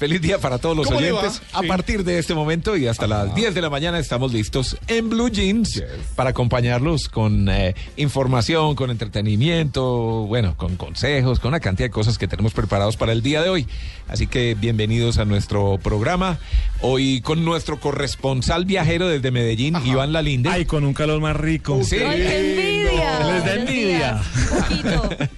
Feliz día para todos los ¿Cómo le oyentes. va? A Sí. partir de este momento y hasta las 10 de la mañana estamos listos en Blue Jeans para acompañarlos con eh, información, con entretenimiento, bueno, con consejos, con una cantidad de cosas que tenemos preparados para el día de hoy. Así que bienvenidos a nuestro programa. Hoy con nuestro corresponsal viajero desde Medellín, Iván Lalinde. Ay, con un calor más rico. Sí. ¡Ay, envidia! Les da envidia. días. Un poquito.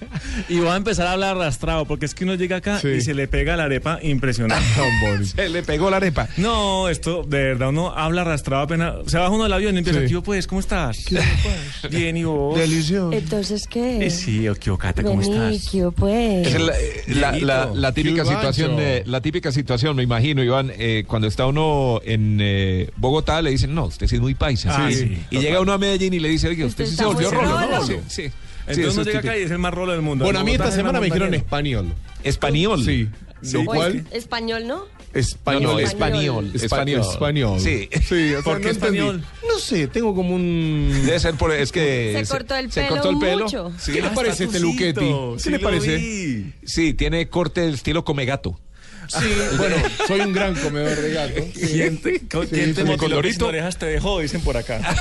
Y voy a empezar a hablar arrastrado, porque es que uno llega acá Sí. y se le pega la arepa impresionante. Se le pegó la arepa. No, esto, de verdad, uno habla arrastrado apenas. Se baja uno del avión y empieza, Sí. ¿qué hubo, pues? ¿Cómo estás? Bien, ¿y vos? Delicioso. Entonces, ¿qué? Eh, Sí, ¿qué hubo, Cata? ¿Cómo Vení, estás? ¿qué hubo, pues? Es la, eh, la- la- la típica Qué situación, de- la típica situación, me imagino, Iván, eh, cuando está uno en eh, Bogotá le dicen, no, usted sí es muy paisa. Ah, Sí. sí, y llega uno a Medellín y le dice, oye, usted, Usted sí se está volvió muy rolo, ¿no? Sí, sí. Entonces uno es llega típico. acá y es el más rolo del mundo. Bueno, a mí esta semana me dijeron español. Español. Sí. Sí. Lo cual, Español, ¿no? Español. español. Espa- Español. Español. Sí. Sí, o sea, ¿Por qué no español? No sé, tengo como un... Debe ser por, es que... Se cortó el se pelo cortó el pelo. mucho. Sí. ¿Qué le Ah, parece este Luchetti? Tucito, ¿Qué sí le parece? vi. Sí, tiene corte del estilo come gato. Sí, bueno, soy un gran comedor de gato. ¿Quién te, ¿quién te sí, motiló colorito. orejas te dejó? Dicen por acá.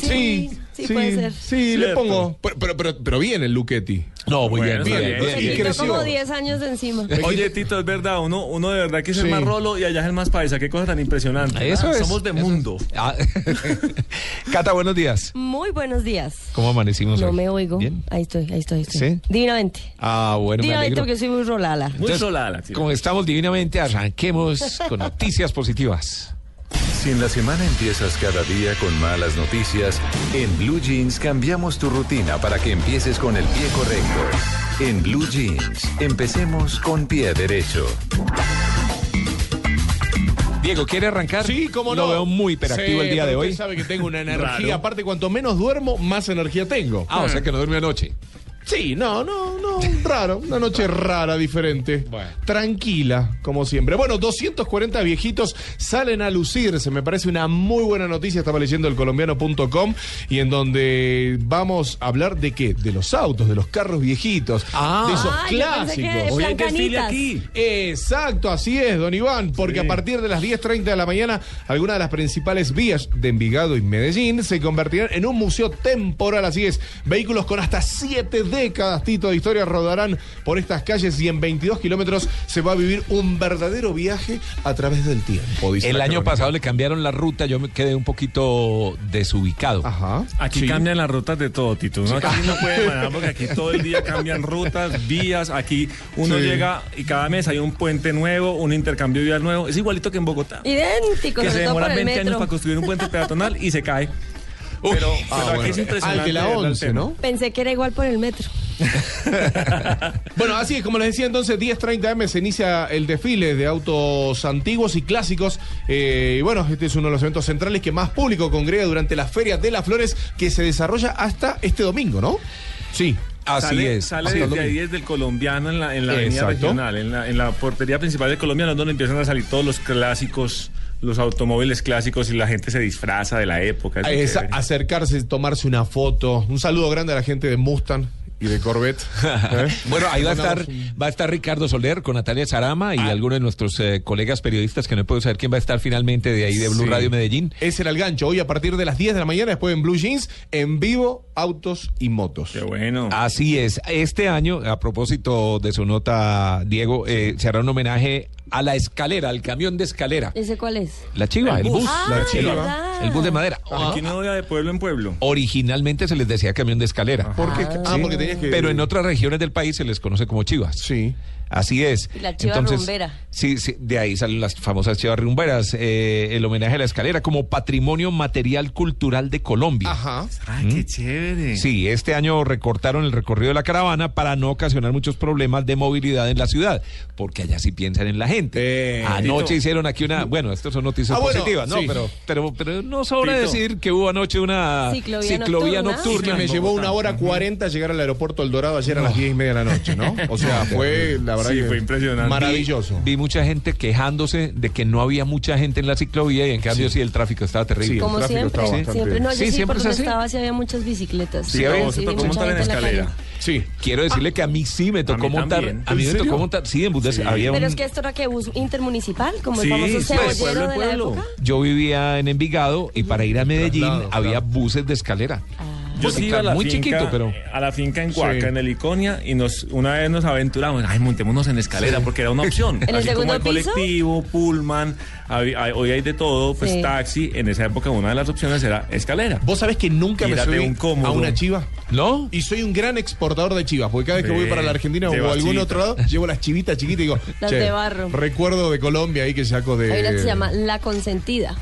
Sí, sí, puede ser. Sí, le pongo. Pero, pero, pero, pero bien el Luchetti. No, muy Bueno, bien, está bien, bien. Y creció. como 10 años de encima. Oye, Tito, es verdad, uno, uno de verdad que es Sí. el más rolo y allá es el más paisa. Qué cosa tan impresionante. Eso Ah, es. Somos de eso mundo. es. Ah. Cata, buenos días. Muy buenos días. ¿Cómo amanecimos No hoy? me oigo. Bien. Ahí estoy, ahí estoy, ahí estoy. ¿Sí? Divinamente. Ah, bueno, me Divinamente porque soy muy rolala. Muy tío. Como estamos divinamente, arranquemos con noticias positivas. Si en la semana empiezas cada día con malas noticias, en Blue Jeans cambiamos tu rutina para que empieces con el pie correcto. En Blue Jeans, empecemos con pie derecho. Diego, ¿quiere arrancar? Sí, cómo no. Lo veo muy hiperactivo Sí, el día de hoy. Usted sabe que tengo una energía. Aparte, cuanto menos duermo, más energía tengo. Ah, o sea que no durmió anoche. Sí, no, no, no, raro. Una noche rara, diferente. Bueno. Tranquila, como siempre. Bueno, 240 viejitos salen a lucirse. Me parece una muy buena noticia. Estaba leyendo el colombiano.com y en donde vamos a hablar de qué? De los autos, de los carros viejitos. Ah. de esos Ah, yo pensé clásicos. que- Hoy hay desfile aquí. Exacto, así es, don Iván, porque Sí. a partir de las 10.30 de la mañana, algunas de las principales vías de Envigado y Medellín se convertirán en un museo temporal, así es. Vehículos con hasta siete décadas, Tito, de historia rodarán por estas calles y en 22 kilómetros se va a vivir un verdadero viaje a través del tiempo. dice El año crónica. pasado le cambiaron la ruta, yo me quedé un poquito desubicado. Ajá. Aquí sí. cambian las rutas de todo, Tito. ¿no? Aquí no puede manejar porque aquí todo el día cambian rutas, vías. Aquí uno Sí. llega y cada mes hay un puente nuevo, un intercambio vial nuevo. Es igualito que en Bogotá. Idéntico, que se el 20 años para construir un puente peatonal y se cae. Pero, pero Ah, aquí bueno. es impresionante. Que la de el 11, tema. ¿no? Pensé que era igual por el metro. Bueno, así es, como les decía entonces, 10.30 M se inicia el desfile de autos antiguos y clásicos. Eh, y bueno, este es uno de los eventos centrales que más público congrega durante la Feria de las Flores que se desarrolla hasta este domingo, ¿no? Sí. Así sale, es. Sale desde ahí desde el colombiano en la, en la avenida regional, en la, en la portería principal del colombiano, donde empiezan a salir todos los clásicos, los automóviles clásicos y la gente se disfraza de la época. Es acercarse, tomarse una foto. Un saludo grande a la gente de Mustang y de Corvette. ¿Eh? Bueno, ahí va a estar, va a estar Ricardo Soler con Natalia Sarama y algunos de nuestros eh, colegas periodistas que no puedo saber quién va a estar finalmente de ahí de Blue Sí. Radio Medellín. Ese era el gancho. Hoy a partir de las 10 de la mañana, después en Blue Jeans, en vivo, autos y motos. Qué bueno. Así es. Este año, a propósito de su nota, Diego, eh, se hará un homenaje a la escalera, al camión de escalera. ¿Ese cuál es? La chiva, el, El bus. bus. Ah, la chiva. ¿verdad? El bus de madera. Aquí no de pueblo en pueblo. Originalmente se les decía camión de escalera. Porque, ah, Sí, porque tenías que. Pero en otras regiones del país se les conoce como chivas. Sí. Así es. Y la chiva Entonces, rumbera. Sí, sí, de ahí salen las famosas chivas rumberas. eh, el homenaje a la escalera como patrimonio material cultural de Colombia. Ajá. Ay, qué chévere. Sí, este año recortaron el recorrido de la caravana para no ocasionar muchos problemas de movilidad en la ciudad, porque allá sí piensan en la gente. Eh, Anoche Tito. hicieron aquí una, bueno, estas son noticias Ah, bueno, positivas, ¿no? sí. Pero, pero, pero no sobra Tito. decir que hubo anoche una Ciclovía nocturna. Y que me llevó una hora cuarenta llegar al aeropuerto El Dorado ayer a las diez y media de la noche, ¿no? O sea, fue la verdad Sí, que fue impresionante. Maravilloso. Vi mucha gente quejándose de que no había mucha gente en la ciclovía y en cambio sí, el tráfico estaba terrible. Sí. Como siempre, estaba bastante- siempre. No, yo Sí, sí, siempre es así. estaba sí había muchas bicicletas. Sí, a ver, se vi tocó montar en escalera. Sí. Quiero decirle que a mí sí me tocó montar. A mí ¿En me tocó montar. Sí, en Sí. había Pero es que esto era que bus intermunicipal, como Sí, el famoso pues, cebollero de la época. Yo vivía en Envigado y para ir a Medellín había buses de escalera. Yo sí iba a la muy finca, chiquito, pero a la finca en Cuaca, Sí. en el Iconia, y nos una vez nos aventuramos, ay, montémonos en escalera, porque era una opción. ¿En el Así como segundo el piso? colectivo, pullman, hay- hoy hay de todo, pues Sí. taxi. En esa época una de las opciones era escalera. Vos sabés que nunca Y me subí un cómodo. a una chiva. ¿no? Y soy un gran exportador de chivas, porque cada vez que voy para la Argentina o algún chivita. otro lado, llevo las chivitas chiquitas y digo, Las "Che, de barro". Recuerdo de Colombia ahí que saco de. Hay una que se llama La Consentida.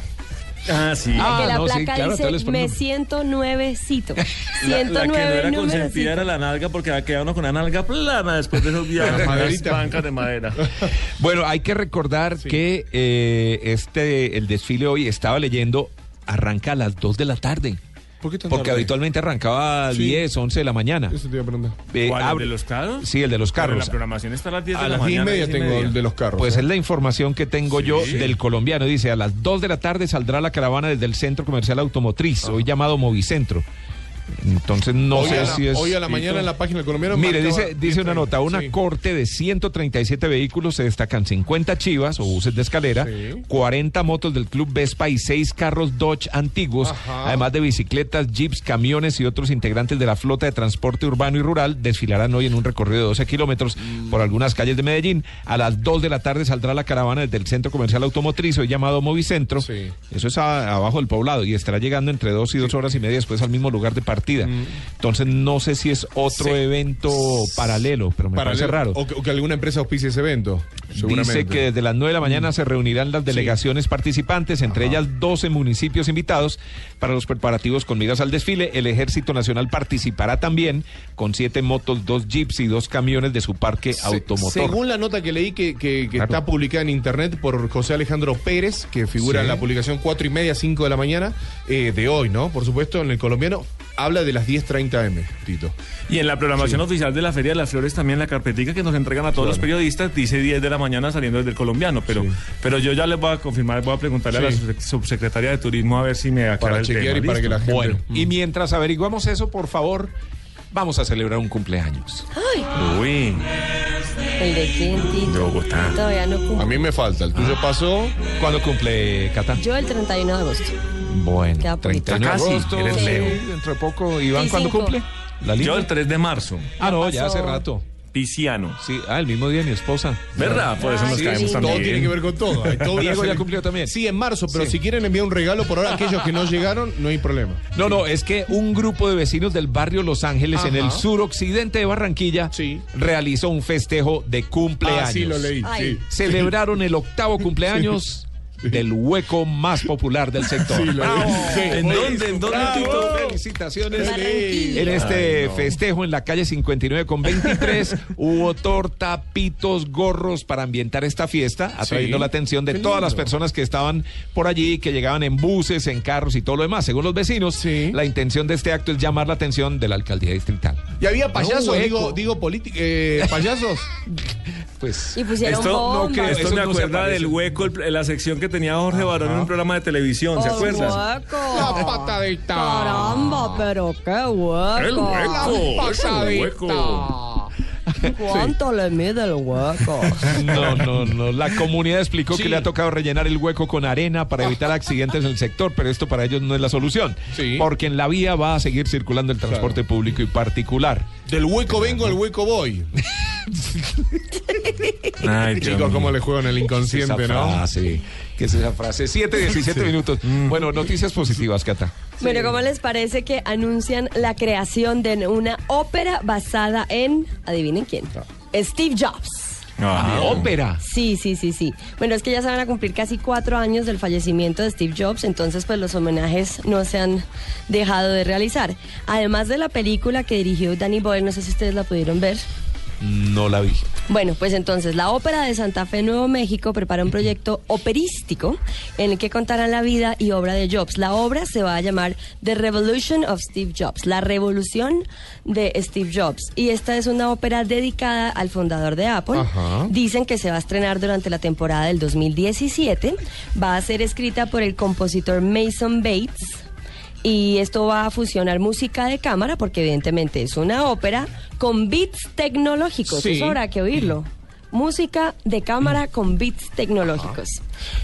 Ah, sí. Ah, que la no, sí, placa claro, dice les me siento nuevecito. La, 109 la que no era consentida era la nalga porque había quedado uno con la nalga plana después de esos viajes. Maderita. bancas de madera. Bueno, hay que recordar que eh, este el desfile hoy estaba leyendo arranca a las 2 de la tarde. ¿Por qué tan Porque tarde? habitualmente arrancaba a Sí. 10, 11 de la mañana. Eso te iba a preguntar. Eh, ¿Cuál, el abre- de los carros? Sí, el de los Pero carros. La programación está a las 10 de A la las 10 y mañana. media 10 y tengo media. el de los carros. Pues ¿eh? es la información que tengo yo Sí. del colombiano. Dice, a las 2 de la tarde saldrá la caravana desde el Centro Comercial Automotriz, hoy llamado Movicentro. Entonces no hoy, sé la, si es... hoy a la mañana en la página del colombiano. Mire, dice, dice una 10:30. nota, una Sí. corte de 137 vehículos, se destacan 50 chivas o buses de escalera, Sí. 40 motos del Club Vespa y 6 carros Dodge antiguos, Ajá. además de bicicletas, jeeps, camiones y otros integrantes de la flota de transporte urbano y rural, desfilarán hoy en un recorrido de 12 kilómetros Mm. por algunas calles de Medellín. A las 2 de la tarde saldrá la caravana desde el Centro Comercial Automotriz, hoy llamado Movicentro. Sí. Eso es a- abajo del poblado y estará llegando entre dos y dos horas y media después al mismo lugar de partida. Entonces no sé si es otro Mm. Sí. evento paralelo, pero me Paralelo- parece raro. O que, o que alguna empresa auspicie ese evento. Dice que desde las 9 de la mañana se reunirán las delegaciones participantes, entre ellas 12 municipios invitados para los preparativos con miras al desfile. El Ejército Nacional participará también con siete motos, dos jeeps y dos camiones de su parque Se- automotor. Según la nota que leí que, que- que Claro. está publicada en internet por José Alejandro Pérez, que figura Sí. en la publicación 4 y media, 5 de la mañana, eh, de hoy, ¿no? Por supuesto, en el colombiano, habla de las 10.30 M, Tito. Y en la programación oficial de la Feria de las Flores también la carpetica que nos entregan a todos los periodistas dice 10 de la mañana saliendo desde el colombiano, pero, Sí. pero yo ya les voy a confirmar, voy a preguntarle a la sub- subsecretaria de Turismo a ver si me aclara Para el chequear tema. y para que la gente. Bueno, y mientras averiguamos eso, por favor, vamos a celebrar un cumpleaños. Uy, ¿El de quién, Tito? De Bogotá. Todavía no A cumple. mí me falta. El tuyo pasó. ¿Cuándo cumple Cata? Yo el 31 de agosto. Bueno, Queda poquito. 31 de Casi, agosto, eres sí, Leo. dentro de poco. Iván, ¿cuándo cumple? ¿La yo el 3 de marzo, Ah, no, Ya ya hace rato. Pisciano. Sí, ah, el mismo día de mi esposa. ¿Verdad? Por eso nos Ay, caemos sí. también. Todo tiene que ver con todo. Una Diego ya cumplió también. Sí, en marzo, pero Sí. si quieren enviar un regalo por ahora, aquellos que no llegaron, no hay problema. No, no, es que un grupo de vecinos del barrio Los Ángeles, en el suroccidente de Barranquilla, Sí. realizó un festejo de cumpleaños. Ah, sí, lo leí. Sí. Celebraron el octavo cumpleaños del hueco más popular del sector. Sí, lo leí. Sí. ¿En dónde? ¿En dónde, Tito? Felicitaciones. En este Ay, no. festejo en la calle 59 con 23 hubo torta, pitos, gorros para ambientar esta fiesta, atrayendo Sí. la atención de Qué todas las personas que estaban por allí, que llegaban en buses, en carros y todo lo demás. Según los vecinos, Sí. la intención de este acto es llamar la atención de la alcaldía distrital. Y había payasos, No, digo, digo eh, payasos. Pues Y pusieron Esto, no, bombas. creo, esto me no acuerda del hueco, el- la sección que tenía Jorge Barón en un programa de televisión, ¿se Oh, acuerdan? hueco. La patadita. Caramba, pero qué hueco. El hueco, es un hueco. ¿Cuánto le mide el hueco? No, no, no. La comunidad explicó Sí. que le ha tocado rellenar el hueco con arena para evitar accidentes en el sector, pero esto para ellos no es la solución. Sí. Porque en la vía va a seguir circulando el transporte público y particular. Del hueco vengo al hueco voy. Ay, Chicos, cómo le juegan el esa inconsciente, ¿no? frase, ¿Qué es esa frase? 7, 17 minutos. Bueno, noticias positivas, Cata. Bueno, ¿cómo les parece que anuncian la creación de una ópera basada en, adivinen quién, Steve Jobs? Ah, Ópera. Sí, sí, sí, sí. Bueno, es que ya se van a cumplir casi cuatro años del fallecimiento de Steve Jobs, entonces pues los homenajes no se han dejado de realizar. Además de la película que dirigió Danny Boyle, no sé si ustedes la pudieron ver. No la vi. Bueno, pues entonces la Ópera de Santa Fe, Nuevo México, prepara un proyecto operístico en el que contarán la vida y obra de Jobs. La obra se va a llamar The Revolution of Steve Jobs, la revolución de Steve Jobs. Y esta es una ópera dedicada al fundador de Apple. Ajá. Dicen que se va a estrenar durante la temporada del 2017. Va a ser escrita por el compositor Mason Bates. Y esto va a fusionar música de cámara, porque evidentemente es una ópera con beats tecnológicos. Sí. Eso habrá que oírlo. Música de cámara con beats tecnológicos.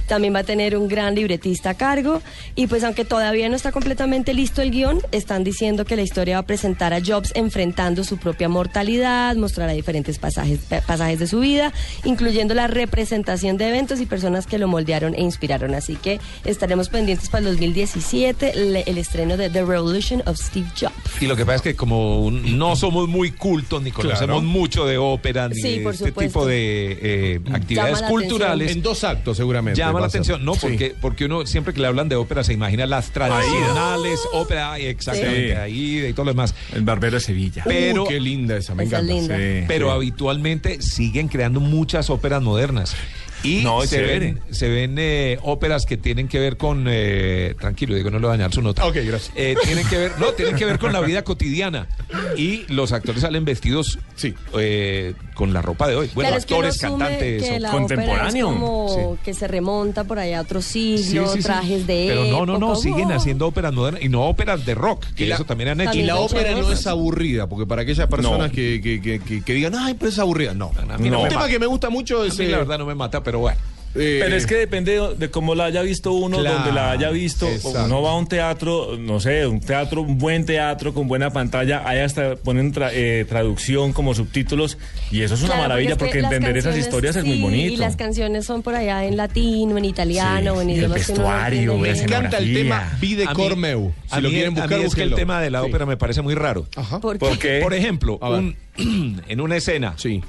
También va a tener un gran libretista a cargo. Y pues aunque todavía no está completamente listo el guion, están diciendo que la historia va a presentar a Jobs enfrentando su propia mortalidad, mostrará diferentes pasajes, pa- pasajes de su vida, incluyendo la representación de eventos y personas que lo moldearon e inspiraron. Así que estaremos pendientes para el 2017, le- el estreno de The Revolution of Steve Jobs. Y lo que pasa es que como un- no somos muy cultos ni conocemos Claro. mucho de ópera ni Sí, de por este supuesto. tipo de eh, actividades culturales, En dos actos, seguramente. llama la atención. No, Sí. porque, porque uno siempre que le hablan de ópera se imagina las tradicionales óperas, ay, exactamente, Sí. ahí y todo lo demás. El barbero de Sevilla. Pero- qué linda esa, me Esa encanta. linda. Sí, Pero sí. habitualmente siguen creando muchas óperas modernas. Y No, se, ven, se ven eh, óperas que tienen que ver con. eh, tranquilo, digo, no le voy a dañar su nota. Ok, gracias. Eh, tienen que ver, no, tienen que ver con la vida cotidiana. Y los actores salen vestidos Sí. eh, con la ropa de hoy. Bueno, Claro, es que uno actores, cantantes. que o- la Contemporáneo. ópera es como que se remonta por allá a otro siglo, Sí, sí, sí. trajes de Pero no, no, no, siguen haciendo óperas modernas y no óperas de rock, que la- eso también han hecho. Y la ópera no es aburrida, porque para aquellas personas No. que, que, que, que- que digan, ay, pero es aburrida. No. A mí no Un me tema mata. que me gusta mucho A es. mí eh, la verdad no me mata, pero bueno. eh, Pero es que depende de, cómo la haya visto uno, Claro, donde la haya visto. exacto. Uno va a un teatro, no sé, un teatro, un buen teatro con buena pantalla, ahí hasta ponen tra- eh, traducción como subtítulos y eso es una Claro, maravilla es que porque entender esas historias es muy bonito. Y las canciones son por allá en latino, en italiano, Sí, en el idiomas que no vestuario, la me encanta el tema. Vide Cormeu. Si a lo mí- quieren a buscar, mí es que el tema de la Sí. ópera me parece muy raro. Ajá. ¿Por ¿Por qué? qué? Por ejemplo, un- en una escena Sí.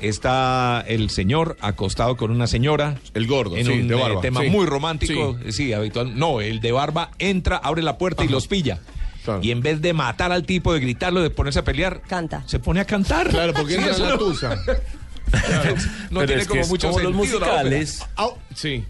Está el señor acostado con una señora. El gordo, en sí, un de eh, barba, tema sí. muy romántico. Sí. habitual. No, el de barba entra, abre la puerta y los pilla. Claro. Y en vez de matar al tipo, de gritarlo, de ponerse a pelear, Canta. se pone a cantar. Claro, porque en la no- tusa. No Pero tiene es que como es mucho como los sentido la ópera. musicales, sí.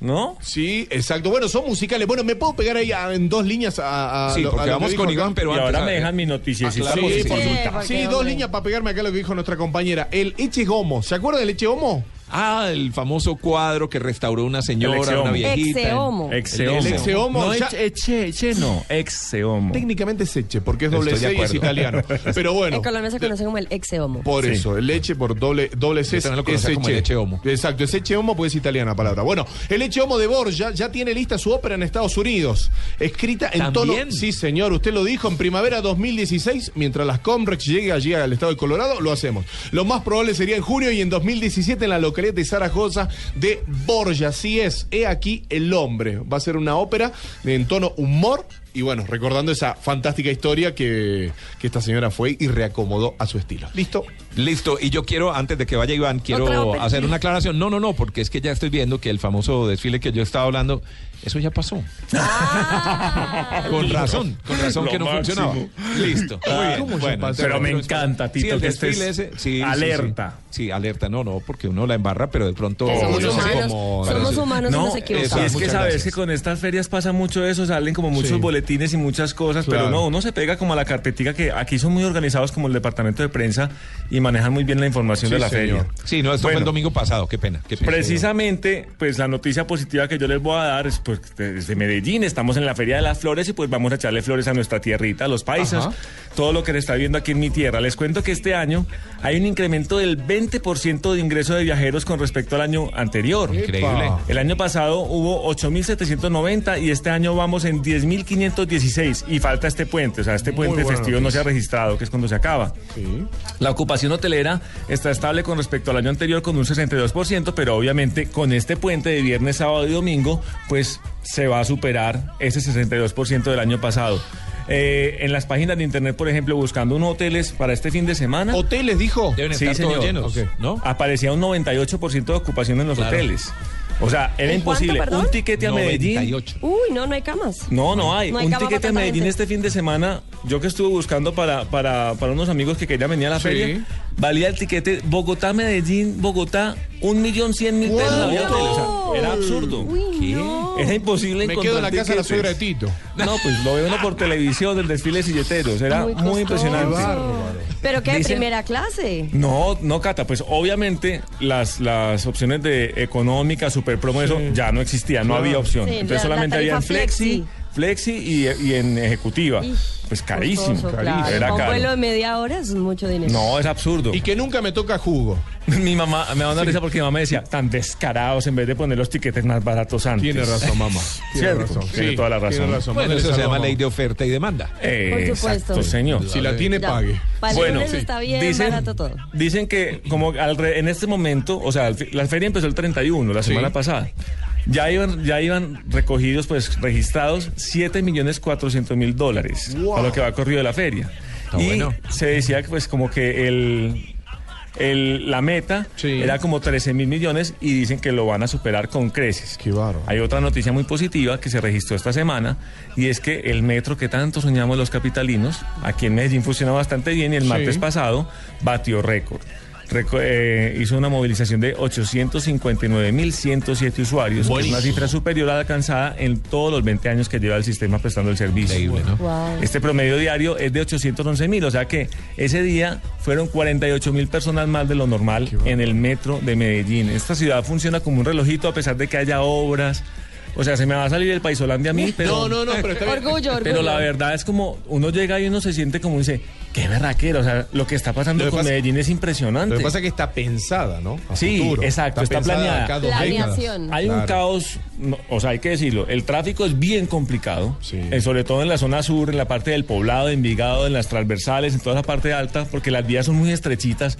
¿No? Sí, exacto. Bueno, son musicales. Bueno, ¿me puedo pegar ahí a- en dos líneas a, a Sí, lo- a porque vamos dijo con acá? Iván, pero y antes, ahora me dejan mi noticia. Ah, sí, claro, sí, Sí, sí, por sí. supuesto. porque, Sí, dos hombre. líneas para pegarme acá lo que dijo nuestra compañera. El Eche Homo. ¿Se acuerda del Eche Homo? Ah, el famoso cuadro que restauró una señora, una viejita. Exeomo. Exeomo. El exeomo, No, eche, eche, eche, no. Exeomo. Técnicamente es Eche, porque es doble Estoy C y es italiano. Pero bueno. En Colombia se conoce como el exeomo. Por Sí. eso, el leche por doble, doble C Yo es como el Eche. Eche Homo. Exacto, es Eche Homo porque es italiana la palabra. Bueno, el Eche Homo de Borja ya tiene lista su ópera en Estados Unidos. Escrita en ¿También? tono. Sí, señor, usted lo dijo en primavera 2016. Mientras las Comrex llegue allí al estado de Colorado, lo hacemos. Lo más probable sería en junio y en 2017 en la localidad de Zaragoza de Borja. Así es, he aquí el hombre. Va a ser una ópera en tono humor. Y bueno, recordando esa fantástica historia que, que esta señora fue y reacomodó a su estilo. ¿Listo? Listo, y yo quiero, antes de que vaya Iván, quiero hacer una aclaración. No, no, no, porque es que ya estoy viendo que el famoso desfile que yo estaba hablando, eso ya pasó. con razón, con razón Lo que no máximo. funcionaba. Listo. Ay, Muy bien. ¿cómo ya Bueno, pasó? Pero me encanta, Tito, sí, el que estés desfile ese, sí, sí, sí. alerta. Sí, alerta, no, no, porque uno la embarra, pero de pronto... Somos no humanos, somos humanos y No, nos y equivocamos. Exacto. es que sabes gracias. que con estas ferias pasa mucho eso, salen como muchos Sí. boletines y muchas cosas, Claro. pero no, uno se pega como a la carpetica que aquí son muy organizados como el departamento de prensa y manejan muy bien la información Sí, de la señor. feria. Sí, no, esto fue el domingo pasado, qué pena. Qué pena. Precisamente, pues la noticia positiva que yo les voy a dar es pues desde Medellín, estamos en la Feria de las Flores y pues vamos a echarle flores a nuestra tierrita, a los paisas, Ajá. todo lo que se está viendo aquí en mi tierra. Les cuento que este año hay un incremento del 20% de ingreso de viajeros con respecto al año anterior. Increíble. El año pasado hubo 8.790 y este año vamos en 10.516 y falta este puente, o sea, este puente festivo no se ha registrado, que es cuando se acaba. Sí. La ocupación hotelera está estable con respecto al año anterior con un 62%, pero obviamente con este puente de viernes, sábado y domingo, pues se va a superar ese 62% del año pasado. Eh, en las páginas de internet, por ejemplo, buscando unos hoteles para este fin de semana, ¿Hoteles dijo? Deben Sí, todos señor. llenos, aparecía un 98% de ocupación en los Claro. hoteles. O sea, era ¿En cuánto, imposible. un tiquete a Medellín. 98. Uy, no, no hay camas. No, no hay. No hay un tiquete a Medellín gente. este fin de semana, yo que estuve buscando para, para, para unos amigos que querían venir a la Sí. feria, valía el tiquete Bogotá-Medellín, Bogotá, un millón cien mil pesos. Wow. había o sea, era absurdo. Uy, no. Era imposible Me encontrar quedo en la casa de la suegra de Tito. No, pues lo veo uno por televisión del desfile de silleteros. Era muy, impresionante. Qué. Pero que de Dicen- primera clase. No, no, Cata, pues obviamente las, las opciones de económica, super promo, eso ya no existía, no Claro. había opción. Sí, Entonces la- solamente la había flexi, flexi. Flexi y, y en ejecutiva. Pues carísimo, costoso, carísimo, claro. era Para un caro. vuelo de media hora es mucho dinero. No, es absurdo. Y que nunca me toca jugo. Mi mamá me da una risa porque mi mamá me decía, tan descarados en vez de poner los tiquetes más baratos antes. Tiene razón, mamá. Tiene Cierto, razón. tiene toda la razón. Tiene razón. Bueno, eso se llama mamá. ley de oferta y demanda. Eh, Por supuesto. Exacto, señor. Si la tiene, Ya. pague. Para Bueno, sí. está bien Dicen- barato todo. Dicen que como al re- en este momento, o sea, la feria empezó el 31, la Sí. semana pasada. Ya iban, ya iban recogidos, pues registrados 7 millones 400 mil dólares Wow. a lo que va corrido de la feria. Está y bueno. se decía que pues como que el, el- la meta Sí. era como 13 mil millones y dicen que lo van a superar con creces. Qué bárbaro. Hay otra noticia muy positiva que se registró esta semana y es que el metro que tanto soñamos los capitalinos, aquí en Medellín funciona bastante bien y el Sí. martes pasado batió récord. Eh, hizo una movilización de 859.107 usuarios, que es una cifra superior a la alcanzada en todos los 20 años que lleva el sistema prestando el servicio. Increíble, ¿no? Wow. Este promedio diario es de 811 mil, o sea que ese día fueron 48 mil personas más de lo normal en el metro de Medellín. Esta ciudad funciona como un relojito a pesar de que haya obras. O sea, se me va a salir el paisolandia a mí, pero... No, no, no, pero está bien. Orgullo, orgullo. Pero la verdad es como uno llega y uno se siente como dice, qué berraquero, o sea, lo que está pasando Lo con pasa- Medellín es impresionante. Lo que pasa es que está pensada, ¿no? A Sí, futuro. exacto, está planeada. Planeación. Hay un caos, no, o sea, hay que decirlo, el tráfico es bien complicado, Sí. eh, sobre todo en la zona sur, en la parte del poblado, de Envigado, en las transversales, en toda la parte alta, porque las vías son muy estrechitas,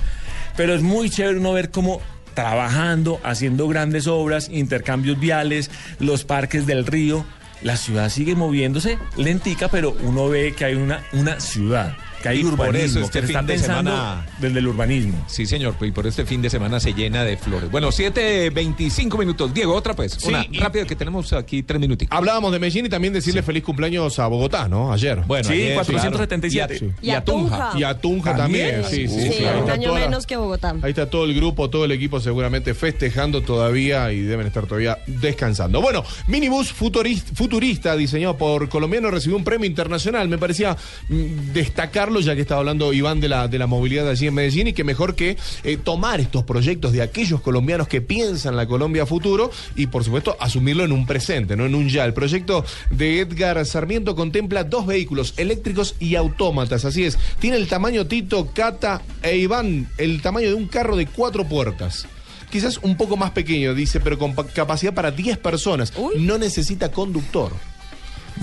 pero es muy chévere uno ver cómo trabajando, haciendo grandes obras, intercambios viales, los parques del río, la ciudad sigue moviéndose lentica, pero uno ve que hay una, una ciudad, que hay Y por urbanismo, eso este fin de semana- desde el urbanismo. Sí, señor, y por este fin de semana se llena de flores. Bueno, 7.25 minutos. Diego, otra pues. Sí, Una y- rápida que tenemos aquí tres minutitos. Hablábamos de Medellín y también decirle feliz cumpleaños a Bogotá, ¿no? Ayer. Bueno, Sí, ayer, 477. claro. Sí. Y a Tunja. Y a Tunja también. También. Sí, sí, Sí, un año toda menos que Bogotá. Ahí está todo el grupo, todo el equipo seguramente festejando todavía y deben estar todavía descansando. Bueno, minibús futuris- futurista diseñado por colombiano recibió un premio internacional. Me parecía mm, destacarlo ya que estaba hablando Iván de la, de la movilidad allí en Medellín y que mejor que eh, tomar estos proyectos de aquellos colombianos que piensan la Colombia futuro y por supuesto asumirlo en un presente, no en un ya. El proyecto de Edgar Sarmiento contempla dos vehículos eléctricos y autómatas. Así es, tiene el tamaño Tito, Cata e Iván, el tamaño de un carro de cuatro puertas. Quizás un poco más pequeño, dice, pero con pa- capacidad para 10 personas. Uy. No necesita conductor.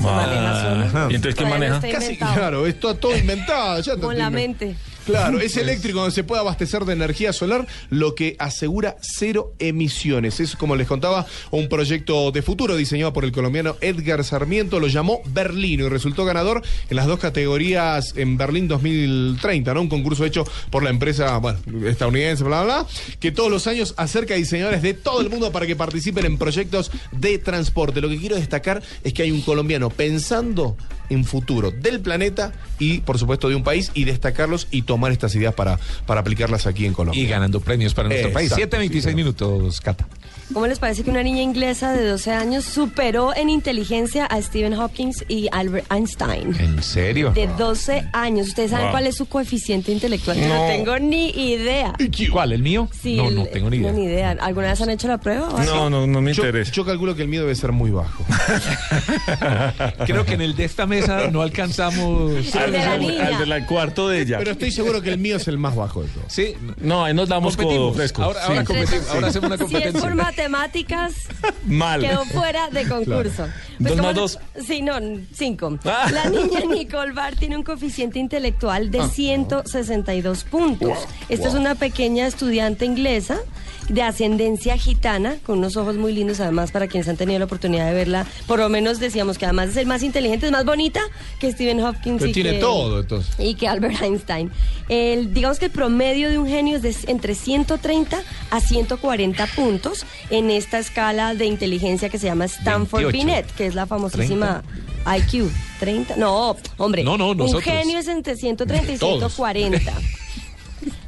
Ah. ¿Y entonces quién maneja? Casi, claro, esto todo inventado. ya Con la mente. Claro, es eléctrico donde se puede abastecer de energía solar, lo que asegura cero emisiones. Es como les contaba, un proyecto de futuro diseñado por el colombiano Edgar Sarmiento, lo llamó Berlino y resultó ganador en las dos categorías en Berlín 2030, ¿no? Un concurso hecho por la empresa, bueno, estadounidense, bla, bla, bla, que todos los años acerca a diseñadores de todo el mundo para que participen en proyectos de transporte. Lo que quiero destacar es que hay un colombiano pensando en futuro del planeta y, por supuesto, de un país y destacarlos y tomar estas ideas para, para aplicarlas aquí en Colombia. Y ganando premios para nuestro país. Exacto, 7.26 sí, minutos, Cata. ¿Cómo les parece que una niña inglesa de 12 años superó en inteligencia a Stephen Hawking y Albert Einstein? ¿En serio? De 12 años. ¿Ustedes saben Wow. cuál es su coeficiente intelectual? No No. tengo ni idea. ¿Cuál? ¿El mío? Sí, no, el- no tengo ni idea. No, ni idea. ¿Alguna vez han hecho la prueba? o? No, no, no me Yo, interesa. yo calculo que el miedo debe ser muy bajo. Creo que en el de esta mesa no alcanzamos. El de la Al- niña. al del cuarto de ella. Pero estoy seguro que el mío es el más bajo de todos. Sí, No, ahí nos damos codo fresco. Ahora, ahora, Sí. competimos, ahora hacemos una Si es competencia. por matemáticas, Mal. quedó fuera de concurso. Dos como- más dos. Sí, no, cinco. Ah. La niña Nicole Barr tiene un coeficiente intelectual de 162 puntos. Esta es una pequeña estudiante inglesa de ascendencia gitana, con unos ojos muy lindos además para quienes han tenido la oportunidad de verla. Por lo menos decíamos que además de ser más inteligente, es más bonita que Stephen Hopkins. Pero y tiene que- todo, entonces. y que Albert Einstein. El, digamos que el promedio de un genio es de entre 130 a 140 puntos en esta escala de inteligencia que se llama Stanford 28. Binet, que es la famosísima IQ. 30, no, hombre. No, no, Un nosotros. genio es entre 130 y Todos. 140.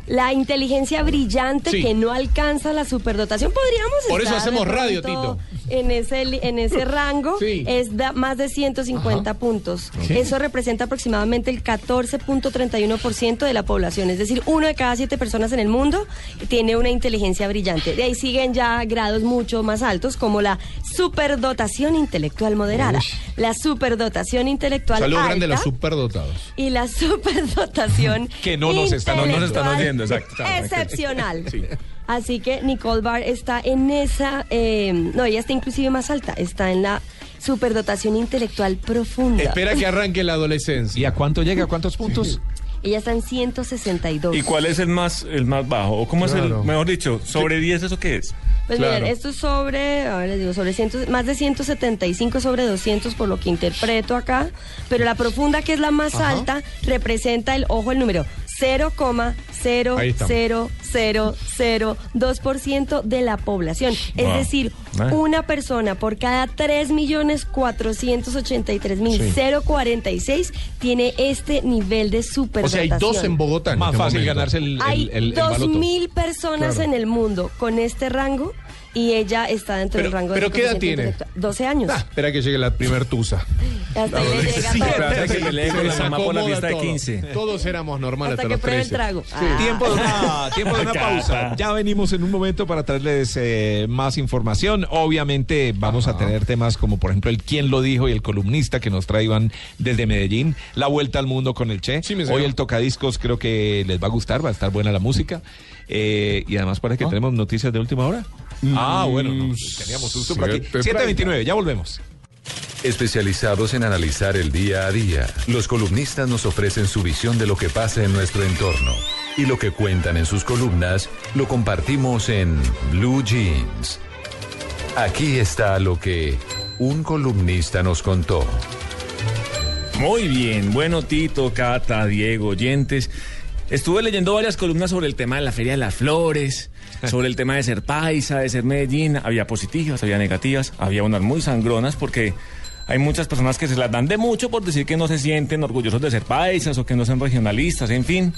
La inteligencia brillante Sí. que no alcanza la superdotación. Podríamos Por eso estar de hacemos radio, Tito. En ese, li- en ese rango Sí. es de más de 150 puntos. Eso representa aproximadamente el 14.31% de la población. Es decir, uno de cada siete personas en el mundo tiene una inteligencia brillante. De ahí siguen ya grados mucho más altos como la superdotación intelectual moderada, la superdotación intelectual alta grande a los superdotados. y la superdotación Que no nos están- no nos están oyendo, exacto. excepcional. Así que Nicole Barr está en esa, eh, no, ella está inclusive más alta, está en la superdotación intelectual profunda. Espera que arranque la ¿Y adolescencia. a cuánto llega? ¿A cuántos puntos? Ella está en 162. ¿Y cuál es el más, el más bajo? ¿O cómo es el, mejor dicho, sobre 10 eso qué es? Pues Claro. miren, esto es sobre, a ver, les digo, sobre 100, más de 175 sobre 200 por lo que interpreto acá, pero la profunda que es la más Ajá. alta representa el, ojo el número, Ahí estamos. 0,0002% de la población. Es decir, Ah. una persona por cada 3.483.046 tiene este nivel de O superdotación. sea, hay dos en Bogotá. en Más este fácil momento. ganarse el, Hay el, el, el dos baloto. mil personas Claro. en el mundo con este rango y ella está dentro del Pero- rango pero del ¿qué edad tiene? intelectual. 12 años. Ah, espera que llegue la primer tusa. Hasta ahí le llega Sí, todo. espera que me lee con la mamá por la acomoda lista de todo. 15. Todos éramos normales Hasta hasta, que los pruebe el 13. trago. Sí. Ah. Tiempo de una, tiempo de una Cata. pausa. Ya venimos en un momento para traerles eh, más información. Obviamente vamos a tener temas como por ejemplo el quién lo dijo y el columnista que nos traían desde Medellín, la vuelta al mundo con el Che. Sí. Hoy el tocadiscos creo que les va a gustar, va a estar buena la música. Eh, y además parece que Ah. tenemos noticias de última hora. Ah, bueno, no, teníamos susto por aquí. siete 7.29, ya volvemos. Especializados en analizar el día a día, los columnistas nos ofrecen su visión de lo que pasa en nuestro entorno. Y lo que cuentan en sus columnas lo compartimos en Blue Jeans. Aquí está lo que un columnista nos contó. Muy bien, bueno Tito, Cata, Diego, oyentes. Estuve leyendo varias columnas sobre el tema de la Feria de las Flores, sobre el tema de ser paisa, de ser Medellín. Había positivas, había negativas, había unas muy sangronas porque hay muchas personas que se las dan de mucho por decir que no se sienten orgullosos de ser paisas o que no son regionalistas, en fin.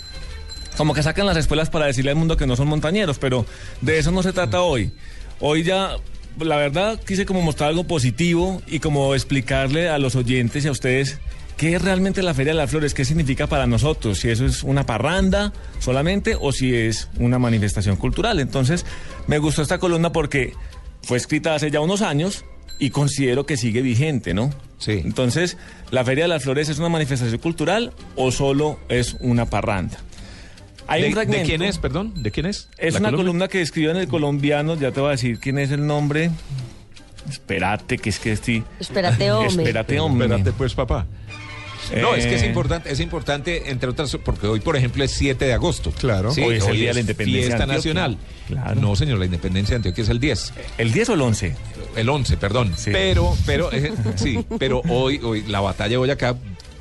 Como que sacan las escuelas para decirle al mundo que no son montañeros, pero de eso no se trata hoy. Hoy ya, la verdad, quise como mostrar algo positivo y como explicarle a los oyentes y a ustedes qué es realmente la Feria de las Flores, qué significa para nosotros, si eso es una parranda solamente o si es una manifestación cultural. Entonces, me gustó esta columna porque fue escrita hace ya unos años y considero que sigue vigente, ¿no? Sí. Entonces, ¿la Feria de las Flores es una manifestación cultural o solo es una parranda? Hay ¿De, un de fragmento. quién es, perdón? ¿De quién es? Es ¿La una columna? que escribió en el colombiano, ya te voy a decir quién es el nombre. Espérate, que es que estoy... Espérate, hombre. Espérate, hombre. Espérate, pues, papá. No, es que es Eh, importante, es importante, entre otras, porque hoy, por ejemplo, es 7 de agosto. Claro. Sí, Hoy es el Día de la Independencia Fiesta Antioquia. nacional. Claro. No, señor, la independencia de Antioquia es el 10. ¿El 10 o el 11? El 11, perdón. Sí. Pero, pero, eh, sí, pero hoy, hoy, la batalla de Boyacá,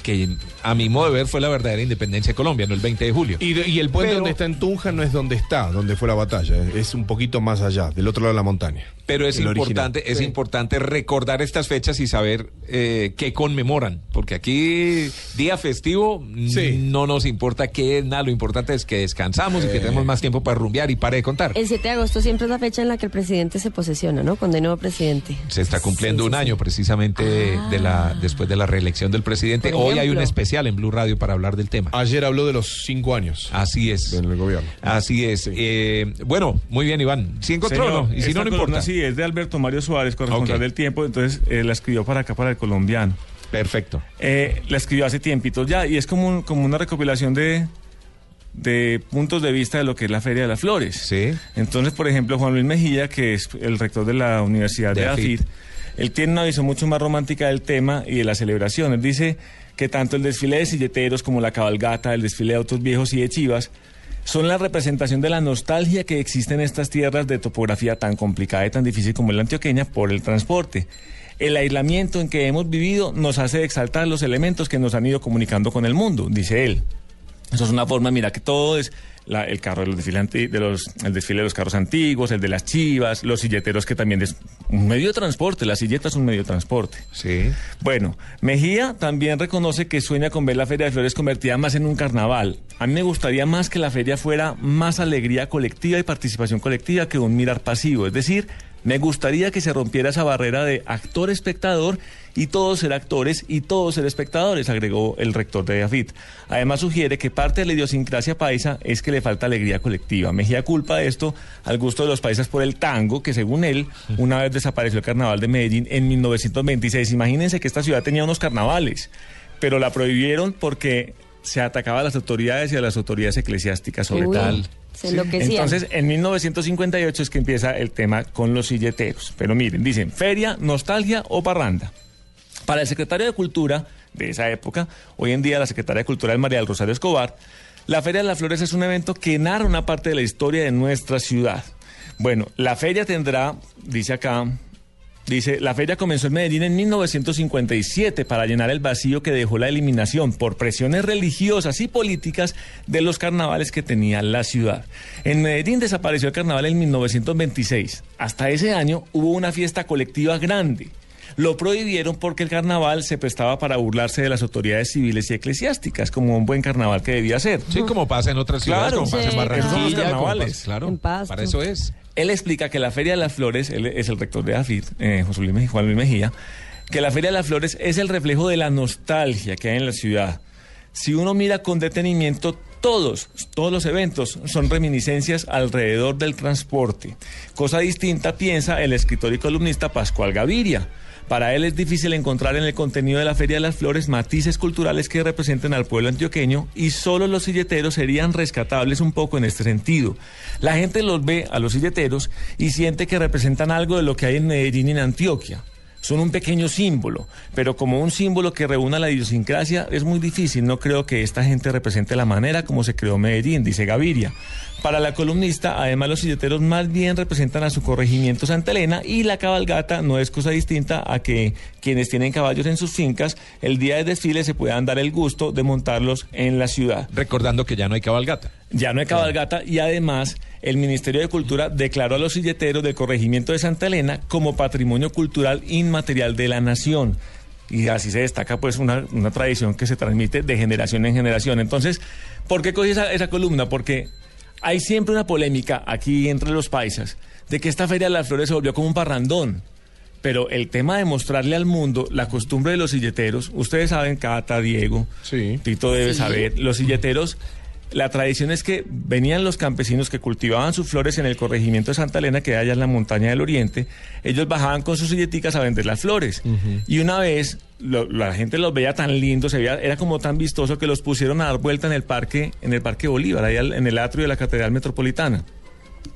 que a mi modo de ver fue la verdadera independencia de Colombia, no el 20 de julio. Y, y el puente Pero- donde está en Tunja no es donde está, donde fue la batalla. Es un poquito más allá, del otro lado de la montaña. Pero es importante, original. es Sí. importante recordar estas fechas y saber eh, qué conmemoran, porque aquí día festivo Sí. no nos importa qué es nada, lo importante es que descansamos y que tenemos más tiempo para rumbear y pare de contar. El 7 de agosto siempre es la fecha en la que el presidente se posesiona, ¿no? Cuando hay nuevo presidente. Se está cumpliendo Sí, un año precisamente de la Ah. después de la reelección del presidente. Por Hay un especial en Blue Radio para hablar del tema. Ayer habló de los cinco años Así es. en el gobierno. Así es. Eh, bueno, muy bien, Iván. Si encontró Señor, no, y si no, no importa. Sí, es de Alberto Mario Suárez, corresponsal del tiempo, entonces eh, la escribió para acá, para el colombiano. Perfecto. Eh, la escribió hace tiempitos ya y es como, un- como una recopilación de de puntos de vista de lo que es la Feria de las Flores. Sí. Entonces, por ejemplo, Juan Luis Mejía, que es el rector de la Universidad de, De AFIT, AFIT. él tiene una visión mucho más romántica del tema y de la celebración. Él dice que tanto el desfile de silleteros como la cabalgata, el desfile de autos viejos y de chivas son la representación de la nostalgia que existe en estas tierras de topografía tan complicada y tan difícil como la antioqueña por el transporte. El aislamiento en que hemos vivido nos hace exaltar los elementos que nos han ido comunicando con el mundo, dice él. Eso es una forma, mira, que todo es la- el carro de los desfiles anti- de los, el desfile de los carros antiguos, el de las chivas, los silleteros que también es un medio de transporte, la silleta es un medio de transporte. Sí. Bueno, Mejía también reconoce que sueña con ver la Feria de Flores convertida más en un carnaval. A mí me gustaría más que la feria fuera más alegría colectiva y participación colectiva que un mirar pasivo. Es decir, me gustaría que se rompiera esa barrera de actor-espectador y todos ser actores y todos ser espectadores, agregó el rector de AFIT. Además sugiere que parte de la idiosincrasia paisa es que le falta alegría colectiva. Mejía culpa de esto al gusto de los paisas por el tango, que según él, una vez desapareció el carnaval de Medellín en 1926. Imagínense que esta ciudad tenía unos carnavales, pero la prohibieron porque se atacaba a las autoridades y a las autoridades eclesiásticas sobre Uy, todo. Se. Entonces, en 1958 es que empieza el tema con los silleteros. Pero miren, dicen, feria, nostalgia o parranda. Para el secretario de Cultura de esa época, hoy en día la secretaria de Cultura es María del Rosario Escobar, la Feria de las Flores es un evento que narra una parte de la historia de nuestra ciudad. Bueno, la feria tendrá, dice acá, Dice, la feria comenzó en Medellín en 1957 para llenar el vacío que dejó la eliminación por presiones religiosas y políticas de los carnavales que tenía la ciudad. En Medellín desapareció el carnaval en 1926. Hasta ese año hubo una fiesta colectiva grande. Lo prohibieron porque el carnaval se prestaba para burlarse de las autoridades civiles y eclesiásticas, como un buen carnaval que debía ser. Sí, como pasa en otras ciudades, Claro, como pasa en Barranquilla, carnavales. pasa- claro, En Pasto. para eso es. Él explica que la Feria de las Flores, él es el rector de AFIT, eh, José Luis Mejía, Juan Luis Mejía, que la Feria de las Flores es el reflejo de la nostalgia que hay en la ciudad. Si uno mira con detenimiento, todos, todos los eventos son reminiscencias alrededor del transporte. Cosa distinta piensa el escritor y columnista Pascual Gaviria. Para él es difícil encontrar en el contenido de la Feria de las Flores matices culturales que representen al pueblo antioqueño y solo los silleteros serían rescatables un poco en este sentido. La gente los ve a los silleteros y siente que representan algo de lo que hay en Medellín y en Antioquia. Son un pequeño símbolo, pero como un símbolo que reúna la idiosincrasia es muy difícil. No creo que esta gente represente la manera como se creó Medellín, dice Gaviria. Para la columnista, además los silleteros más bien representan a su corregimiento Santa Elena y la cabalgata no es cosa distinta a que quienes tienen caballos en sus fincas el día del desfile se puedan dar el gusto de montarlos en la ciudad. Recordando que ya no hay cabalgata. Ya no hay cabalgata y además el Ministerio de Cultura declaró a los silleteros del corregimiento de Santa Elena como patrimonio cultural inmaterial de la nación. Y así se destaca pues una, una tradición que se transmite de generación en generación. Entonces, ¿por qué cogí esa, esa columna? Porque hay siempre una polémica aquí entre los paisas de que esta Feria de las Flores se volvió como un parrandón. Pero el tema de mostrarle al mundo la costumbre de los silleteros, ustedes saben, Cata, Diego, Sí. Tito debe saber, los silleteros, la tradición es que venían los campesinos que cultivaban sus flores en el corregimiento de Santa Elena, que hay allá en la montaña del Oriente, ellos bajaban con sus silleticas a vender las flores. Y una vez lo- la gente los veía tan lindos, se veía, era como tan vistoso que los pusieron a dar vuelta en el parque, en el Parque Bolívar, ahí al- en el atrio de la Catedral Metropolitana.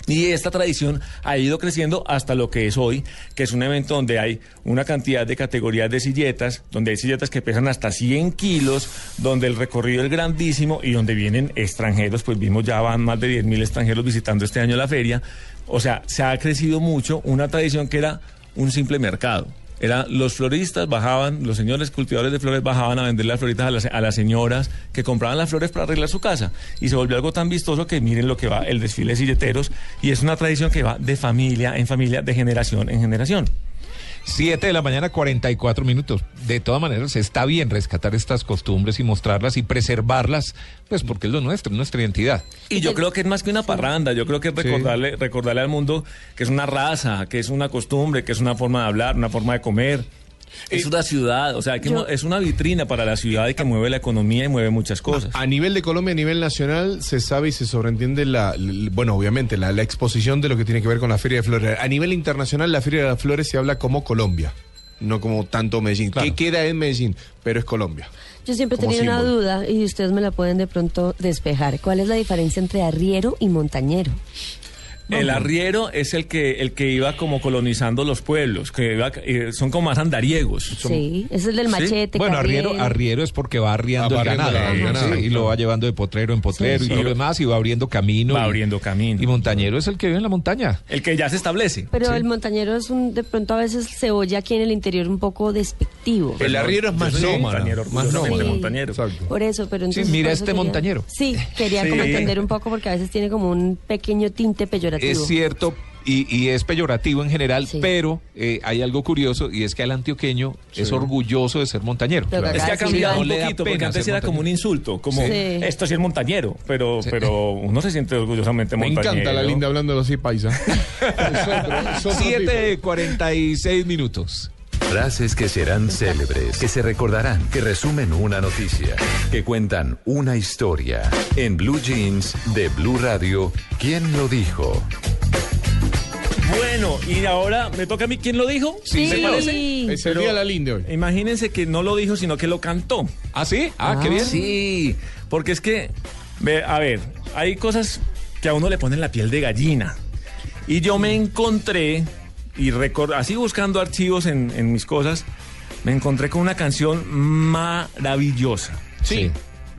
Y esta tradición ha ido creciendo hasta lo que es hoy, que es un evento donde hay una cantidad de categorías de silletas, donde hay silletas que pesan hasta 100 kilos, donde el recorrido es grandísimo y donde vienen extranjeros, pues vimos ya van más de 10 mil extranjeros visitando este año la feria. O sea, se ha crecido mucho una tradición que era un simple mercado. Era los floristas bajaban, los señores cultivadores de flores bajaban a vender las floritas a las, a las señoras que compraban las flores para arreglar su casa. Y se volvió algo tan vistoso que miren lo que va el desfile de silleteros. Y es una tradición que va de familia en familia, de generación en generación. 7 de la mañana, 44 minutos. De todas maneras, está bien rescatar estas costumbres y mostrarlas y preservarlas, pues porque es lo nuestro, nuestra identidad. Y yo creo que es más que una parranda, yo creo que es recordarle, recordarle al mundo que es una raza, que es una costumbre, que es una forma de hablar, una forma de comer. Es una ciudad, o sea, que Yo- es una vitrina para la ciudad y que mueve la economía y mueve muchas cosas. A nivel de Colombia, a nivel nacional, se sabe y se sobreentiende la, bueno, obviamente, la, la exposición de lo que tiene que ver con la Feria de Flores. A nivel internacional, la Feria de las Flores se habla como Colombia. no como tanto Medellín. Claro. ¿Qué queda en Medellín? Pero es Colombia. Yo siempre he tenido una duda y ustedes me la pueden de pronto despejar. ¿Cuál es la diferencia entre arriero y montañero? El arriero es el que el que iba como colonizando los pueblos, que iba- eh, son como más andariegos. Sí, ese es el del machete. Bueno, arriero, arriero es porque va arriando el va ganado, arriando el ¿no? ganado, Sí, y lo va llevando de potrero en potrero Sí, y lo demás y va abriendo camino. Va y- abriendo camino. Y montañero es el que vive en la montaña. El que ya se establece. Pero Sí. el montañero es un, de pronto a veces se oye aquí en el interior un poco despectivo. El arriero es más nómada. montañero, Más nómada. montañero. Exacto. Por eso, pero entonces... mira este quería- montañero. Sí, quería como entender un poco porque a veces tiene como un pequeño tinte peyorativo. Es cierto. Y, y es peyorativo en general, Sí. pero eh, hay algo curioso y es que el antioqueño es orgulloso de ser montañero. Es que ha cambiado un poquito, porque antes era como un insulto, como Sí. esto sí es montañero, pero, pero uno se siente orgullosamente Me montañero. encanta la linda hablando así paisa. Es otro- es otro 7.46 minutos. Frases que serán célebres, que se recordarán, que resumen una noticia, que cuentan una historia. En Blue Jeans de Blue Radio, ¿quién lo dijo? Bueno, y ahora me toca a mí. ¿Quién lo dijo? Sí. ¿Me parece? Es el día de la linda hoy. Imagínense que no lo dijo, sino que lo cantó. ¿Ah, sí? Ah, qué bien. Sí, porque es que, ve, a ver, hay cosas que a uno le ponen la piel de gallina. Y yo me encontré, y recor- así buscando archivos en, en mis cosas, me encontré con una canción maravillosa. Sí.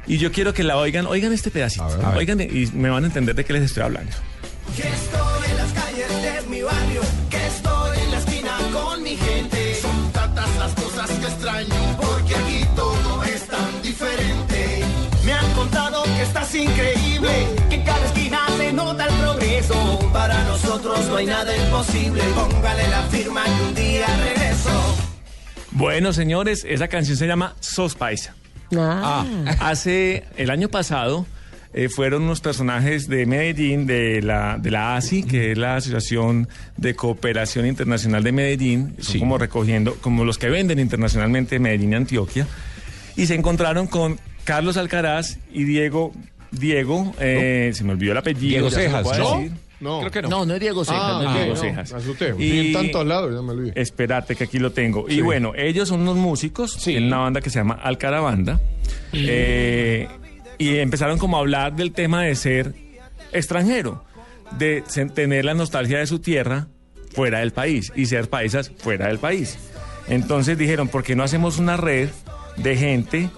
Y yo quiero que la oigan, oigan este pedacito, A ver. A ver. oigan y me van a entender de qué les estoy hablando. Que estoy en las calles de mi barrio, que estoy en la esquina con mi gente. Son tantas las cosas que extraño, porque aquí todo es tan diferente. Me han contado que estás increíble, que en cada esquina se nota el progreso. Para nosotros no hay nada imposible, póngale la firma que un día regreso. Bueno, señores, esa canción se llama Sos Paisa. Ah, Hace el año pasado eh, fueron unos personajes de Medellín, de la, de la ASI, que es la Asociación de Cooperación Internacional de Medellín, son como recogiendo, como los que venden internacionalmente Medellín y Antioquia, y se encontraron con Carlos Alcaraz y Diego, Diego, eh, se me olvidó el apellido. Diego ya se lo Cejas, puedo ¿no? decir. No. Creo que no. No, no es Diego Cejas, Ah, no es Diego no, Cejas. en tantos lados, ya me olvidé. Espérate que aquí lo tengo. Sí. Y bueno, ellos son unos músicos, Sí. tienen una banda que se llama Alcaravanda. eh, y empezaron como a hablar del tema de ser extranjero, de tener la nostalgia de su tierra fuera del país y ser paisas fuera del país. Entonces dijeron, ¿por qué no hacemos una red de gente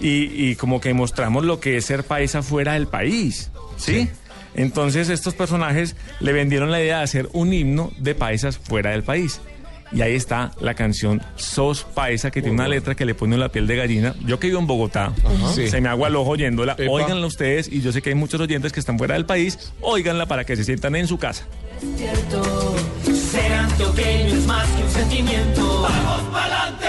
y, y como que mostramos lo que es ser paisa fuera del país? ¿Sí? Entonces estos personajes le vendieron la idea de hacer un himno de paisas fuera del país. Y ahí está la canción Sos Paisa, que tiene una letra que le pone la piel de gallina. Yo que vivo en Bogotá, Sí. se me agua el ojo oyéndola. Epa. Óiganla ustedes, y yo sé que hay muchos oyentes que están fuera del país. Óiganla para que se sientan en su casa. cierto. Ser antioqueño es más que un sentimiento. Vamos pa'lante.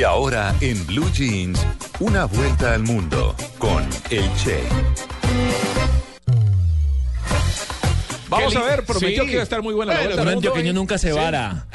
Y ahora en Blue Jeans, una vuelta al mundo con el Che. Vamos a ver, prometió Sí. que iba a estar muy buena la Bueno, vuelta. Un al mundo antioqueño nunca se vara.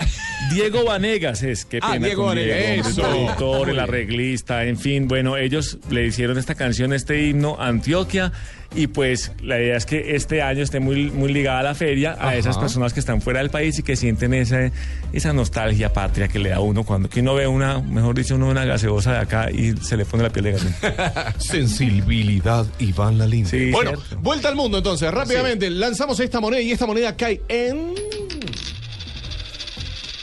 Diego Vanegas es, qué Ah, pena. Diego con Vanegas, Diego, el productor, el arreglista, en fin, bueno, ellos le hicieron esta canción, este himno Antioquia y pues la idea es que este año esté muy, muy ligada a la feria, a esas personas que están fuera del país y que sienten esa, esa nostalgia patria que le da a uno cuando que uno ve una, mejor dicho, uno ve una gaseosa de acá y se le pone la piel de gallina. Sensibilidad Iván la linda. Sí, bueno, cierto. vuelta al mundo entonces. Rápidamente, lanzamos esta moneda y esta moneda cae en.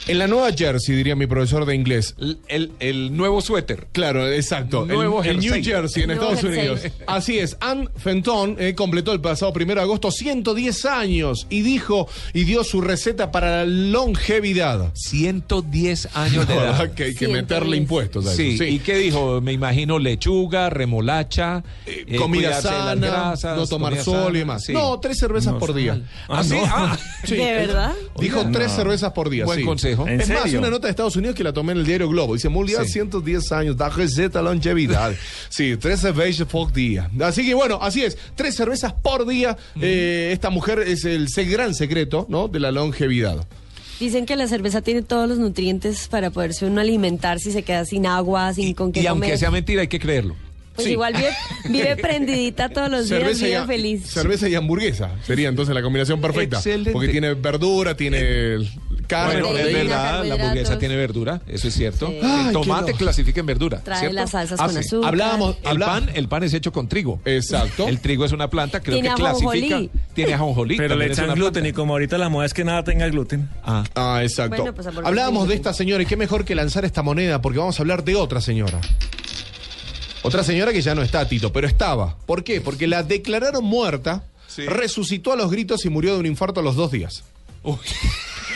En la Nueva Jersey, diría mi profesor de inglés. El, el- el nuevo suéter. Claro, exacto. Nuevo en, en New jersey. En Estados jersey. Unidos. Así es. Ann Fenton eh, completó el pasado primero de agosto 110 años y dijo y dio su receta para la longevidad. 110 años de edad. que hay que 110. meterle impuestos a Sí. ¿y qué dijo? Me imagino lechuga, remolacha, eh, comida de las sana, grasas, no tomar comida sol y demás. sí. No, tres cervezas No por día. ¿Ah, sí? Ah, Sí, ¿De verdad? Dijo Oiga, tres no. cervezas por día. Buen sí. consejo. Consejo. ¿En es más, una nota de Estados Unidos que la tomé en el diario Globo. Dice, Mundial Sí. 110 años, da receta longevidad. sí, tres cervezas por día. Así que bueno, así es. Tres cervezas por día. Eh, esta mujer es el gran secreto, ¿no? De la longevidad. Dicen que la cerveza tiene todos los nutrientes para poderse uno alimentar si se queda sin agua, sin con qué Y aunque comer. sea mentira, hay que creerlo. Pues Sí. igual vive, vive prendidita todos los días, Cerveza y, vive a- feliz. cerveza y hamburguesa sería entonces la combinación perfecta. Excelente. Porque tiene verdura, tiene carne, Bueno, es verdad, la hamburguesa tiene verdura, eso es cierto. Sí. El Ay, tomate clasifica en verdura. Trae ¿cierto? las salsas Ah, con sí. azúcar. Hablábamos, El pan, el pan es hecho con trigo. Exacto. El trigo es una planta, creo Tiene que clasifica. ajonjolí. Tiene ajonjolí. Pero le echan gluten planta. y como ahorita la moda es que nada tenga gluten. Ah. Ah, exacto. Bueno, pues, Hablábamos de esta señora y qué mejor que lanzar esta moneda porque vamos a hablar de otra señora. Otra señora que ya no está, Tito, pero estaba. ¿Por qué? Porque la declararon muerta, Sí. resucitó a los gritos y murió de un infarto a los dos días. Uy.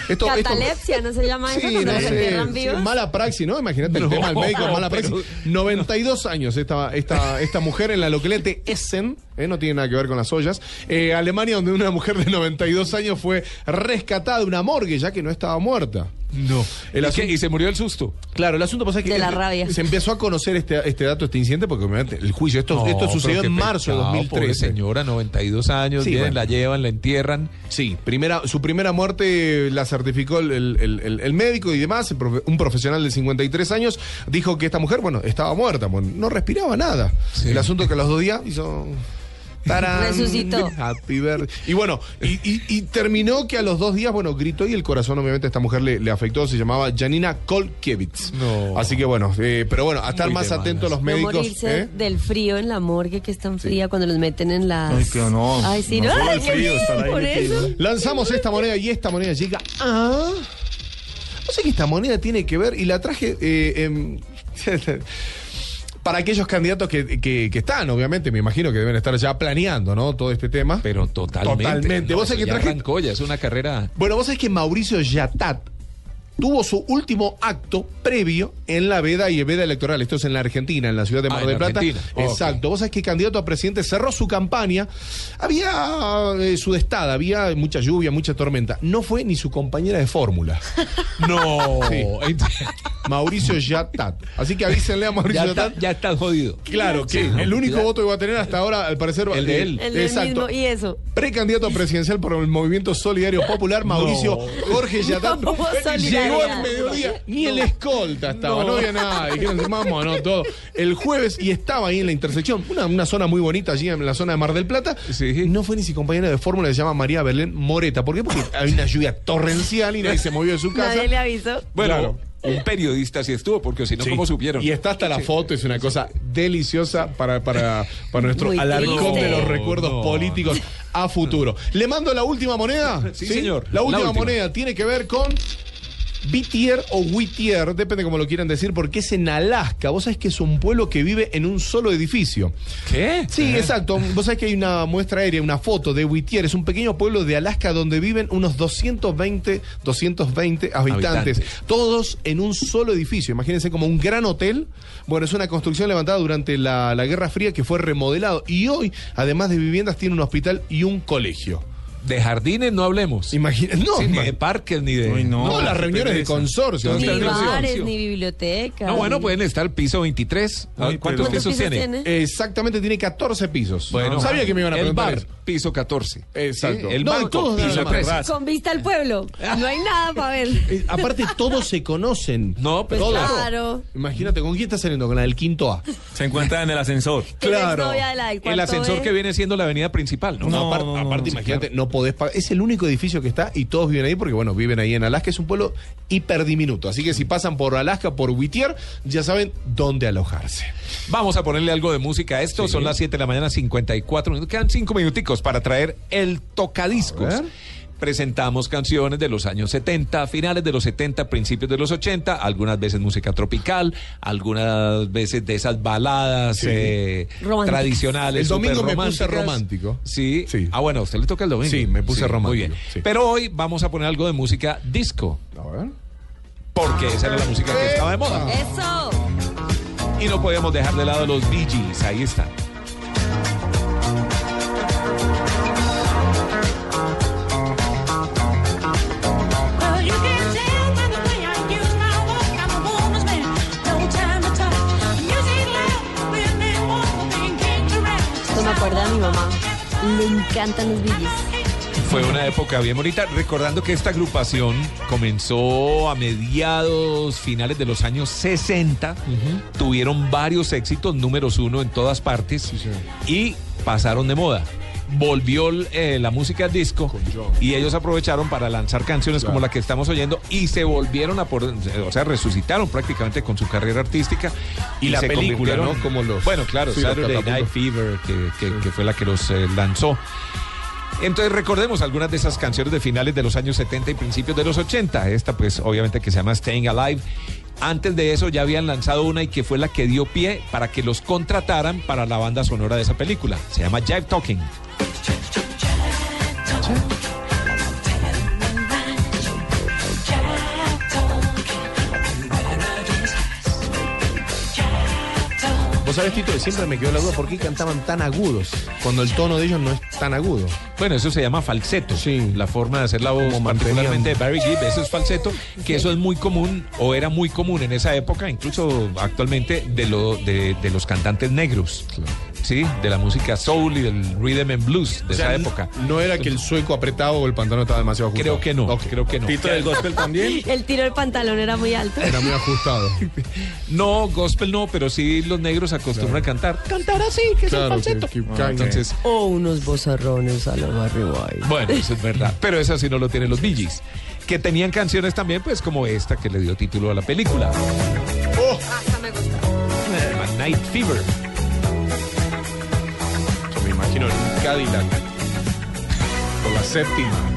Esto, esto- Catalepsia, ¿no se llama eso Sí, cuando no sé, sí, mala praxis, ¿no? Imagínate el tema del médico, mala pero- praxis. 92 años esta, esta, esta mujer en la localidad de Essen, ¿eh? no tiene nada que ver con las ollas, eh, Alemania, donde una mujer de 92 años fue rescatada de una morgue, ya que no estaba muerta. No. El ¿Y, asunto-? ¿Y se murió el susto? Claro, el asunto pasa que De la rabia. se empezó a conocer este, este dato, este incidente, porque obviamente el juicio, esto, No, esto sucedió en marzo de pecado, pobre 2013. señora, 92 años, Sí, vienen, bueno. la llevan, la entierran. Sí, primera, su primera muerte la certificó el, el- el- el- el médico y demás, el profe- un profesional de 53 años, dijo que esta mujer, bueno, estaba muerta, bueno, no respiraba nada. Sí. El asunto que a los dos días hizo... ¡Tarán! Resucitó. Happy birthday. Y bueno, y, y- y terminó que a los dos días, bueno, gritó y el corazón obviamente a esta mujer le, le afectó, se llamaba Janina Kolkiewicz. No. Así que bueno, eh, pero bueno, a estar Muy más atentos los No médicos. morirse ¿eh? del frío en la morgue que es tan fría cuando los meten en las... Ay, que no. Ay, sí, No no, Ay, el qué frío, bien, por eso. Lanzamos esta moneda y esta moneda llega a. No sé que esta moneda tiene que ver y la traje. eh, em, para aquellos candidatos que, que- que están, obviamente, me imagino que deben estar ya planeando, ¿no? Todo este tema. Pero totalmente. Totalmente. No, Vos sabés que traje- arrancó, ya es una carrera. Bueno, vos sabés que Mauricio Yatat tuvo su último acto previo en la veda y veda electoral. Esto es en la Argentina, en la ciudad de Ah, Mar en del Plata. Argentina. Exacto. Vos sabés que el candidato a presidente cerró su campaña. Había eh, sudestada, había mucha lluvia, mucha tormenta. No fue ni su compañera de fórmula. No. Sí. Mauricio Yatat. Así que avísenle a Mauricio ya, Yatat. está, ya estás jodido. Claro, que Sí, el no, único ya. voto que va a tener hasta ahora, al parecer, El de eh, él. El Exacto. mismo, y eso. Precandidato presidencial por el Movimiento Solidario Popular, Mauricio Jorge Yatat. No, Llegó al mediodía, ni el escolta estaba, no, había nada. Dijeron, vamos, no, todo. El jueves y estaba ahí en la intersección, una, una zona muy bonita allí en la zona de Mar del Plata. Sí. No fue ni si compañera de fórmula, se llama María Belén Moreta. ¿Por qué? Porque hay una lluvia torrencial y nadie se movió de su casa. Nadie le avisó. Bueno, Claro. un periodista sí estuvo, porque si no, Sí. ¿cómo supieron? Y está hasta la foto, es una cosa deliciosa para, para, para nuestro Muy alarcón triste. de los recuerdos No. políticos a futuro. ¿Le mando la última moneda? Sí, señor. La última, La última. moneda tiene que ver con Whittier o Whittier, depende como lo quieran decir, porque es en Alaska. Vos sabés que es un pueblo que vive en un solo edificio. ¿Qué? Sí, exacto. Vos sabés que hay una muestra aérea, una foto de Whittier. Es un pequeño pueblo de Alaska donde viven unos 220, 220 habitantes, Habitantes. Todos en un solo edificio. Imagínense como un gran hotel. Bueno, es una construcción levantada durante la, la Guerra Fría que fue remodelado. Y hoy, además de viviendas, tiene un hospital y un colegio. De jardines no hablemos. Imagina, no, Sí, ni de parques, ni de... Uy, no. no, las reuniones de consorcio. No, Ni bares, ni bibliotecas. No, bueno, pueden estar el piso 23. Uy, ¿Cuántos pero- pisos ¿Cuántos pisos tiene? tiene? Exactamente, tiene 14 pisos. Bueno, sabía que me iban a el preguntar bar, eso. piso 14. Exacto. Sí, el No, banco, todos piso la 13. mano. Con vista al pueblo. No hay nada para ver. Eh, aparte, todos se conocen. No, pues Todos. Claro. Imagínate, ¿con quién estás saliendo? Con la del quinto A. Se encuentra en el ascensor. Claro. El ascensor que viene siendo la avenida principal, ¿no? No, aparte, no, no, imagínate, no podés pagar. Es el único edificio que está y todos viven ahí porque, bueno, viven ahí en Alaska. Es un pueblo hiperdiminuto. Así que si pasan por Alaska, por Whittier, ya saben dónde alojarse. Vamos a ponerle algo de música a esto. Sí. Son las 7 de la mañana, 54 minutos. Quedan 5 minuticos para traer el tocadiscos. A ver. Presentamos canciones de los años 70, finales de los 70, principios de los 80, algunas veces música tropical, algunas veces de esas baladas Sí. eh, tradicionales. El domingo me puse romántico. Sí. Sí. Ah, bueno, a usted le toca el domingo. Sí, me puse Muy romántico, bien. sí. Pero hoy vamos a poner algo de música disco, A ver. porque esa era la música que estaba de moda. Eso. Y no podíamos dejar de lado los Bee Gees. Ahí están. Encantan los Gees. Fue una época bien bonita, recordando que esta agrupación comenzó a mediados, finales de los años 60, tuvieron varios éxitos, números uno en todas partes, y pasaron de moda. Volvió eh, la música disco y ellos aprovecharon para lanzar canciones como la que estamos oyendo y se volvieron a por, o sea, resucitaron prácticamente con su carrera artística Y la se película, ¿no? Como los- bueno, claro, sí, Saturday. Night Fever, que, que- que fue la que los eh, lanzó. Entonces recordemos algunas de esas canciones de finales de los años 70 y principios de los 80. Esta pues obviamente que se llama Staying Alive. Antes de eso ya habían lanzado una y que fue la que dio pie para que los contrataran para la banda sonora de esa película. Se llama Jive Talking. Sabés, Tito, que siempre me quedó la duda por qué cantaban tan agudos, cuando el tono de ellos no es tan agudo. Bueno, eso se llama falseto. Sí. La forma de hacer la voz, Como particularmente de Barry Gibb, eso es falseto, que eso es muy común, o era muy común en esa época, incluso actualmente, de, lo, de, de los cantantes negros. Sí, de la música soul y del rhythm and blues de O sea, esa época. No era que el sueco apretaba o el pantalón estaba demasiado ajustado. Creo que no, creo que no. Tito del gospel también. El tiro del pantalón era muy alto. Era muy ajustado. No, gospel no, pero sí los negros acostumbran a cantar. Cantar así, que Claro, es el falseto. que- que caen. Entonces, O unos bozarrones a la Barry White. bueno, eso es verdad. Pero eso sí no lo tienen los Gees, Que tenían canciones también, pues como esta que le dio título a la película. Esa me gusta. Night Fever. Imagino en un Cadillac. Con la séptima.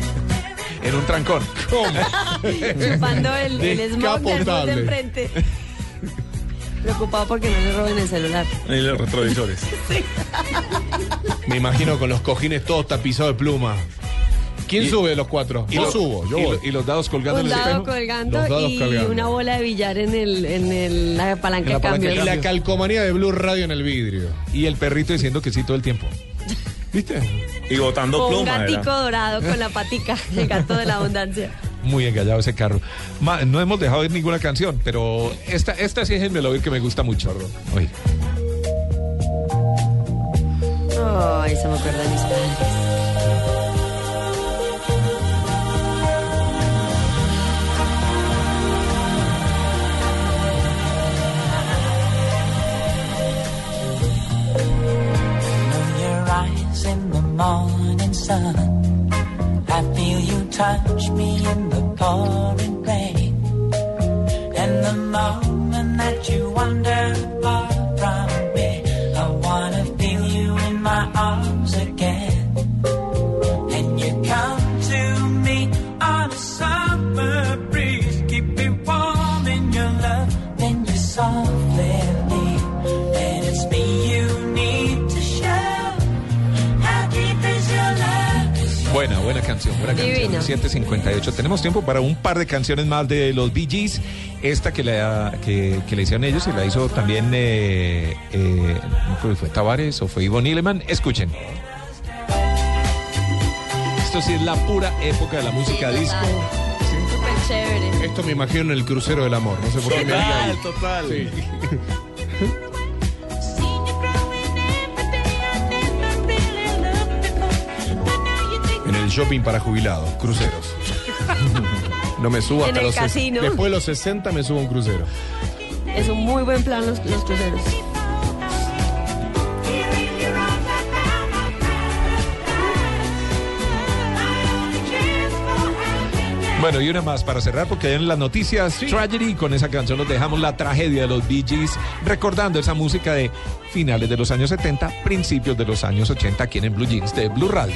En un trancón. Chupando el, el smog bus de enfrente. Preocupado porque no le roben el celular. En los retrovisores. Me imagino con los cojines todos tapizados de pluma. ¿Quién Y- sube de los cuatro? Yo lo- subo, yo y, voy. y los dados colgando Un en el dado espejo. colgando Los dados y colgando. una bola de billar en, el, en el, la palanca En la de palanca de cambio. Y la calcomanía de Blue Radio en el vidrio. Y el perrito diciendo que sí todo el tiempo. ¿Viste? Y botando O un gatico dorado con la patica, el gato de la abundancia. Muy engallado ese carro. Ma- no hemos dejado de ir ninguna canción, pero esta, esta sí es el melodía que me gusta mucho. Oye. Ay, se me acuerda de mis padres. Eyes in the morning sun. I feel you touch me in the pouring rain. And the moment that you wander far canción, buena Divino. canción. 758. Tenemos tiempo para un par de canciones más de los Bee Gees. Esta que le, que, que le hicieron ellos y la hizo también, eh, eh, no fue Tavares o fue Ivo Nieleman. Escuchen. Esto sí es la pura época de la música Sí, disco. chévere. Esto me imagino en el crucero del amor. No sé por qué me diga ahí. Total, total. Sí. el shopping para jubilados, cruceros. No me subo En hasta el los casino. Después de los 60 me subo a un crucero. Es un muy buen plan los, los cruceros. Bueno, y una más para cerrar, porque hay en las noticias Tragedy, con esa canción nos dejamos la tragedia de los Bee Gees, recordando esa música de finales de los años 70, principios de los años 80, aquí en Blue Jeans de Blue Radio.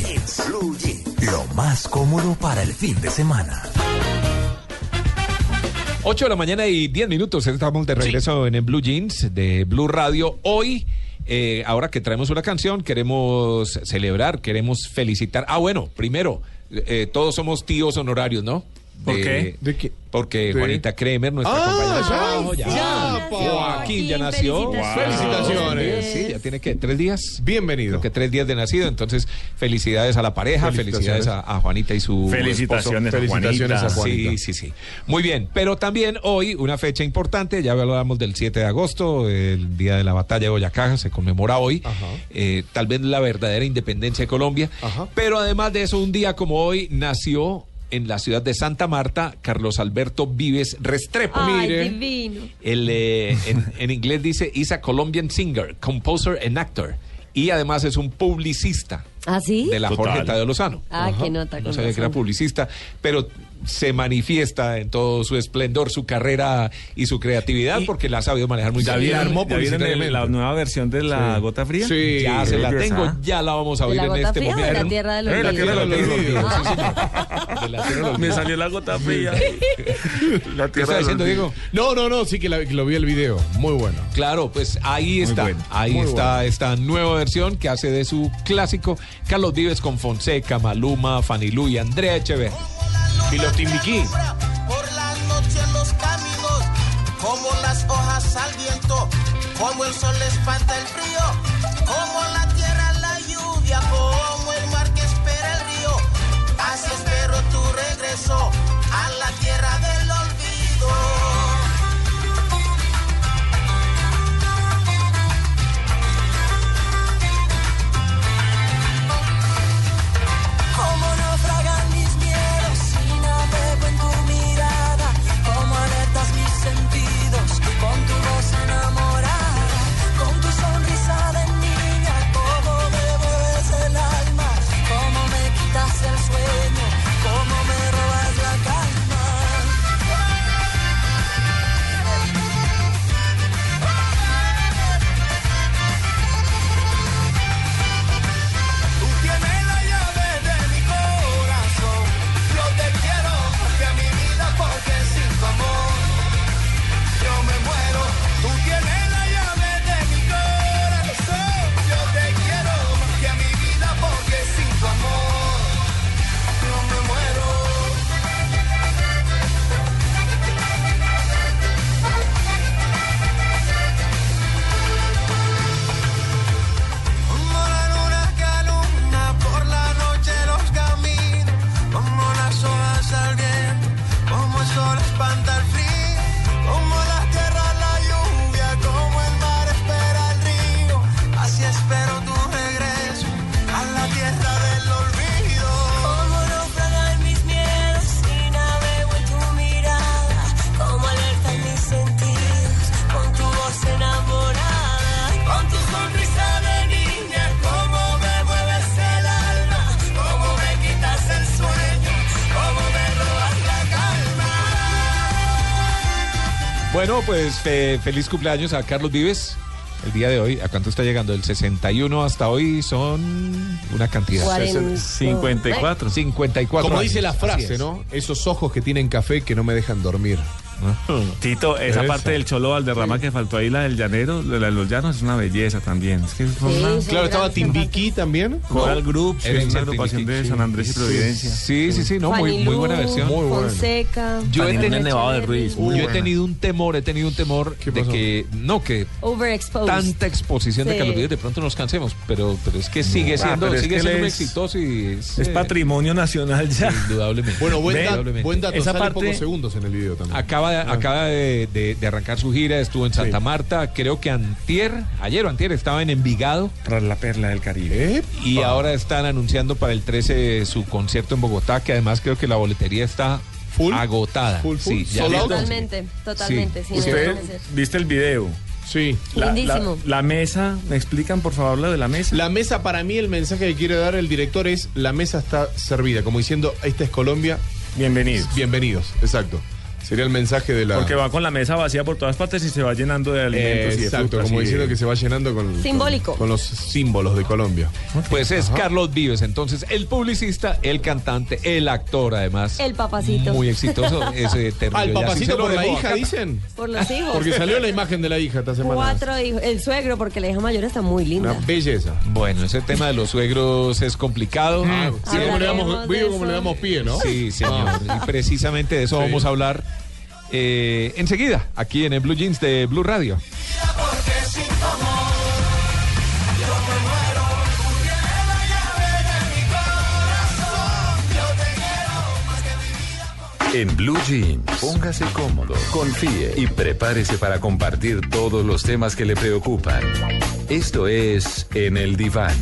Jeans. Blue Jeans. Lo más cómodo para el fin de semana. 8 de la mañana y 10 minutos. Estamos de regreso en el Blue Jeans de Blue Radio. Hoy, eh, ahora que traemos una canción, queremos celebrar, queremos felicitar. Ah, bueno, primero, eh, todos somos tíos honorarios, ¿no? ¿Por qué? ¿De qué? Porque De- Juanita Kremer, nuestra Ah, compañera de ya. trabajo, ya. Ya, nació. Joaquín ya nació. Felicitaciones. Sí, ya tiene que tres días. Bienvenido. Creo que tres días de nacido, entonces felicidades a la pareja, felicidades a, a Juanita y su Felicitaciones a esposo. Felicitaciones Juanita. a Juanita. Sí, sí, sí. Muy bien, pero también hoy una fecha importante, ya hablábamos del 7 de agosto, el día de la batalla de Boyacá, se conmemora hoy, eh, tal vez la verdadera independencia de Colombia, Ajá. pero además de eso, un día como hoy nació en la ciudad de Santa Marta Carlos Alberto Vives Restrepo. Ay, Mire. divino. El, eh, en, en inglés dice, is a Colombian singer, composer and actor. Y además es un publicista ¿Ah, sí? de la Total. Jorge Tadeo Lozano. Ah, qué nota. No sabía que era publicista, pero se manifiesta en todo su esplendor, su carrera y su creatividad, Y- porque la ha sabido manejar muy ¿Ya bien. armó el- la nueva versión de la Sí. gota fría? Sí. Ya se la tengo, ya la vamos a ¿De oír en este fría o de momento. la tierra de los Eh, la olvidos? tierra de los olvidos, sí, señor. De la tierra de los Me salió la gota fría. la ¿Qué está diciendo, Diego? No, no, no, sí que, la- que lo vi el video. Muy bueno. Claro, pues ahí está, bueno, ahí muy está bueno. esta nueva versión que hace de su clásico Carlos Vives con Fonseca, Maluma, Fanny Lu y Andrea Echever. Por la noche en los caminos, como las hojas al viento, como el sol espanta el frío, como la tierra la lluvia, como el mar que espera el río. Así espero tu regreso a la tierra del Bueno, pues fe- feliz cumpleaños a Carlos Vives. El día de hoy, ¿a cuánto está llegando? Del 61 hasta hoy son una cantidad. Cuarenta- 54. 54 Como años. dice la frase, es. ¿no? Esos ojos que tienen café que no me dejan dormir. Tito, esa Esa. parte del Cholo Valderrama que faltó ahí, la del llanero, de la de los llanos, es una belleza también. Es que son Sí, una sí. Claro, estaba Timbiquí también. Coral Group, es una agrupación de sí. San Andrés y Providencia. Sí, sí, sí, no, muy, buena versión. Muy buena. Fonseca. Yo he, tenido, en Nevado de Ruiz, yo he tenido un temor, he tenido un temor ¿Qué de que, no, que Overexposed. tanta exposición de Sí. Carlos Vives de pronto nos cansemos, pero, pero es que sigue Ah, siendo, sigue siendo exitoso y es, Es eh, patrimonio nacional ya. Indudablemente. Bueno, buen, buen dato. Esa Sale parte- pocos segundos en el video también. Acaba, de, acaba de, de- de arrancar su gira, estuvo en Santa Sí. Marta, creo que antier, ayer o antier estaba en Envigado Tras la perla del Caribe. Y ahora están anunciando para el 13 su concierto en Bogotá, que además creo que la boletería está Full. agotada. Full, full. Sí, ya. Totalmente, totalmente. Sí. Sí, ¿Usted debe ser. viste el video? Sí. La, Lindísimo. la- la mesa, ¿me explican por favor lo de la mesa? La mesa, para mí, el mensaje que quiere dar el director es: la mesa está servida. Como diciendo, esta es Colombia, Bienvenidos. bienvenidos. Exacto. Sería el mensaje de la. Porque va con la mesa vacía por todas partes y se va llenando de alimentos y de Exacto, como y de- diciendo que se va llenando con. Simbólico. Con, con los símbolos de Colombia. Pues es Carlos Vives, entonces el publicista, el cantante, el actor además. El papacito. Muy exitoso ese término. Al papacito por la hija, dicen. Por los hijos. Porque salió la imagen de la hija esta semana. Cuatro hijos. El suegro, porque la hija mayor está muy linda. Una belleza. Bueno, ese tema de los suegros es complicado. Ah, sí, como le damos, vivo como le damos pie, ¿no? Sí, señor. Ah. Y precisamente de eso Sí. vamos a hablar eh, enseguida, aquí en el Blue Jeans de Blue Radio. En Blue Jeans, póngase cómodo, confíe y prepárese para compartir todos los temas que le preocupan. Esto es En el Diván.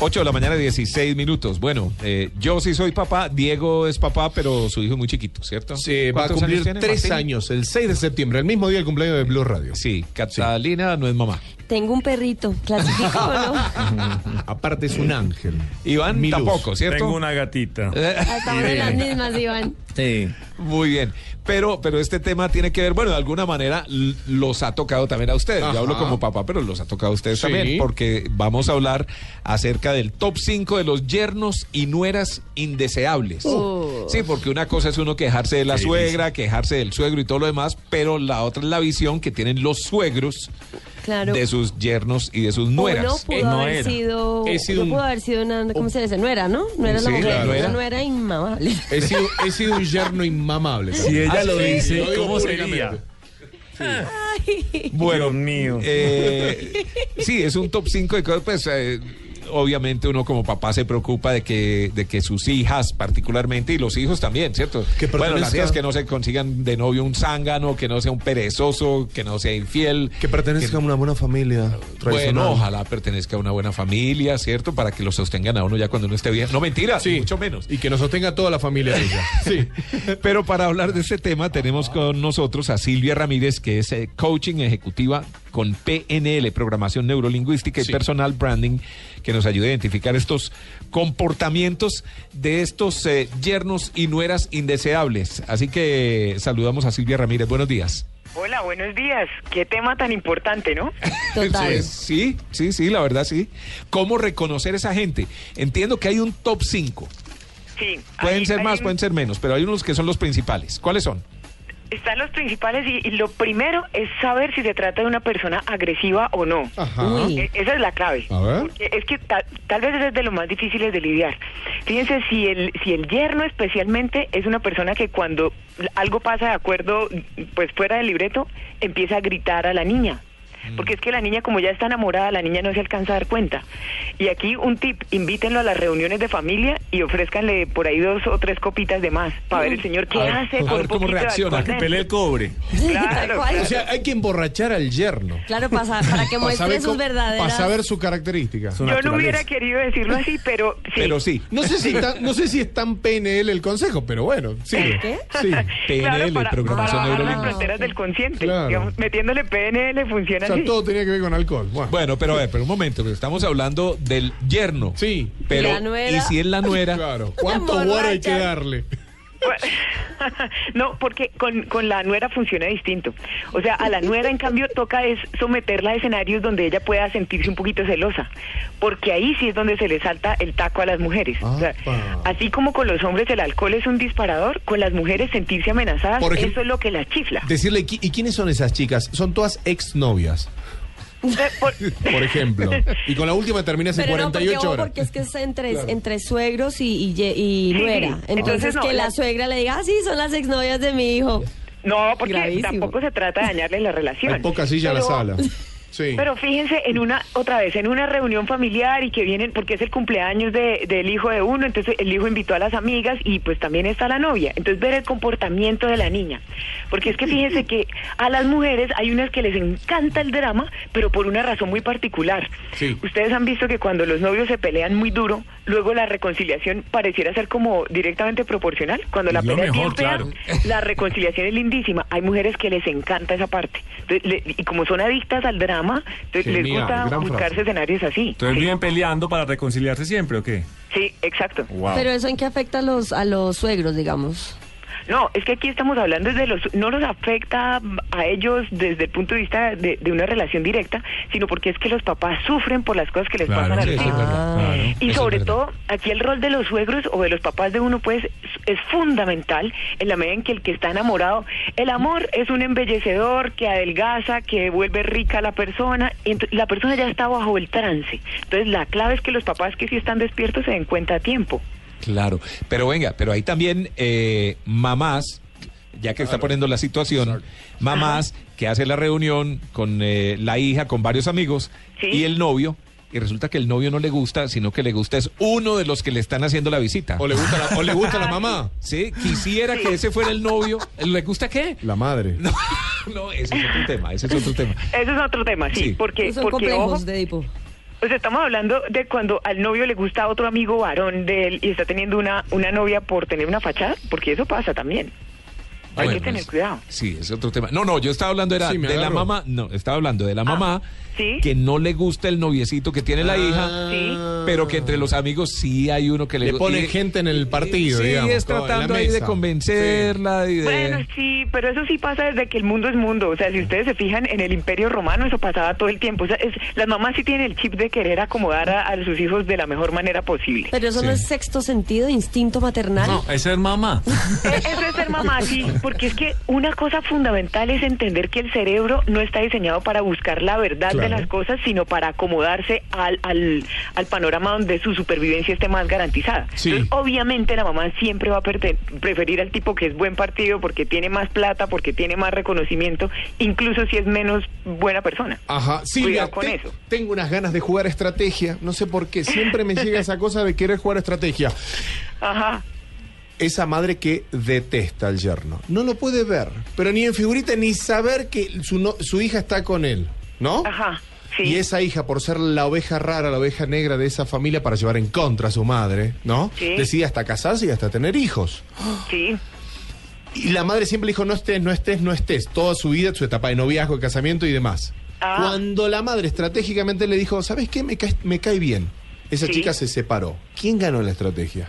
8 de la mañana, 16 minutos. Bueno, eh, yo sí soy papá, Diego es papá, pero su hijo es muy chiquito, ¿cierto? Sí, va a ¿Cuántos cumplir años tiene, tres Martín? años, el 6 de septiembre, el mismo día del cumpleaños de Blue Radio. Sí, Catalina no es mamá. Tengo un perrito. ¿Clasifico o no? Aparte es un ángel. Iván Mi luz. tampoco, ¿cierto? Tengo una gatita. Estamos en las mismas, Iván. Sí. Muy bien, pero, pero este tema tiene que ver, bueno, de alguna manera los ha tocado también a ustedes. Ajá. Yo hablo como papá, pero los ha tocado a ustedes Sí. también, porque vamos a hablar acerca del top 5 de los yernos y nueras indeseables. Uh. Sí, porque una cosa es uno quejarse de la Qué suegra, quejarse del suegro y todo lo demás, pero la otra es la visión que tienen los suegros Claro. de sus yernos y de sus nueras. pudo Eh, no haber era. sido, He sido uno un- pudo haber sido una, ¿cómo se dice? Nuera, ¿no? No era Sí, la mujer, claro. una nuera inmamable. He sido, he sido un yerno inmamable. Si ella Ah, lo sí, dice, lo ¿cómo sería? Bueno, Dios mío. eh, sí, es un top 5 de cosas, pues eh, obviamente uno como papá se preocupa de que, de que sus hijas particularmente y los hijos también, ¿cierto? Que bueno, las hijas que no se consigan de novio un zángano, que no sea un perezoso, que no sea infiel. Que pertenezca a una buena familia. Bueno, ojalá pertenezca a una buena familia, ¿cierto? Para que lo sostengan a uno ya cuando uno esté bien. No, mentira, Sí, mucho menos. Y que nos sostenga toda la familia de ella. Sí. Pero para hablar de este tema tenemos con nosotros a Silvia Ramírez, que es eh, coaching ejecutiva con PNL, Programación Neurolingüística y Sí. Personal Branding, que nos ayuda a identificar estos comportamientos de estos eh, yernos y nueras indeseables. Así que saludamos a Silvia Ramírez. Buenos días. Hola, buenos días. Qué tema tan importante, ¿no? Total. Sí, sí, sí, la verdad sí. ¿Cómo reconocer esa gente? Entiendo que hay un top 5. Sí. Pueden hay- ser hay más, un- pueden ser menos, pero hay unos que son los principales. ¿Cuáles son? Están los principales y, y lo primero es saber si se trata de una persona agresiva o no. E- Esa es la clave. A ver. Porque es que ta- tal vez es de los más difíciles de lidiar. Fíjense, si el, si el yerno especialmente es una persona que cuando algo pasa de acuerdo, pues fuera del libreto, empieza a gritar a la niña. Porque es que la niña, como ya está enamorada, la niña no se alcanza a dar cuenta. Y aquí un tip, invítenlo a las reuniones de familia y ofrézcanle por ahí dos o tres copitas de más para ver el señor qué A ver, hace a ver un cómo reacciona, Que pelee el cobre. Claro, Tal cual. O sea, hay que emborrachar al yerno. Claro, para, para que muestre sus cómo- verdaderas... para saber su característica. Su Yo no hubiera querido decirlo así, pero sí. Pero sí. No sé si tan, no sé si es tan PNL el consejo, pero bueno, sí. ¿Qué? Sí. PNL, para, programación para bajar las fronteras del consciente. Claro. Digamos, metiéndole PNL O funciona sea, todo tenía que ver con alcohol. Bueno. Bueno, pero a ver, pero un momento, pero estamos hablando del yerno. Sí. Pero, La nuera. ¿y si es la nuera? Claro. ¿Cuánto guaro hay que darle? no, porque con, con la nuera funciona distinto. O sea, a la nuera, en cambio, toca es someterla a escenarios donde ella pueda sentirse un poquito celosa. Porque ahí sí es donde se le salta el taco a las mujeres. O sea, así como con los hombres el alcohol es un disparador, con las mujeres sentirse amenazadas, Por ejemplo- eso es lo que las chifla. Decirle, ¿qui- ¿y quiénes son esas chicas? Son todas exnovias, Eh, por- por ejemplo. Y con la última terminas en Pero no, porque, 48 horas. porque es que es entre, Claro. entre suegros y, y, ye- y Sí, nuera. sí. Entonces, no, que la la- suegra le diga, ah, sí, son las exnovias de mi hijo. no, porque Gravísimo. tampoco se trata de dañarle la relación. Hay poca silla en la sala. Sí. Pero fíjense, en una, otra vez, en una reunión familiar y que vienen, porque es el cumpleaños de- del hijo de uno, entonces el hijo invitó a las amigas y pues también está la novia. Entonces ver el comportamiento de la niña. Porque es que fíjense que a las mujeres hay unas que les encanta el drama, pero por una razón muy particular. Sí. Ustedes han visto que cuando los novios se pelean muy duro, luego la reconciliación pareciera ser como directamente proporcional. Cuando la Es pelea es mejor, fea, claro. la reconciliación es lindísima. Hay mujeres que les encanta esa parte. Entonces, le- y como son adictas al drama, ama, entonces les gusta frase. escenarios así. Entonces viven peleando para reconciliarse siempre, ¿o qué? Sí, exacto. Wow. Pero eso en qué afecta a los, a los suegros, digamos. No, es que aquí estamos hablando desde los, no los afecta a ellos desde el punto de vista de, de una relación directa, sino porque es que los papás sufren por las cosas que les Claro, pasan a sí, los hijos. Ah. Y sobre todo, aquí el rol de los suegros o de los papás de uno, pues, es- fundamental en la medida en que el que está enamorado, el amor es un embellecedor que adelgaza, que vuelve rica a la persona, y la persona ya está bajo el trance. Entonces, la clave es que los papás que sí están despiertos se den cuenta a tiempo. Claro, pero venga, pero hay también eh, mamás, ya que está poniendo la situación, mamás que hace la reunión con eh, la hija, con varios amigos Sí. y el novio, y resulta que el novio no le gusta, sino que le gusta es uno de los que le están haciendo la visita. ¿O le gusta la, o le gusta la mamá? Sí, quisiera que ese fuera el novio. ¿Le gusta qué? La madre. No, no, ese es otro tema, ese es otro tema. Ese es otro tema, sí, Sí. porque, Son porque complejos ojo, de Edipo. Pues estamos hablando de cuando al novio le gusta a otro amigo varón de él y está teniendo una, una novia por tener una fachada, porque eso pasa también. Hay Bueno, que tener es- cuidado. Sí, es otro tema. No, no, yo estaba hablando era Sí, de la mamá, no, estaba hablando de la mamá Ah, ¿sí? que no le gusta el noviecito que tiene la hija, Sí. pero que entre los amigos sí hay uno que le Le pone gente en el partido, sí, digamos, es tratando ahí de convencerla y de Bueno, sí, pero eso sí pasa desde que el mundo es mundo. O sea, si ustedes se fijan en el imperio romano, eso pasaba todo el tiempo. O sea, es- las mamás sí tienen el chip de querer acomodar a, a sus hijos de la mejor manera posible. Pero eso no es sexto sentido, instinto maternal. No, es mamá. Eh, Eso es ser mamá, sí, porque es que una cosa fundamental es entender que el cerebro no está diseñado para buscar la verdad de las cosas, sino para acomodarse al, al, al panorama donde su supervivencia esté más garantizada. Sí. Entonces, obviamente la mamá siempre va a preferir al tipo que es buen partido porque tiene más plata, porque tiene más reconocimiento, incluso si es menos buena persona. Ajá, sí, Cuidado con eso. tengo unas ganas de jugar estrategia, no sé por qué, siempre me llega esa cosa de querer jugar estrategia. Ajá. Esa madre que detesta al yerno, no lo puede ver, pero ni en figurita ni saber que su, no- su hija está con él, ¿no? Ajá. Sí. Y esa hija, por ser la oveja rara, la oveja negra de esa familia, para llevar en contra a su madre, ¿no? Sí. Decide hasta casarse y hasta tener hijos. Sí. Y la madre siempre le dijo, no estés, no estés, no estés, toda su vida, su etapa de noviazgo, de casamiento y demás. Ah. Cuando la madre estratégicamente le dijo, ¿sabes qué? Me cae, me cae bien. Esa Sí. chica se separó. ¿Quién ganó la estrategia?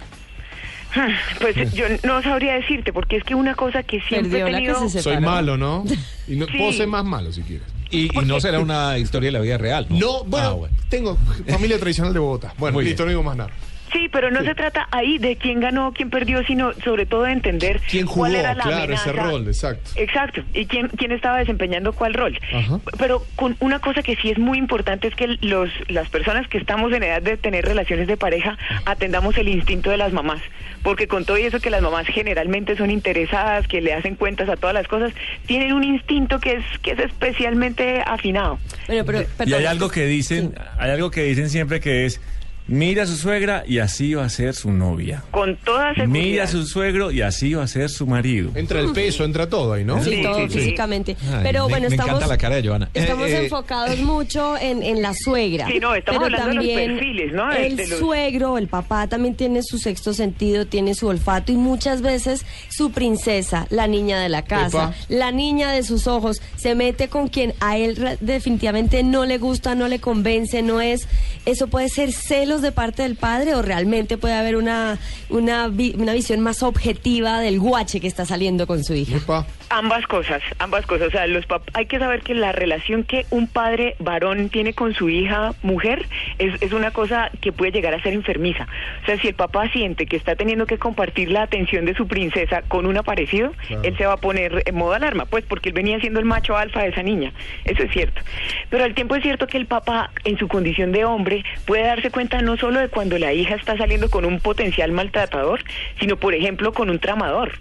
Pues yo no sabría decirte, porque es que una cosa que siempre Perdió he tenido... se Soy malo, ¿no? Y no Sí. puedo ser más malo si quieres. Y, y no será una historia de la vida real. No, No, bueno, Ah, bueno. tengo familia tradicional de Bogotá. Bueno, listo, no digo más nada. Sí, pero no se trata ahí de quién ganó, quién perdió, sino sobre todo de entender ¿Quién jugó? cuál era la Claro, ese amenaza. rol, exacto. Exacto, y quién, quién estaba desempeñando cuál rol. Ajá. Pero con una cosa que sí es muy importante es que los, las personas que estamos en edad de tener relaciones de pareja atendamos el instinto de las mamás, porque con todo y eso que las mamás generalmente son interesadas, que le hacen cuentas a todas las cosas, tienen un instinto que es que es especialmente afinado. Bueno, pero, Y hay algo que dicen, hay algo que dicen siempre que es mira a su suegra y así va a ser su novia. Con toda seguridad. Mira a su suegro y así va a ser su marido. Entra el peso, entra todo ahí, ¿no? Sí, Sí, todo sí, sí. físicamente. Ay, pero me- bueno, me estamos, encanta la cara de Joana. estamos Eh, eh, enfocados mucho en, en la suegra. Sí, no, estamos pero hablando de los también perfiles, ¿no? El de los- suegro, el papá también tiene su sexto sentido, tiene su olfato y muchas veces su princesa, la niña de la casa, Epa. la niña de sus ojos, se mete con quien a él definitivamente no le gusta, no le convence, no es. Eso puede ser celos de parte del padre o realmente puede haber una, una, una visión más objetiva del guache que está saliendo con su hija. Ambas cosas, ambas cosas. O sea, los pap- hay que saber que la relación que un padre varón tiene con su hija mujer es, es una cosa que puede llegar a ser enfermiza. O sea, si el papá siente que está teniendo que compartir la atención de su princesa con un aparecido, Claro. él se va a poner en modo alarma, pues porque él venía siendo el macho alfa de esa niña. Eso es cierto. Pero al tiempo es cierto que el papá, en su condición de hombre, puede darse cuenta no solo de cuando la hija está saliendo con un potencial maltratador, sino, por ejemplo, con un tramador.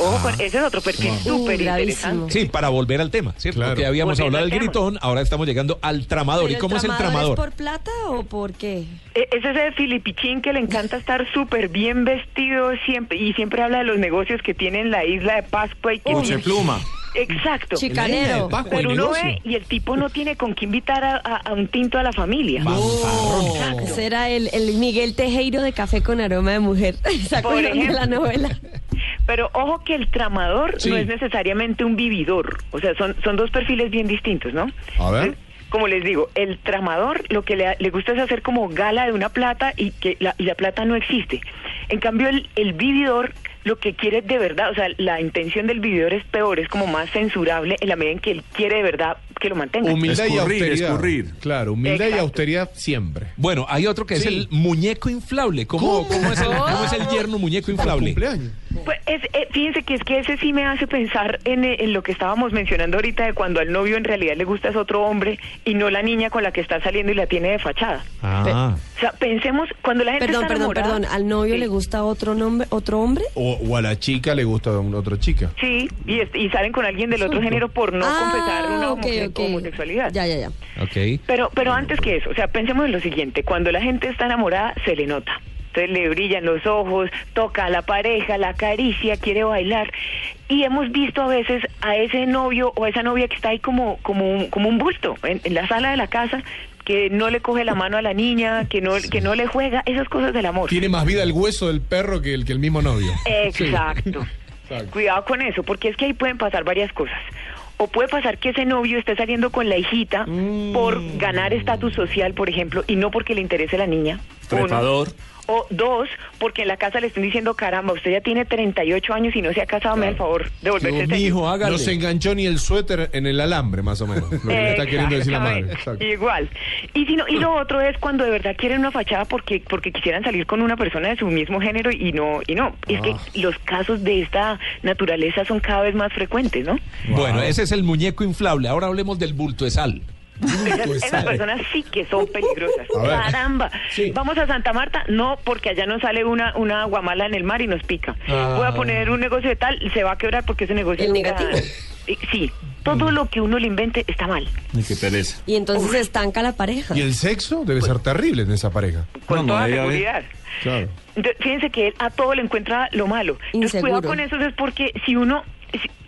Ojo, con- ese es otro perfil súper interesante. Sí, para volver al tema, ¿cierto? Claro. Porque habíamos hablado del gritón, ahora estamos llegando al tramador. ¿Y ¿Pero cómo es el tramador? por plata o por qué? E- Es ese filipichín que le encanta estar súper bien vestido siempre y siempre habla de los negocios que tiene en la isla de Pascua y que Mucha pluma. Exacto. Chicanero. Pascua, Pero uno ve y el tipo no tiene con qué invitar a, a- a un tinto a la familia. Fanfarrón. Ese era el, el Miguel Tejero de Café con Aroma de Mujer. ¿Se Por acuerdan de ejemplo. la novela? Pero ojo que el tramador Sí. no es necesariamente un vividor. O sea, son, son dos perfiles bien distintos, ¿no? A ver. Entonces, Como les digo, el tramador lo que le, le gusta es hacer como gala de una plata y que la, y la plata no existe. En cambio, el, el vividor lo que quiere de verdad, o sea, la intención del vividor es peor, es como más censurable en la medida en que él quiere de verdad que lo mantenga. Humildad y austeridad. escurrir. Claro, humildad y austeridad siempre. Bueno, hay otro que es el muñeco inflable. ¿Cómo, cómo es, el, cómo es el yerno muñeco inflable? Cumpleaños. Pues es, eh, fíjense que es que ese sí me hace pensar en, eh, en lo que estábamos mencionando ahorita de cuando al novio en realidad le gusta es otro hombre y no la niña con la que está saliendo y la tiene de fachada. Ah. O sea, pensemos, cuando la gente Perdón, está perdón, enamorada... perdón. ¿Al novio Sí. le gusta otro nombre, otro hombre? O, o a la chica le gusta una otra chica. Sí, y, y salen con alguien del otro género por no confesar una Ah, homosexualidad. Ya, ya, ya. Pero, pero antes que eso, o sea, pensemos en lo siguiente, cuando la gente está enamorada, se le nota. Entonces le brillan los ojos, toca a la pareja, la acaricia, quiere bailar. Y hemos visto a veces a ese novio o a esa novia que está ahí como, como, un, como un bulto en, en la sala de la casa, que no le coge la mano a la niña, que no, que no le juega, esas cosas del amor. Tiene más vida el hueso del perro que el, que el mismo novio. Exacto. Exacto. Cuidado con eso, porque es que ahí pueden pasar varias cosas. O puede pasar que ese novio esté saliendo con la hijita por ganar estatus social, por ejemplo, y no porque le interese la niña. Uno. O dos, porque en la casa le están diciendo, caramba, usted ya tiene 38 años y no se ha casado, me da el favor de volverse Mi hijo, hágale. No se enganchó ni el suéter en el alambre, más o menos. Lo que le está queriendo decir la madre. Exacto. Igual. Y, si no, y lo otro es cuando de verdad quieren una fachada porque porque quisieran salir con una persona de su mismo género y no y no. Es que Ah. los casos de esta naturaleza son cada vez más frecuentes, ¿no? Bueno, ese es el muñeco inflable. Ahora hablemos del bulto de sal. Esas, personas sí que son peligrosas. Caramba. Sí. Vamos a Santa Marta, no, porque allá nos sale una, una guamala en el mar y nos pica. Ah. Voy a poner un negocio de tal, se va a quebrar porque ese negocio nunca- negativo. Eh, Sí, todo lo que uno le invente está mal. Ay, qué pereza. Y entonces se estanca la pareja. Y el sexo debe ser terrible en esa pareja. Con No, no, toda ver. seguridad. Claro. Entonces, fíjense que él a todo le encuentra lo malo. Entonces, Inseguro. cuidado con eso, es porque si uno.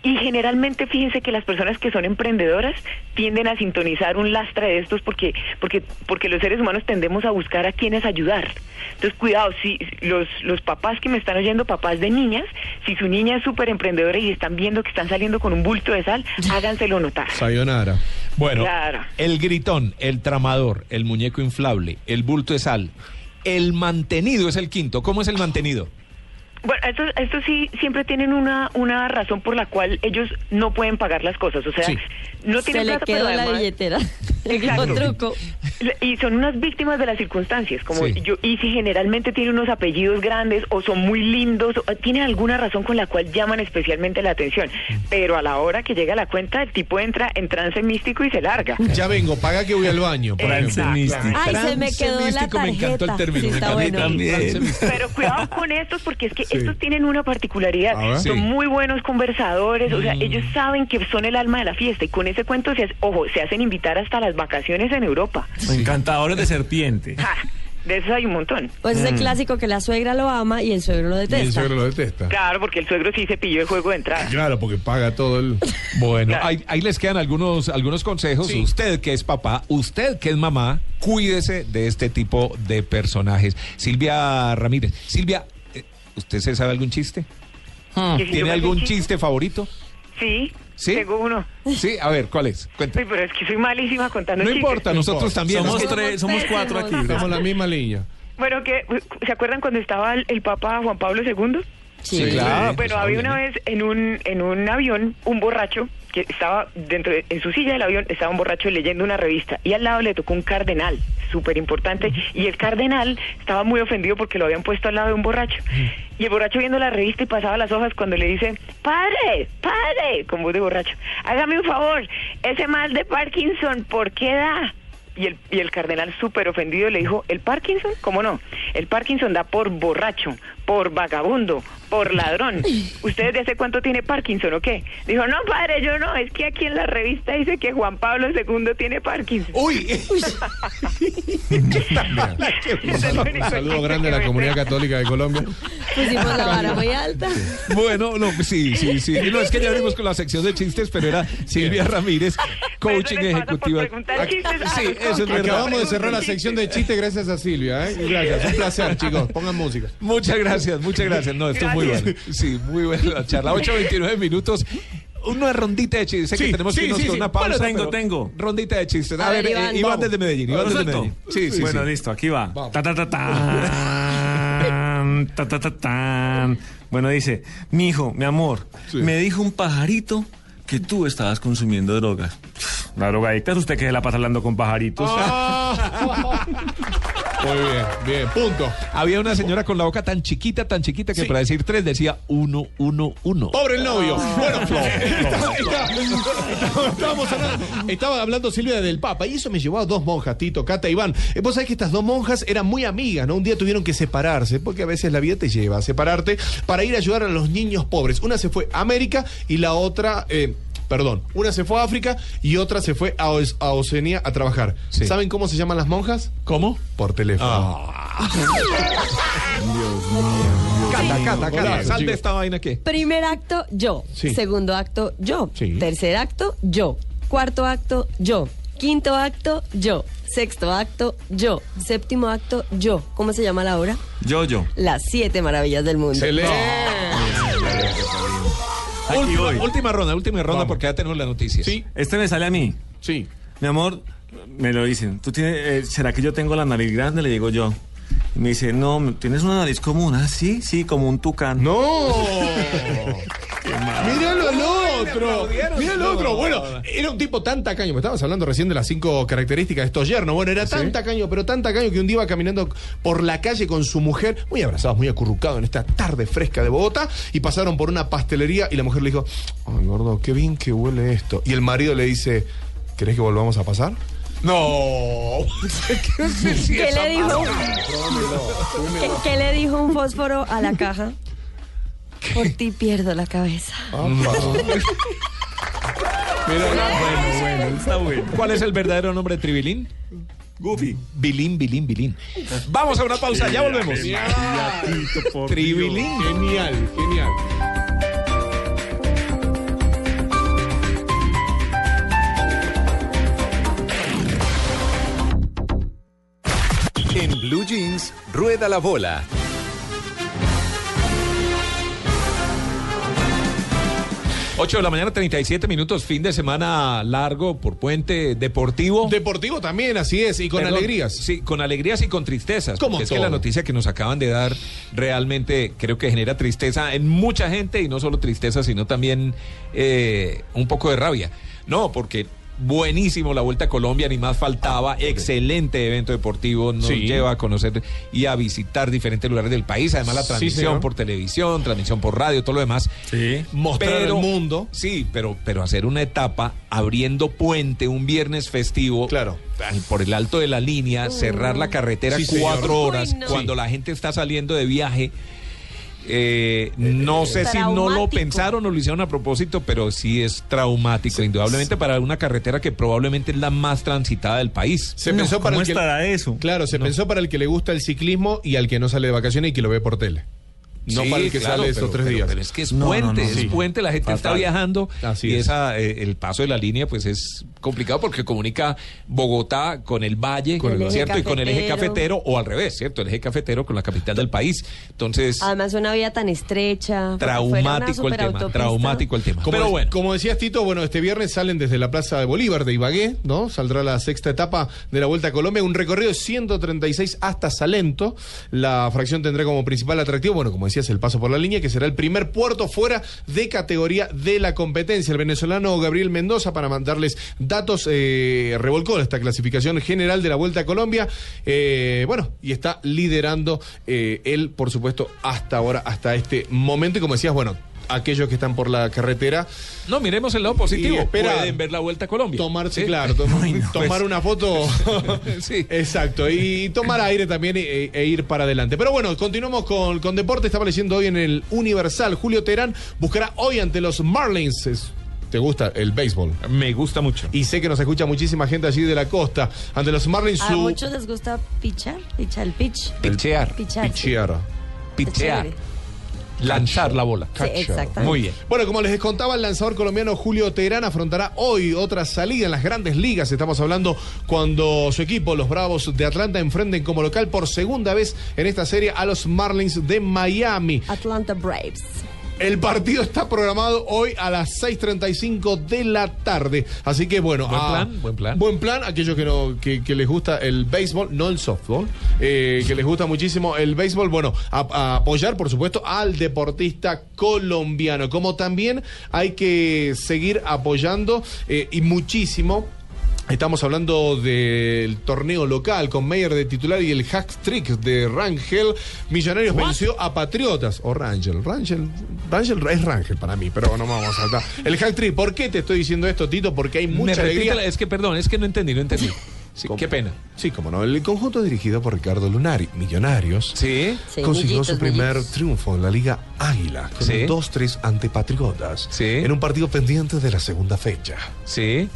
Y generalmente, fíjense que las personas que son emprendedoras tienden a sintonizar un lastre de estos porque, porque, porque los seres humanos tendemos a buscar a quienes ayudar. Entonces, cuidado, si los, los papás que me están oyendo, papás de niñas, si su niña es súper emprendedora y están viendo que están saliendo con un bulto de sal, háganselo notar. Sayonara. Bueno, Claro. el gritón, el tramador, el muñeco inflable, el bulto de sal. El mantenido es el quinto. ¿Cómo es el mantenido? Bueno, estos, estos sí siempre tienen una, una razón por la cual ellos no pueden pagar las cosas. O sea, Sí. no Se tienen le plata, quedó pero la además- billetera. El Exacto. truco. Y son unas víctimas de las circunstancias, como Sí. yo, y si generalmente tienen unos apellidos grandes o son muy lindos, o tienen alguna razón con la cual llaman especialmente la atención. Pero a la hora que llega la cuenta, el tipo entra en trance místico y se larga. Ya vengo, paga que voy al baño. por Trance ejemplo. místico. Ay, se me quedó la místico, me encantó el tarjeta. término, Sí, me está bueno. También. Pero cuidado con estos porque es que Sí. estos tienen una particularidad. Ver. Son Sí. muy buenos conversadores, o sea, ellos saben que son el alma de la fiesta y con ese cuento se, ojo, se hacen invitar hasta las vacaciones en Europa. Encantadores de serpiente. Ja, de esos hay un montón. Pues es el clásico que la suegra lo ama y el suegro lo Y el detesta. suegro lo detesta. Claro, porque el suegro sí se pilló el juego de entrada. Claro, porque paga todo el. Bueno, Claro. ahí, ahí les quedan algunos, algunos consejos. Sí. Usted que es papá, usted que es mamá, cuídese de este tipo de personajes. Silvia Ramírez. Silvia, ¿usted se sabe algún chiste? Si yo ¿Tiene algún chiste favorito? Sí, ¿Sí? tengo uno. Sí, a ver, ¿cuál es? Cuenta. Uy, pero es que soy malísima contando No chistes. importa, nosotros también. Somos tres, somos cuatro aquí. En la misma línea. Bueno, que ¿se acuerdan cuando estaba el, el Papa Juan Pablo II? Sí. claro. bueno, pues, había una vez en un en un avión un borracho que estaba dentro de, en su silla del avión estaba un borracho leyendo una revista y al lado le tocó un cardenal súper importante y el cardenal estaba muy ofendido porque lo habían puesto al lado de un borracho y el borracho viendo la revista y pasaba las hojas cuando le dice padre padre con voz de borracho hágame un favor ese mal de Parkinson ¿por qué da? Y el, y el cardenal súper ofendido le dijo, ¿el Parkinson? ¿Cómo no? El Parkinson da por borracho, por vagabundo, por ladrón. ¿Ustedes de hace cuánto tiene Parkinson o qué? Dijo, no, padre, yo no. Es que aquí en la revista dice que Juan Pablo II tiene Parkinson. Uy, un saludo grande a la comunidad católica de Colombia. Pusimos la vara muy alta. bueno, no, sí, sí, sí. No, es que ya abrimos con la sección de chistes, pero era Silvia Ramírez coaching les pasa por ejecutivo. preguntar chistes a Sí, eso es verdad. Acabamos de cerrar la sección de chiste gracias a Silvia, ¿eh? Gracias, un placer, chicos. Pongan música. Muchas gracias, muchas gracias. No, esto es muy bueno. Sí, muy buena la charla. 8.29 minutos. Una rondita de chistes. Sé Sí, que tenemos que sí, irnos sí, con una pausa. Bueno, tengo, tengo. Rondita de chistes. A, A ver, eh, Iván. Vamos. desde Medellín. Iván ¿Lo desde? Medellín. Sí, sí, bueno, listo, aquí va. Vamos. Ta, ta, ta, tan, ta, ta, ta, tan. Bueno, dice, mi hijo, mi amor, me dijo un pajarito que tú estabas consumiendo drogas. La drogadicta es usted que se la pasa hablando con pajaritos. Muy bien, bien, punto. Había una señora con la boca tan chiquita, tan chiquita que Sí. para decir tres decía uno, uno, uno. Pobre el novio. Bueno, estaba- estaba- estábamos hablando, estaba hablando Silvia del Papa y eso me llevó a dos monjas, Tito, Cata y Iván. Eh, Vos sabés que estas dos monjas eran muy amigas, ¿no? Un día tuvieron que separarse, porque a veces la vida te lleva a separarte para ir a ayudar a los niños pobres. Una se fue a América y la otra... eh, Perdón, una se fue a África y otra se fue a, Oce- a Oceanía a trabajar. Sí. ¿Saben cómo se llaman las monjas? ¿Cómo? Por teléfono. Cata, cata, cata. Golazo, Sal de esta vaina que. Primer acto, yo. Sí. Segundo acto, yo. Sí. Tercer acto, yo. Cuarto acto, yo. Quinto acto, yo. Sexto acto, yo. Séptimo acto, yo. ¿Cómo se llama la obra? Yo, yo. Las siete maravillas del mundo. Excelente. Aquí Última, voy. última ronda, última ronda Vamos. porque ya tenemos las noticias. Sí, Este me sale a mí. sí. Mi amor, me lo dicen. ¿Tú tienes, eh, ¿Será que yo tengo la nariz grande? Le digo yo. Y me dice, no, tienes una nariz común. Ah, sí, sí, como un tucán. ¡No! Míralo al otro. Míralo al otro. Bueno, era un tipo tan tacaño. Me estabas hablando recién de las cinco características de estos yernos. Bueno, era tan tacaño, pero tan tacaño que un día iba caminando por la calle con su mujer, muy abrazados, muy acurrucados en esta tarde fresca de Bogotá, y pasaron por una pastelería y la mujer le dijo, ay, gordo, qué bien que huele esto. Y el marido le dice, ¿querés que volvamos a pasar? No. ¿Qué le dijo? ¿Qué, qué le dijo un fósforo a la caja? Por ti pierdo la cabeza. Bueno, bueno, está bueno. ¿Cuál es el verdadero nombre de Tribilín? Goofy. Bilín, Bilín, Bilín. Vamos a una pausa, ya volvemos. Tribilín. Genial, genial. En Blue Jeans, rueda la bola. Ocho de la mañana, 37 minutos, fin de semana largo por puente deportivo. Deportivo también, así es, y con Perdón, alegrías. Sí, con alegrías y con tristezas. Como es que la noticia que nos acaban de dar realmente creo que genera tristeza en mucha gente y no solo tristeza, sino también eh, un poco de rabia. No, porque buenísimo la Vuelta a Colombia, ni más faltaba. Excelente evento deportivo, nos Sí. lleva a conocer y a visitar diferentes lugares del país. Además, la transmisión por televisión, transmisión por radio, todo lo demás. Sí. Mostrar al mundo. Sí, pero, pero hacer una etapa abriendo puente un viernes festivo. Claro. Por el alto de la línea, cerrar la carretera Sí, señor. cuatro horas Uy, no. cuando la gente está saliendo de viaje. Eh, no sé si no lo pensaron o lo hicieron a propósito, pero sí es traumático, indudablemente para una carretera que probablemente es la más transitada del país. Se No, pensó para ¿Cómo el que estará eso? Claro, se pensó para el que le gusta el ciclismo y al que no sale de vacaciones y que lo ve por tele. No Sí, para el que claro, sale esos pero- tres pero- días. Pero es que es No, puente, no, no, es sí. puente, la gente está viajando Así y es. esa, eh, el paso de la línea pues es complicado porque comunica Bogotá con el Valle, Con el eje ¿cierto? Y con el eje cafetero. o al revés, ¿cierto? El eje cafetero con la capital del país. Entonces, Además, una vía tan estrecha. traumático el tema, traumático el tema. Como, pero bueno. como decías Tito, bueno, este viernes salen desde la Plaza de Bolívar de Ibagué, ¿no? Saldrá la sexta etapa de la Vuelta a Colombia, un recorrido de 136 hasta Salento. La fracción tendrá como principal atractivo, bueno, como decías, el paso por la línea, que será el primer puerto fuera de categoría de la competencia. El venezolano Gabriel Mendoza, para mandarles datos, eh, revolcó esta clasificación general de la Vuelta a Colombia. Eh, bueno, y está liderando eh, él, por supuesto, hasta ahora, hasta este momento. Y como decías, bueno, aquellos que están por la carretera, No, miremos el lado positivo. Espera- Pueden ver la vuelta a Colombia. tomarse, ¿sí? claro, to- tomar Pues- una foto. Sí. Exacto, y tomar aire también e, e ir para adelante. Pero bueno, continuamos con, con deporte. Estaba leyendo hoy en el Universal. Julio Terán buscará hoy ante los Marlins. Es- ¿Te gusta el béisbol? Me gusta mucho. Y sé que nos escucha muchísima gente allí de la costa. Ante los Marlins, A muchos les gusta pichar, pichar el pitch. Pichear. Pichar. Es Pichear. Lanzar la bola. Sí, exactamente. Muy bien. Bueno, como les contaba, el lanzador colombiano Julio Teherán afrontará hoy otra salida en las grandes ligas. Estamos hablando cuando su equipo, los Bravos de Atlanta, enfrenten como local por segunda vez en esta serie a los Marlins de Miami. Atlanta Braves. El partido está programado hoy a las 6.35 de la tarde. Así que bueno. Buen ah, plan, buen plan. Buen plan. Aquellos que, no, que, que les gusta el béisbol, no el softball, eh, que les gusta muchísimo el béisbol, bueno, a, a apoyar, por supuesto, al deportista colombiano. Como también hay que seguir apoyando eh, y muchísimo Estamos hablando del torneo local con Meyer de titular y el hack trick de Rangel. Millonarios venció a Patriotas. O Rangel. Rangel. Rangel es Rangel para mí, pero no vamos a saltar. El hack trick. ¿Por qué te estoy diciendo esto, Tito? Porque hay mucha alegría. la- es que perdón, es que no entendí, no entendí. Qué pena. Sí, como no. El conjunto dirigido por Ricardo Lunari, Millonarios, Sí. Consiguió su primer millitos. triunfo en la Liga Águila con Sí. un 2-3 ante Patriotas Sí. en un partido pendiente de la segunda fecha. Sí.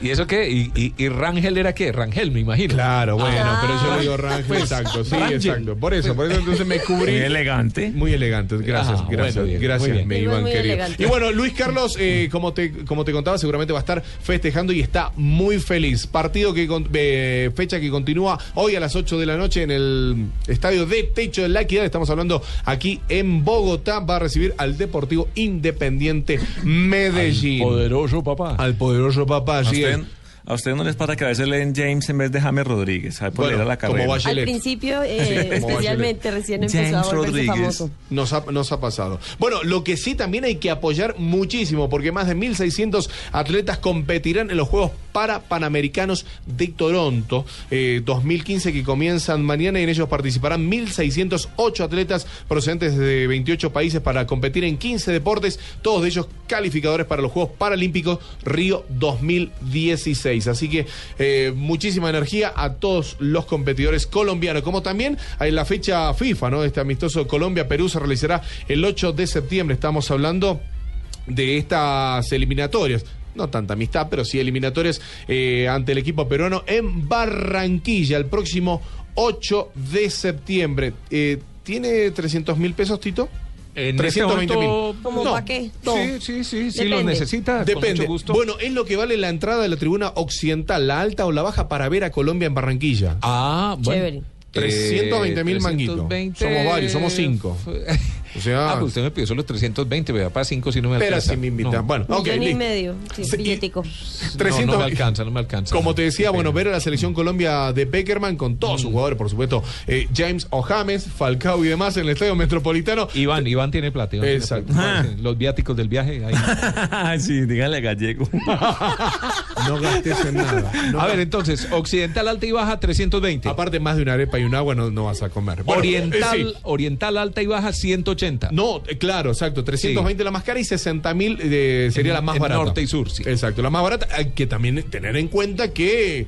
¿Y eso qué? ¿Y, y, y Rangel era qué? Rangel, me imagino. Claro, bueno, Ah. pero yo le digo Rangel, exacto, sí, Rangel. exacto. Por eso, por eso entonces me cubrí. Muy elegante. Muy elegante, gracias, Ah, gracias, bueno, bien, gracias, me muy querido. elegante. Y bueno, Luis Carlos, eh, como te como te contaba, seguramente va a estar festejando y está muy feliz. Partido que con- eh, fecha que continúa hoy a las 8 de la noche en el estadio de Techo de la Equidad. Estamos hablando aquí en Bogotá. Va a recibir al Deportivo Independiente Medellín. Poderoso papá. Al poderoso papá, ¿A así es. usted, a usted no les pasa que a veces leen James en vez de James Rodríguez. ¿Sabe por Bueno, leer a la como carrera? vaya- Al principio, eh, especialmente, recién empezó James a volverse Rodríguez. famoso. Nos ha, nos ha pasado. Bueno, lo que sí también hay que apoyar muchísimo, porque más de 1.600 atletas competirán en los Juegos para Panamericanos de Toronto eh, 2015 que comienzan mañana y en ellos participarán 1.608 atletas procedentes de 28 países para competir en 15 deportes, todos de ellos calificadores para los Juegos Paralímpicos Río 2016. Así que eh, muchísima energía a todos los competidores colombianos, como también en la fecha FIFA, ¿no? Este amistoso Colombia-Perú se realizará el 8 de septiembre. Estamos hablando de estas eliminatorias. No tanta amistad, pero sí eliminatorias eh, ante el equipo peruano en Barranquilla el próximo 8 de septiembre. Eh, ¿Tiene 300 mil pesos, Tito? En 320 mil. este ¿Cómo No. para qué? No. Sí, sí, sí, sí, lo Depende. necesita. con Depende. mucho gusto. Bueno, es lo que vale la entrada de la tribuna occidental, la alta o la baja, para ver a Colombia en Barranquilla. Ah, bueno. Chévere. 320.000 manguitos. 320. Somos varios, somos cinco. O sea- ah, pues usted me pidió solo 320, vea, para 5 si no me Pero alcanza. si me invitan. No. Bueno, ok, Millón y medio. Sí, billetico. No, 300 no me alcanza, no me alcanza. Como te decía, bueno, ver a la selección Colombia de Beckerman con todos Mm. sus jugadores, por supuesto, eh, James O'James, Falcao y demás en el Estadio Metropolitano. Iván, Iván tiene plata. Iván tiene Exacto. plata. Los viáticos del viaje. ahí. sí, dígale gallego. No gastes en nada. No a ver, entonces, Occidental Alta y Baja, 320. Aparte, más de una arepa y un agua no, no vas a comer. Bueno, Oriental, eh, sí. Oriental Alta y Baja, 180. No, eh, claro, exacto. 320 la más cara y 60 mil eh, sería En- la más en barata. norte y sur, sí. Exacto, la más barata. Hay que también tener en cuenta que.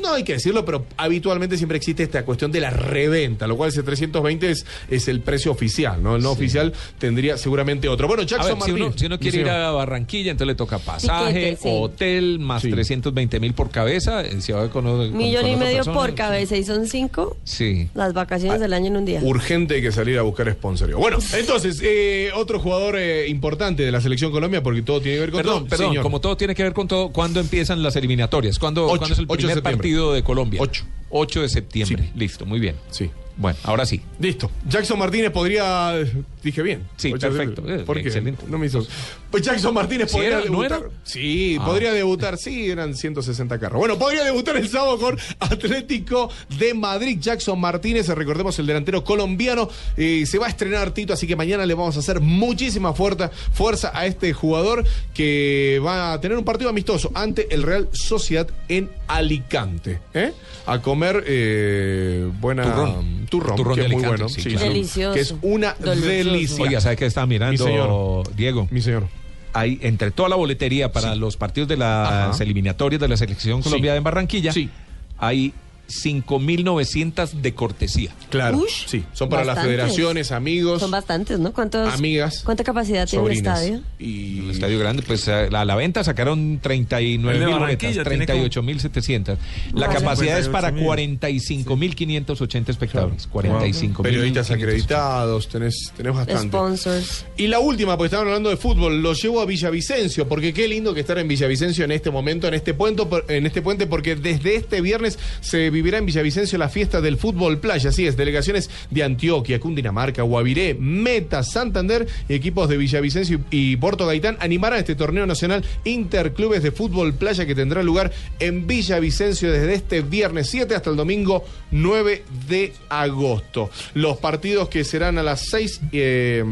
No hay que decirlo, pero habitualmente siempre existe esta cuestión de la reventa, lo cual ese 320 es, es el precio oficial, ¿no? El no oficial tendría seguramente otro. Bueno, Jackson ver, si uno, si uno quiere Sí, ir a Barranquilla, entonces le toca pasaje, sí. hotel, más Sí. 320 mil por cabeza. eh, Si va con, con- Millón con y medio persona, por sí. cabeza y son cinco Sí. las vacaciones del año en un día. Urgente hay que salir a buscar sponsorio. Bueno, entonces, eh, otro jugador eh, importante de la selección Colombia, porque todo tiene que ver con Perdón, todo. perdón, Señor. como todo tiene que ver con todo, ¿cuándo empiezan las eliminatorias? ¿Cuándo, Ocho, ¿cuándo es el ocho de primer septiembre. Partido de Colombia? Ocho. 8 de septiembre. Sí. Listo, muy bien. Sí. Bueno, ahora sí. Listo. Jackson Martínez podría. Dije bien. Sí, Ocho- perfecto. Eh, ¿Por qué? excelente. No me hizo. Pues Jackson Martínez ¿Sí podría era? ¿No debutar. era? Sí, Ah. podría debutar. Sí, eran 160 carros. Bueno, podría debutar el sábado con Atlético de Madrid. Jackson Martínez, recordemos el delantero colombiano, eh, se va a estrenar Tito, así que mañana le vamos a hacer muchísima fuerza, fuerza a este jugador que va a tener un partido amistoso ante el Real Sociedad en Alicante. ¿eh? A comer eh, buena Turrón. turrón, Turrón que de es muy bueno. sí, Sí, claro. Delicioso. Que es una Delicioso. Delicia. Oiga, ¿sabe qué está mirando, Mi señor. Diego? Mi señor. Hay, entre toda la boletería para los partidos de las Ajá. eliminatorias de la selección Sí. colombiana en Barranquilla, Sí. hay 5.900 de cortesía. Claro, Ush, sí. Son para las federaciones, amigos, Son bastantes, ¿no? ¿Cuántos, amigas, ¿Cuánta capacidad tiene el estadio? Y El estadio grande, pues a la, a la venta sacaron 39 El de mil Barranquilla boletas, tiene 38.700. La capacidad es 58.000. para 45.580 espectadores. 45.000. periodistas acreditados, tenés, tenés bastante. Sponsors. Y la última, pues estaban hablando de fútbol, lo llevo a Villavicencio, porque qué lindo que estar en Villavicencio en este momento, en este puente, en este puente, porque desde este viernes se vivirá en Villavicencio la fiesta del fútbol playa. Así es, delegaciones de Antioquia, Cundinamarca, Guaviré, Meta, Santander y equipos de Villavicencio y Puerto Gaitán animarán este torneo nacional Interclubes de Fútbol Playa que tendrá lugar en Villavicencio desde este viernes 7 hasta el domingo 9 de agosto. Los partidos que serán a las 6. eh,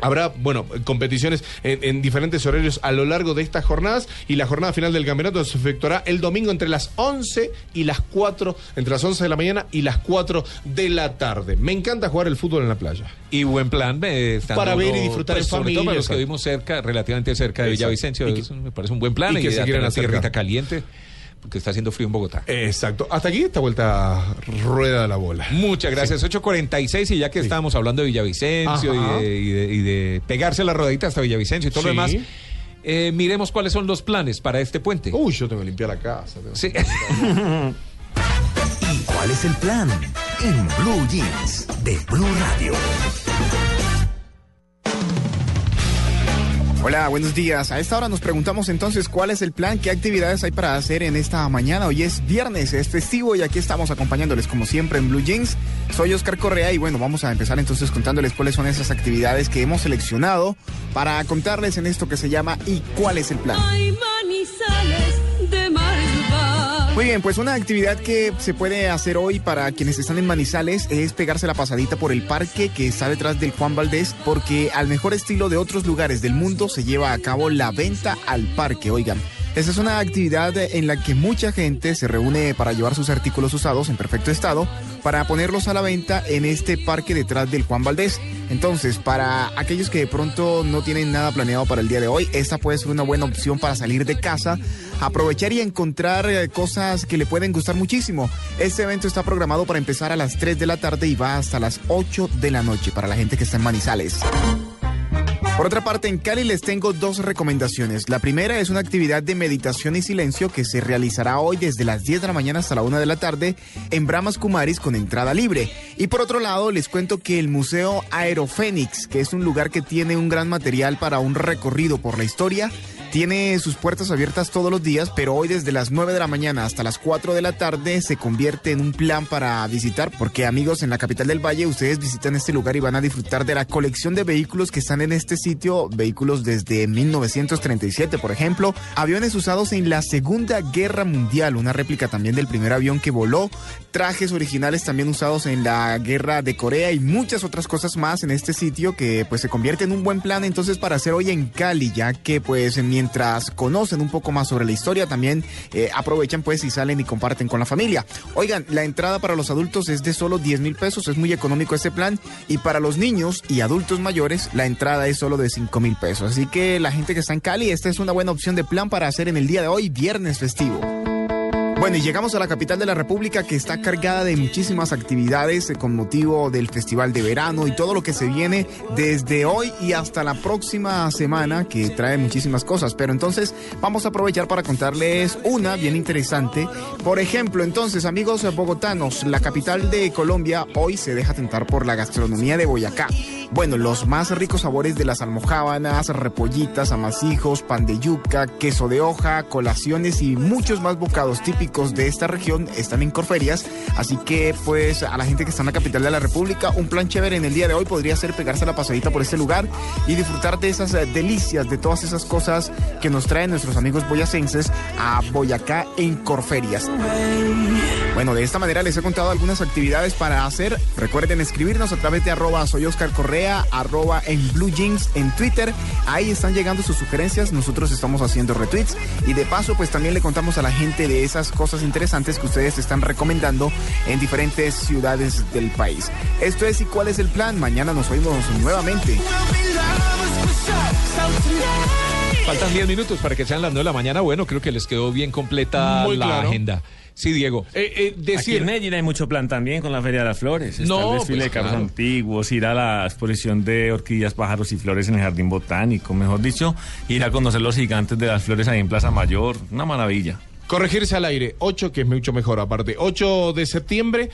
Habrá, bueno, competiciones en, en diferentes horarios a lo largo de estas jornadas y la jornada final del campeonato se efectuará el domingo entre las 11 y las 4, entre las 11 de la mañana y las 4 de la tarde. Me encanta jugar el fútbol en la playa. Y buen plan. eh, Para ver y disfrutar en sobre familia, todo para los que exacto. vimos cerca, relativamente cerca de. Villavicencio. Y me parece un buen plan. y que se quieran acercar. tierrita caliente, porque está haciendo frío en Bogotá. Exacto. Hasta aquí esta vuelta rueda la bola. Muchas gracias. 8.46 y ya que estábamos hablando de Villavicencio y de, y, de, y de pegarse la rodadita hasta Villavicencio y todo lo demás, eh, miremos cuáles son los planes para este puente. Uy, yo tengo que limpiar la casa. Sí. ¿Y cuál es el plan? En Blue Jeans de Blue Radio. Hola, buenos días. A esta hora nos preguntamos entonces cuál es el plan, qué actividades hay para hacer en esta mañana. Hoy es viernes, es festivo y aquí estamos acompañándoles como siempre en Blue Jeans. Soy Oscar Correa y bueno, vamos a empezar entonces contándoles cuáles son esas actividades que hemos seleccionado para contarles en esto que se llama ¿Y cuál es el plan? Hay manizales de Malva. Muy bien, pues una actividad que se puede hacer hoy para quienes están en Manizales es pegarse la pasadita por el parque que está detrás del Juan Valdés, porque al mejor estilo de otros lugares del mundo se lleva a cabo la venta al parque. Oigan, esta es una actividad en la que mucha gente se reúne para llevar sus artículos usados en perfecto estado para ponerlos a la venta en este parque detrás del Juan Valdés. Entonces, para aquellos que de pronto no tienen nada planeado para el día de hoy, esta puede ser una buena opción para salir de casa, aprovechar y encontrar eh, cosas que le pueden gustar muchísimo. Este evento está programado para empezar a las 3 de la tarde y va hasta las 8 de la noche para la gente que está en Manizales. Por otra parte, en Cali les tengo dos recomendaciones. La primera es una actividad de meditación y silencio que se realizará hoy desde las 10 de la mañana hasta la 1 de la tarde en Bramas Kumaris con entrada libre. Y por otro lado, les cuento que el Museo Aerofénix, que es un lugar que tiene un gran material para un recorrido por la historia, tiene sus puertas abiertas todos los días, pero hoy desde las 9 de la mañana hasta las 4 de la tarde se convierte en un plan para visitar, porque amigos, en la capital del Valle ustedes visitan este lugar y van a disfrutar de la colección de vehículos que están en este sitio, vehículos desde 1937, por ejemplo, aviones usados en la Segunda Guerra Mundial, una réplica también del primer avión que voló, trajes originales también usados en la Guerra de Corea y muchas otras cosas más en este sitio que pues se convierte en un buen plan entonces para hacer hoy en Cali, ya que pues mientras conocen un poco más sobre la historia también eh, aprovechan pues y salen y comparten con la familia. Oigan, la entrada para los adultos es de solo 10 mil pesos, es muy económico este plan y para los niños y adultos mayores la entrada es solo de 5 mil pesos. Así que la gente que está en Cali, esta es una buena opción de plan para hacer en el día de hoy, viernes festivo. Bueno, y llegamos a la capital de la República que está cargada de muchísimas actividades eh, con motivo del Festival de Verano y todo lo que se viene desde hoy y hasta la próxima semana que trae muchísimas cosas. Pero entonces vamos a aprovechar para contarles una bien interesante. Por ejemplo, entonces amigos bogotanos, la capital de Colombia hoy se deja tentar por la gastronomía de Boyacá. Bueno, los más ricos sabores de las almojábanas, repollitas, amasijos, pan de yuca, queso de hoja, colaciones y muchos más bocados típicos de esta región están en Corferias. Así que, pues, a la gente que está en la capital de la República, un plan chévere en el día de hoy podría ser pegarse la pasadita por este lugar y disfrutar de esas eh, delicias, de todas esas cosas que nos traen nuestros amigos boyacenses a Boyacá en Corferias. Bueno, de esta manera les he contado algunas actividades para hacer. Recuerden escribirnos a través de arroba soy Oscar Correa, arroba en Blue Jeans en Twitter. Ahí están llegando sus sugerencias. Nosotros estamos haciendo retweets. Y de paso, pues también le contamos a la gente de esas cosas interesantes que ustedes están recomendando en diferentes ciudades del país. Esto es y cuál es el plan. Mañana nos oímos nuevamente. Faltan 10 minutos para que sean las 9 de la mañana. Bueno, creo que les quedó bien completa Muy la claro. agenda. Sí, Diego. Eh, eh, Aquí en Medellín hay mucho plan también con la Feria de las Flores. Está No, el desfile pues, de carros claro. antiguos, ir a la exposición de orquídeas, pájaros y flores en el Jardín Botánico. Mejor dicho, ir a conocer los gigantes de las flores ahí en Plaza Mayor. Una maravilla. Corregirse al aire, 8, que es mucho mejor aparte. 8 de septiembre,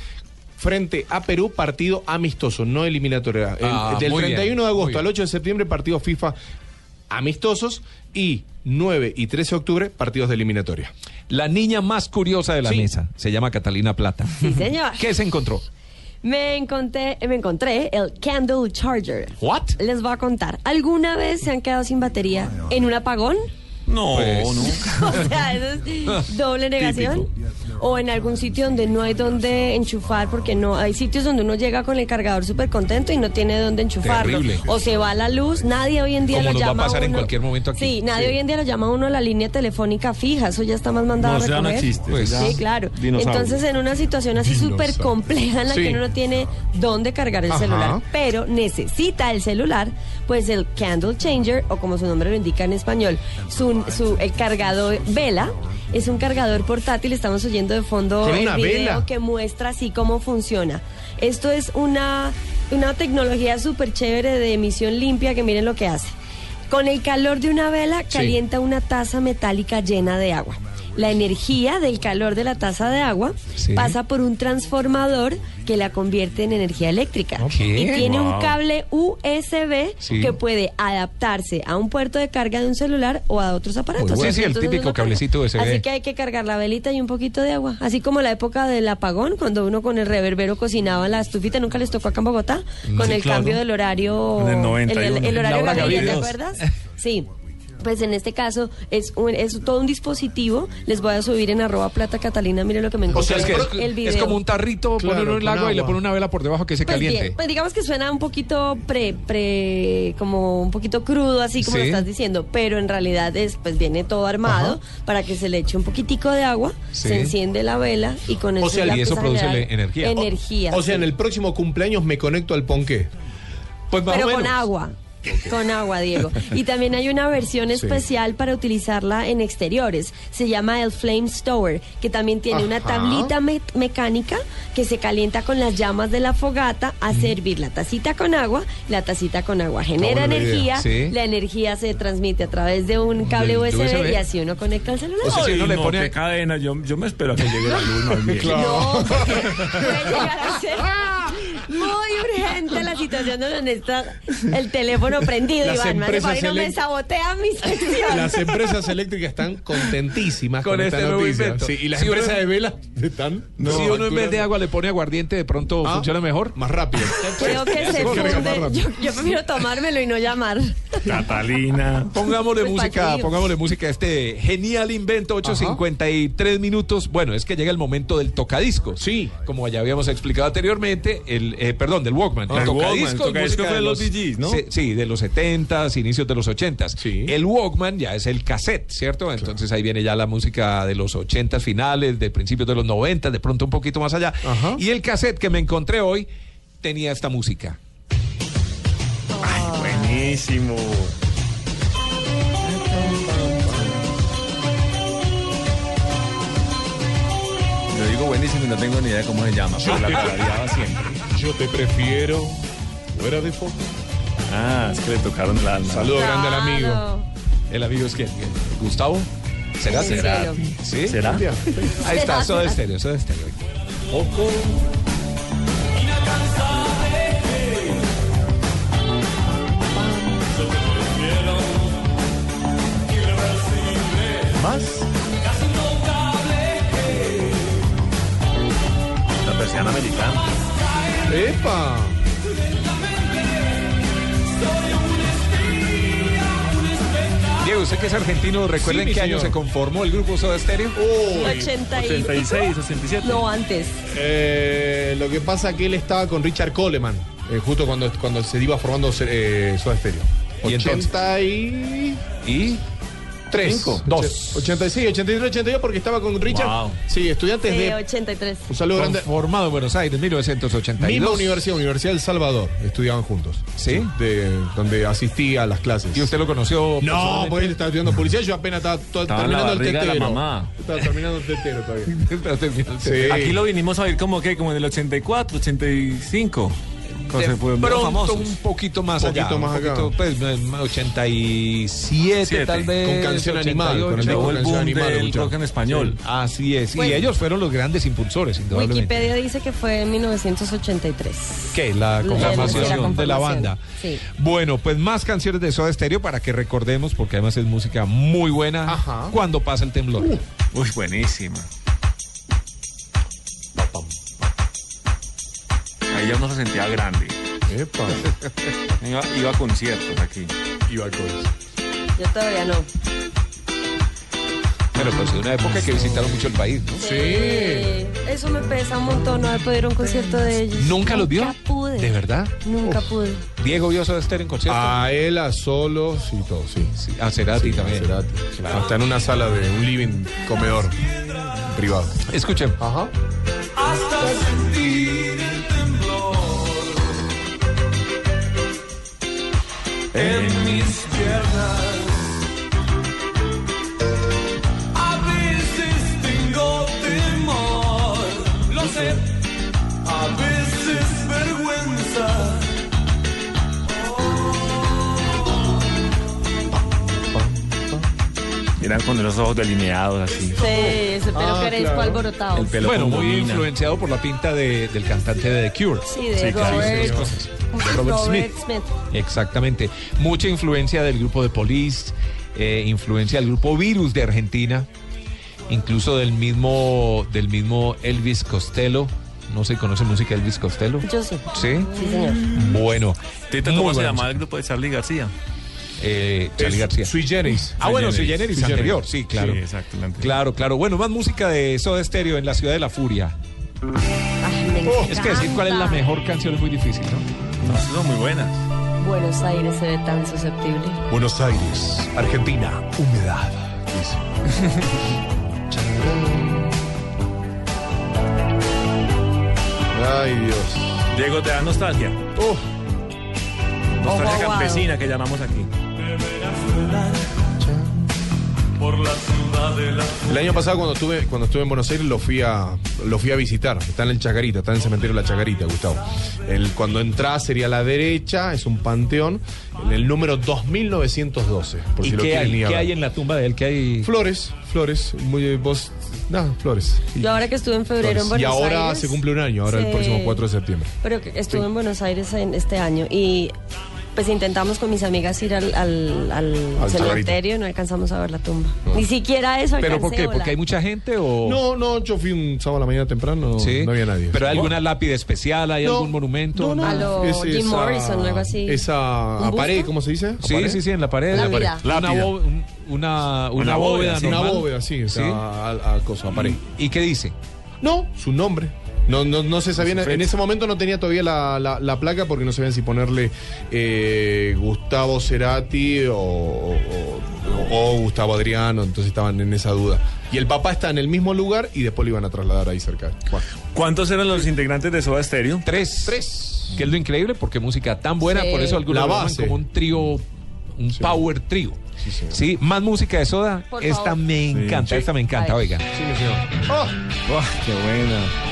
frente a Perú, partido amistoso, no eliminatoria. El- Ah, del muy bien, 31 de agosto al 8 de septiembre, partido FIFA amistosos y 9 y 13 de octubre, partidos de eliminatoria. La niña más curiosa de la Sí. mesa se llama Catalina Plata. Sí, señor. ¿Qué se encontró? Me encontré, me encontré el Candle Charger. What? Les voy a contar. ¿Alguna vez se han quedado sin batería en un apagón? No, Pues- nunca. O sea, eso es doble negación. O en algún sitio donde no hay donde enchufar, porque no hay sitios donde uno llega con el cargador súper contento y no tiene dónde enchufarlo. Terrible. O se va la luz, nadie hoy en día Como lo nos va a llama. pasar en uno- cualquier momento aquí. Sí, nadie Sí. hoy en día lo llama a uno a la línea telefónica fija, eso ya está más mandado No, a eso ya no existe, Pues, Sí, claro. Dinosaurio. Entonces, en una situación así súper compleja en la Sí. que uno no tiene dónde cargar el Ajá. celular, pero necesita el celular, pues el Candle Changer, o como su nombre lo indica en español, su, su, el cargador vela. Es un cargador portátil, estamos oyendo de fondo ¿Con el una video vela? que muestra así cómo funciona. Esto es una, una tecnología súper chévere de emisión limpia que miren lo que hace. Con el calor de una vela Sí. calienta una taza metálica llena de agua. La energía del calor de la taza de agua Sí. pasa por un transformador que la convierte en energía eléctrica. Y tiene un cable USB Sí. que puede adaptarse a un puerto de carga de un celular o a otros aparatos. Bueno. Sí, sí, el típico cablecito USB. Así que hay que cargar la velita y un poquito de agua. Así como la época del apagón, cuando uno con el reverbero cocinaba en la estufita, ¿nunca les tocó acá en Bogotá? Con Sí, el claro. cambio del horario. En el el, 91. el- el horario Gaviria, ¿te acuerdas? Sí. Pues en este caso es, un, es todo un dispositivo. Les voy a subir en arroba plata catalina. Mire lo que me O encontré. sea, es, que el es, video. es como un tarrito, Claro, ponerlo en el agua y le agua. pone una vela por debajo que se Pues, caliente. bien, pues digamos que suena un poquito pre, pre, como un poquito crudo, así como Sí. lo estás diciendo, pero en realidad es, pues viene todo armado para que se le eche un poquitico de agua, Sí. se enciende la vela y con eso, sea, ya y eso produce energía. Energía. O sea, en el próximo cumpleaños me conecto al ponqué. Pues más pero o con menos. Con agua, Diego. Y también hay una versión especial para utilizarla en exteriores. Se llama el Flame Stower, que también tiene una tablita me- mecánica que se calienta con las llamas de la fogata a servir la tacita con agua. La tacita con agua genera energía. Sí. La energía se transmite a través de un cable USB, USB. y así uno conecta el celular. O sea, si Ay, uno le no, pone- qué cadena. Yo, yo me espero a que llegue la luz. No, porque puede llegar a ser muy urgente la situación donde está el teléfono prendido, Las Iván. Empresas no me sabotea mi sección. Las empresas eléctricas están contentísimas con, Con esta este nuevo noticia. invento. Sí, y las Si uno- empresas de velas están. si uno en vez de agua le pone aguardiente, de pronto Ah, funciona mejor. Más rápido. Creo que se funde. Yo, yo prefiero tomármelo y no llamar. Catalina. Pongámosle Pues, música, pongámosle música a este genial invento, 8.53 minutos. Bueno, es que llega el momento del tocadiscos. Sí. Como ya habíamos explicado anteriormente, el, eh, perdón, del Walkman. Ah, el Walkman, el tocadiscos de los DJs, ¿no? Sí, sí, de los 70s, inicios de los 80s. Sí. El Walkman ya es el cassette, ¿cierto? Entonces ahí viene ya la música de los 80s finales, de principios de los 90, de pronto un poquito más allá. Ajá. Y el cassette que me encontré hoy tenía esta música. Buenísimo. Yo digo buenísimo y no tengo ni idea de cómo se llama, pero la siempre. Yo te prefiero fuera de foco. Ah, es que le tocaron el alma. Saludo grande al amigo. ¿El amigo es quién? ¿Quién? ¿Gustavo? ¿Será? ¿Será? ¿Sí? ¿Será? Ahí está, Soda Estéreo, Soda Estéreo. Foco. ¿Más? La persiana americana. ¡Epa! Diego, usted que es argentino, ¿recuerda Sí, qué año se conformó el grupo Soda Stereo? 80 y- 86, 87. No, antes. Eh, lo que pasa que él estaba con Richard Coleman, eh, justo cuando, cuando se iba formando eh, Soda Stereo. ¿Y entonces? 80 y... ¿Y? Tres. Cinco. Dos. 86, 83, 82 porque estaba con Richard. Wow. Sí, estudiantes Sí, de... 83. Un saludo grande. Formado en Buenos Aires, 1982. Misma universidad, Universidad del Salvador. Estudiaban juntos. ¿Sí? De, donde asistía a las clases. ¿Y usted lo conoció? No, porque él estaba estudiando publicidad. Yo apenas estaba, terminando el barriga de la tetero. mamá. Estaba terminando el tetero todavía. Sí. Aquí lo vinimos a ver como que, como en el 84, 85. Cuando De pronto famosos. un poquito más Poquito allá. más un poquito, acá. pues, eh, 87 Siete. tal vez. Con canción animal, con el 88. Llegó el canción boom animal, del rock en español. Así es. Pues- y ellos fueron los grandes impulsores, indudablemente. Wikipedia dice que fue en 1983. ¿Qué? La conformación sí, la de la banda. Sí. Bueno, pues más canciones de Soda Stereo para que recordemos, porque además es música muy buena Ajá. cuando pasa el temblor. Uy, buenísima. Ahí ya uno se sentía grande. Epa. Iba, iba a conciertos aquí. Iba al colegio. Yo todavía no. Pero pues de una época que visitaron mucho el país, ¿no? Sí. Eso me pesa un montón no haber podido ir a un concierto de ellos. ¿Nunca los vio? Nunca pude. ¿De verdad? Nunca pude. Diego vio Soda Stereo en concierto. A él, a solo, sí, todo, sí. Sí, a Cerati Sí, también. Cerati. Hasta en una sala de un living comedor privado. Escuchen. Ajá. hasta en mis piernas. A veces tengo temor, lo sé, a veces vergüenza. Eran con los ojos delineados así. Sí, ese pelo Ah, crespo claro. alborotado. El pelo Bueno, muy influenciado por la pinta de- del cantante de The Cure. Sí, de Sí, claro, cosas. De Robert Smith. Smith. Exactamente. Mucha influencia del grupo de Police, eh, influencia del grupo Virus de Argentina, incluso del mismo, del mismo Elvis Costello. No sé, ¿conoce música Elvis Costello? Yo sí. ¿Sí? Sí, señor. Bueno. Tito, muy ¿cómo se música. el grupo de Charlie García? Eh, Charlie García. Sui Generis. Ah, bueno, Sui Generis Sui anterior, Generis. sí, claro. Sí, anterior. Claro, claro. Bueno, más música de Soda Stereo en la ciudad de la furia. Ay, me Oh, es que decir cuál es la mejor canción es muy difícil, ¿no? No, son muy buenas. Buenos Aires se ve tan susceptible. Buenos Aires, Argentina, humedad. Dice. Ay, Dios. Diego, ¿te da nostalgia? Oh, Nostalgia wow, wow. campesina que llamamos aquí. Por la ciudad de la el año pasado cuando estuve, cuando estuve en Buenos Aires lo fui a lo fui a visitar. Está en el Chacarita, está en el cementerio de la Chacarita, Gustavo. El, cuando entras sería a la derecha, es un panteón, en el número 2912. Por ¿Y si lo qué quieren hay, qué hay en la tumba de él? ¿Qué hay? Flores, flores, muy vos, nada, flores. Y- Yo ahora que estuve en febrero en. Buenos y ahora Aires. se cumple un año, ahora el próximo 4 de septiembre. Pero que estuve en Buenos Aires en este año y pues intentamos con mis amigas ir al, al, al Al cementerio y no alcanzamos a ver la tumba. Ni siquiera eso ¿Pero por qué? ¿Porque hay mucha gente o...? No, no, yo fui un sábado a la mañana temprano, Sí. no había nadie. ¿Pero hay alguna lápida especial? ¿Hay No. algún monumento? No, no. A lo Es Jim esa- Morrison o algo así. Esa ¿Un a pared, ¿cómo se dice? ¿A Sí, pared? sí, sí, en la pared. La pared. Una, Lápida. bó- un- una, una Una bóveda, bóveda, sí. Una bóveda, sí, o Sí. sea, a, a cosa, a pared. ¿Y qué dice? No, su nombre. No, no, no se sabía, en ese momento no tenía todavía la, la- la placa porque no sabían si ponerle eh, Gustavo Cerati o, o- o- o Gustavo Adriano, entonces estaban en esa duda. Y el papá está en el mismo lugar y después lo iban a trasladar ahí cerca. Bueno, ¿Cuántos eran los integrantes de Soda Stereo? Tres. Tres. Que es lo increíble porque música tan buena, Sí. por eso algunos La base. como un trío, un Sí. power trío. Sí. Sí, más música de soda. Por esta favor. me encanta, Sí. esta me encanta, oiga. Sí, señor. ¡Oh! ¡Uah, qué buena!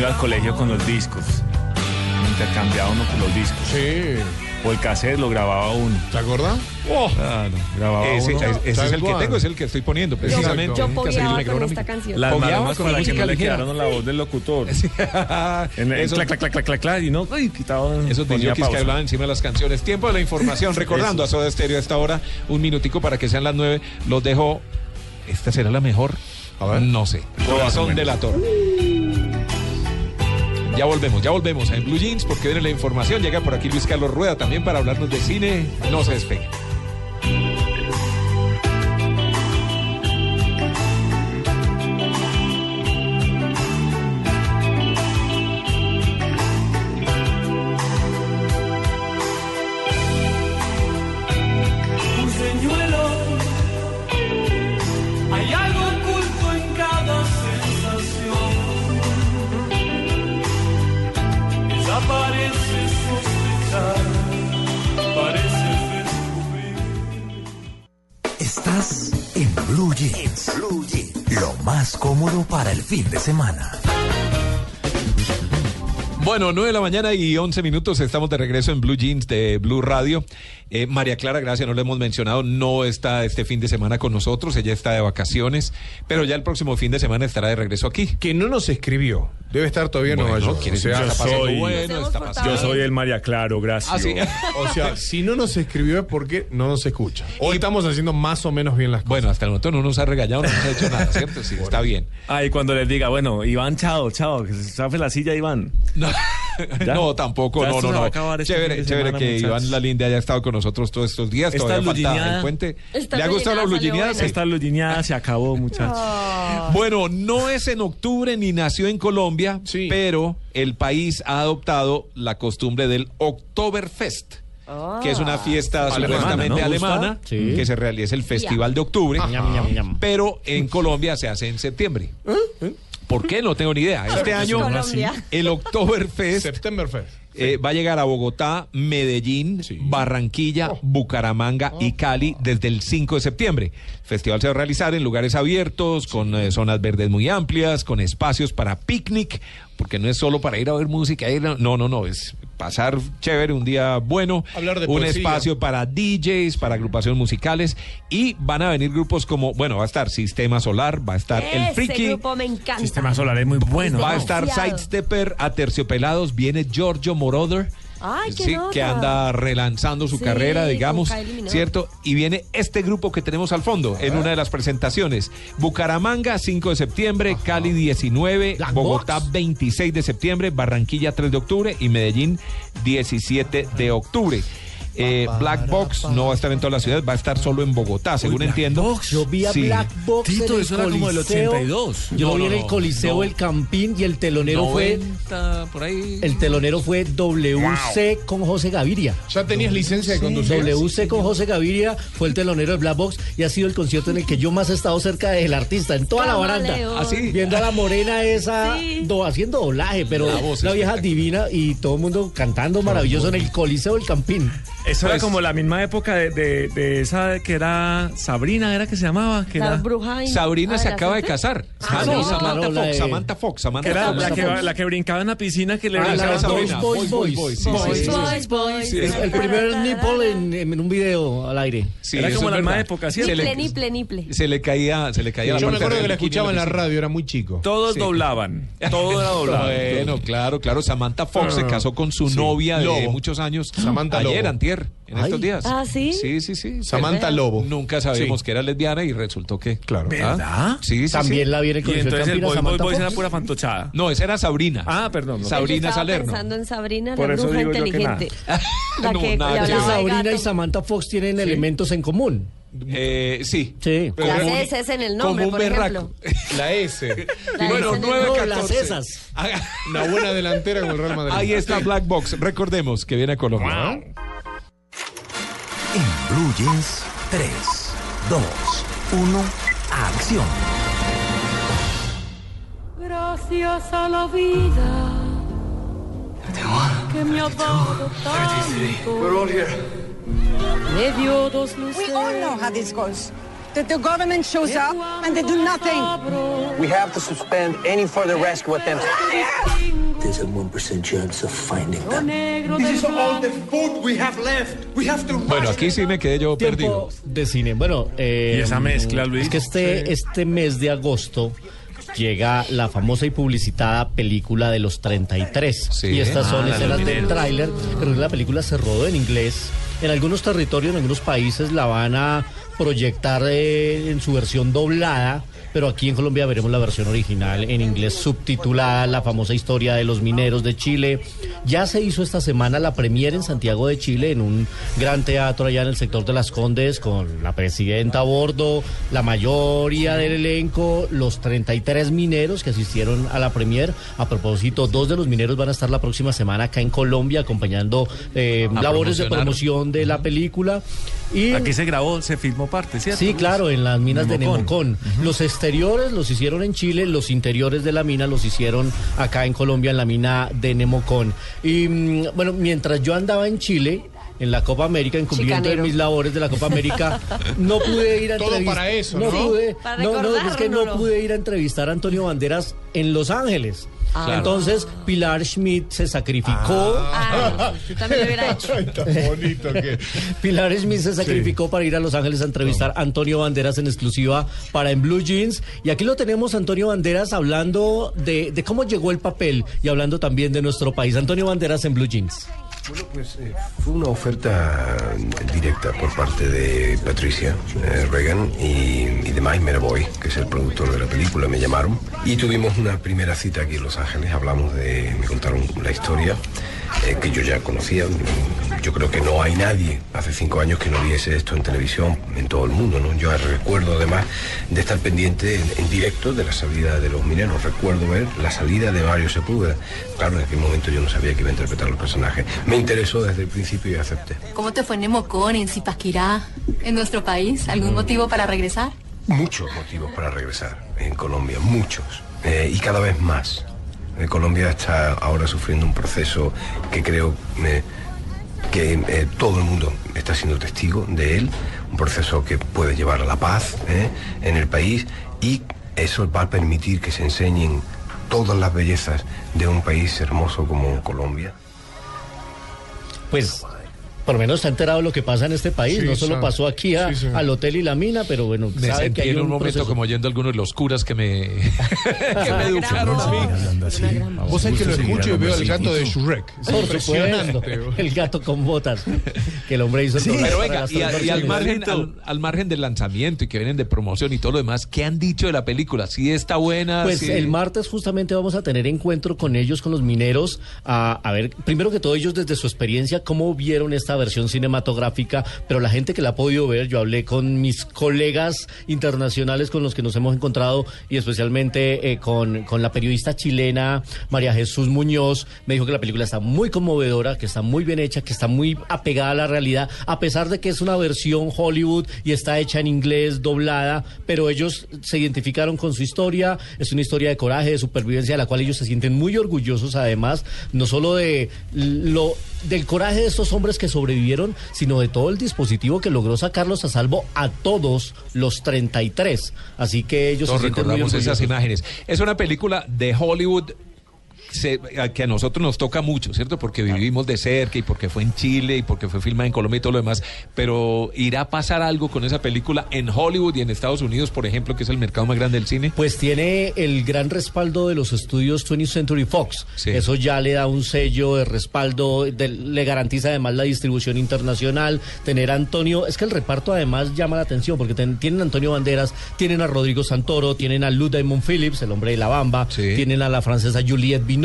iba al colegio con los discos. Intercambiaba uno con los discos. Sí. o el cassette lo grababa uno. ¿Te acordás? Claro, grababa Ese, uno. ese- ese es el que tengo, es el que estoy poniendo Yo, precisamente. yo Casa pogueaba con esta canción. Las manos con para que no le quedaron la voz del locutor. En el Eso- clac, clac, clac, clac, clac, y no, ay, quitaban. Esos DJs que hablaban encima de las canciones. Tiempo de la información. Recordando a Soda Stereo a esta hora, un minutico para que sean las nueve. Los dejo. ¿Esta será la mejor? A ver. No sé. Corazón de la Torre. Ya volvemos, ya volvemos en Blue Jeans porque viene la información. Llega por aquí Luis Carlos Rueda también para hablarnos de cine. No se despegue. Fin de semana. Bueno, 9 de la mañana y 11 minutos. Estamos de regreso en Blue Jeans de Blue Radio. Eh, María Clara, gracias, no le hemos mencionado, no está este fin de semana con nosotros. Ella está de vacaciones, pero ya el próximo fin de semana estará de regreso aquí. Que no nos escribió. Debe estar todavía en Bueno, Nueva York. O sea, pasando soy- bueno, Nos está hemos pasando. Yo soy el María Claro, gracias. Ah, sí. o sea, si no nos escribió es porque no nos escucha. Hoy estamos haciendo más o menos bien las cosas. Bueno, hasta el momento no nos ha regañado, no nos ha hecho nada, ¿cierto? Sí, está bien. Ay, cuando les diga, bueno, Iván, chao, chao, que se zafe la silla, Iván. No. no, tampoco, Ya no, no, no. acabar este Chévere, chévere semana, que muchachos. Iván Lalinde haya estado con nosotros todos estos días. Esta Todavía falta el puente. Esta ¿Le ha gustado la salió Sí. Esta ludineada se acabó, muchachos. Bueno, no es en octubre ni nació en Colombia, Sí. pero el país ha adoptado la costumbre del Oktoberfest. Que es una fiesta Alemana, supuestamente ¿no? alemana, Sí. que se realiza el Festival de Octubre, ñam. pero en Colombia se hace en septiembre. ¿Por qué? No tengo ni idea. Este año Colombia. el Oktoberfest eh, va a llegar a Bogotá, Medellín, Barranquilla, Bucaramanga y Cali desde el 5 de septiembre. El festival se va a realizar en lugares abiertos, con eh, zonas verdes muy amplias, con espacios para picnic, porque no es solo para ir a ver música, ir a- no, no, no, es pasar chévere, un día bueno, Hablar de un poesía. espacio para DJs, para agrupaciones musicales y van a venir grupos como, bueno, va a estar Sistema Solar, va a estar El Friki, grupo me encanta. Sistema solar es muy bueno. Va a estar. Sidestepper, Aterciopelados, viene Giorgio Moroder. Ay, sí, que anda relanzando su Sí, carrera, digamos. ¿cierto? Y viene este grupo que tenemos al fondo en una de las presentaciones. Bucaramanga, 5 de septiembre, Cali, 19, Black Bogotá, Box. 26 de septiembre, Barranquilla, 3 de octubre y Medellín, 17 de octubre. Eh, Black Box no va a estar en toda la ciudad, va a estar solo en Bogotá, según Black entiendo. Box. Yo vi a Sí. Black Box Tito, en el eso era como del Coliseo. 82. Yo No, vi no, en el Coliseo no. El Campín y el telonero fue 90, por ahí. el telonero fue WC con José Gaviria. ¿Ya tenías licencia de conducir? WC con José Gaviria fue el telonero del Black Box y ha sido el concierto en el que yo más he estado cerca del artista, en toda la baranda. Camaleón. ¿Ah? Viendo a la morena esa Sí. do- haciendo doblaje, pero La voz una vieja divina y todo el mundo cantando maravilloso en el Coliseo del Campín. Eso Pues- era como la misma época de, de- de esa que era Sabrina, era que se llamaba. Que La era, bruja. y- Sabrina se acaba de casar. Ah, Ah, no, Samantha Fox, de- Samantha Fox, Samantha que era Fox. la, que, la que brincaba en la piscina que le Ah, brincaba la a Sabrina. Boys, Boys, Boys, Boys. Boys, sí, Boys, sí, sí. Boys, boys. Sí, El, primer nipple en, en un video al aire. Sí, Era como la misma época, Se ¿cierto? le- Niple, niple, niple. Se le caía, se le caía la Yo me acuerdo que la escuchaba en la radio, era muy chico. Todos doblaban. Todo era doblado. Bueno, claro, claro. Samantha Fox se casó con su novia de muchos años. Samantha Ayer, En Ay. estos días. Ah, ¿sí? Sí, sí, sí. Samantha. Lobo. Nunca sabíamos Sí. que era lesbiana y resultó que. Claro. ¿Verdad? Sí, sí, También sí. la vi en el Y Coliseo del entonces el Boy Boy Boys era pura fantochada. No, esa era Sabrina. Ah, perdón. no. Sabrina Yo Salerno. pensando en Sabrina, Por la eso bruja digo yo que inteligente. La No, que nada le que Es de Sabrina y. Samantha Fox tienen elementos en común. Eh, sí. Sí. Las Como un- S en el nombre, como un por berraco. ejemplo. La S. La bueno, S en el 9 nombre. No, las esas. Una buena delantera con el Real Madrid. Ahí está Black Box. Recordemos que viene a Colombia. En Blue Jeans, 3, 2, 1, acción. Gracias a la vida que me ha dado tanto. Me dio dos We all know how this goes. That the government shows up and they do nothing. We have to suspend any further rescue attempts. There's a 1% chance of finding them. This is all the food we have left. We have to Bueno, aquí sí me quedé yo perdido. Tiempo de cine. Bueno, eh, Y esa mezcla, Luis. Es que este, este mes de agosto llega la famosa y publicitada película de los 33. Sí. Y estas son Ah, escenas del tráiler, pero la película se rodó en inglés. En algunos territorios, en algunos países la van a proyectar eh, en su versión doblada, pero aquí en Colombia veremos la versión original en inglés subtitulada, la famosa historia de los mineros de Chile. Ya se hizo esta semana la premier en Santiago de Chile, en un gran teatro allá en el sector de Las Condes, con la presidenta a bordo, la mayoría del elenco, los 33 mineros que asistieron a la premier. A propósito, dos de los mineros van a estar la próxima semana acá en Colombia acompañando eh, labores de promoción de la película. Y Aquí se grabó, se filmó parte, ¿cierto? Sí, claro, en las minas de Nemocón. Los exteriores los hicieron en Chile, los interiores de la mina los hicieron acá en Colombia, en la mina de Nemocón. Y mm, bueno, mientras yo andaba en Chile, en la Copa América, en cumplimiento de mis labores de la Copa América, no pude ir a Todo entrevist- para eso, no ¿no? pude, Para no, no, es que no pude ir a entrevistar a Antonio Banderas en Los Ángeles. Entonces, Pilar Schmidt se sacrificó. Ah, yo también lo hubiera hecho. Ay, tan bonito que. Pilar Smith se sacrificó para ir a Los Ángeles a entrevistar a Antonio Banderas en exclusiva para En Blue Jeans. Y aquí lo tenemos, Antonio Banderas, hablando de, de cómo llegó el papel y hablando también de nuestro país. Antonio Banderas en Blue Jeans. Bueno, pues eh, fue una oferta directa por parte de Patricia eh, Reagan y, de Mike Meravoy, que es el productor de la película, me llamaron. Y tuvimos una primera cita aquí en Los Ángeles, hablamos de, me contaron la historia eh, que yo ya conocía, yo creo que no hay nadie hace cinco años que no viese esto en televisión en todo el mundo, ¿no? Yo recuerdo además de estar pendiente en, en directo de la salida de los mineros, recuerdo ver la salida de Mario Sepúlveda, claro, en aquel momento yo no sabía que iba a interpretar los personajes, me interesó desde el principio y acepté. ¿Cómo te fue en Nemocón, en Zipaquirá, en nuestro país? ¿Algún motivo para regresar? Muchos motivos para regresar en Colombia, muchos, eh, y cada vez más. Eh, Colombia está ahora sufriendo un proceso que creo eh, que eh, todo el mundo está siendo testigo de él, un proceso que puede llevar a la paz en el país y eso va a permitir que se enseñen todas las bellezas de un país hermoso como Colombia. Pues por lo menos está enterado de lo que pasa en este país. Sí, no solo sabe. pasó aquí a- Sí, al hotel y la mina, pero bueno, Me sabe sentí que hay en un, un momento proceso. como oyendo algunos de los curas que me, que me educaron a mí. Vos sabés que lo escucho y veo el gato de Shrek. Por supuesto, el gato con botas que el hombre hizo el Sí, pero venga, y, a- al, margen, al, al margen del lanzamiento y que vienen de promoción y todo lo demás, ¿qué han dicho de la película? ¿Si está buena? Pues el martes justamente vamos a tener encuentro con ellos, con los mineros, a, a ver, primero que todo ellos desde su experiencia, cómo vieron esta versión cinematográfica, pero la gente que la ha podido ver, yo hablé con mis colegas internacionales con los que nos hemos encontrado y especialmente eh, con, con la periodista chilena María Jesús Muñoz, me dijo que la película está muy conmovedora, que está muy bien hecha, que está muy apegada a la realidad, a pesar de que es una versión Hollywood y está hecha en inglés, doblada, pero ellos se identificaron con su historia, es una historia de coraje, de supervivencia, de la cual ellos se sienten muy orgullosos, además, no solo de lo del coraje de estos hombres que sobrevivieron, sino de todo el dispositivo que logró sacarlos a salvo a todos los 33. Así que ellos Todos se sienten muy recordamos esas imágenes. Es una película de Hollywood se- a- que a nosotros nos toca mucho, ¿cierto? Porque vivimos de cerca y porque fue en Chile y porque fue filmada en Colombia y todo lo demás. Pero ¿irá a pasar algo con esa película en Hollywood y en Estados Unidos, por ejemplo, que es el mercado más grande del cine? Pues tiene el gran respaldo de los estudios 20th Century Fox. Eso ya le da un sello de respaldo, de- le garantiza además la distribución internacional. Tener a Antonio, es que el reparto además llama la atención porque ten- tienen a Antonio Banderas, tienen a Rodrigo Santoro, tienen a Lou Diamond Phillips, el hombre de la bamba, tienen a la francesa Juliette Binoche,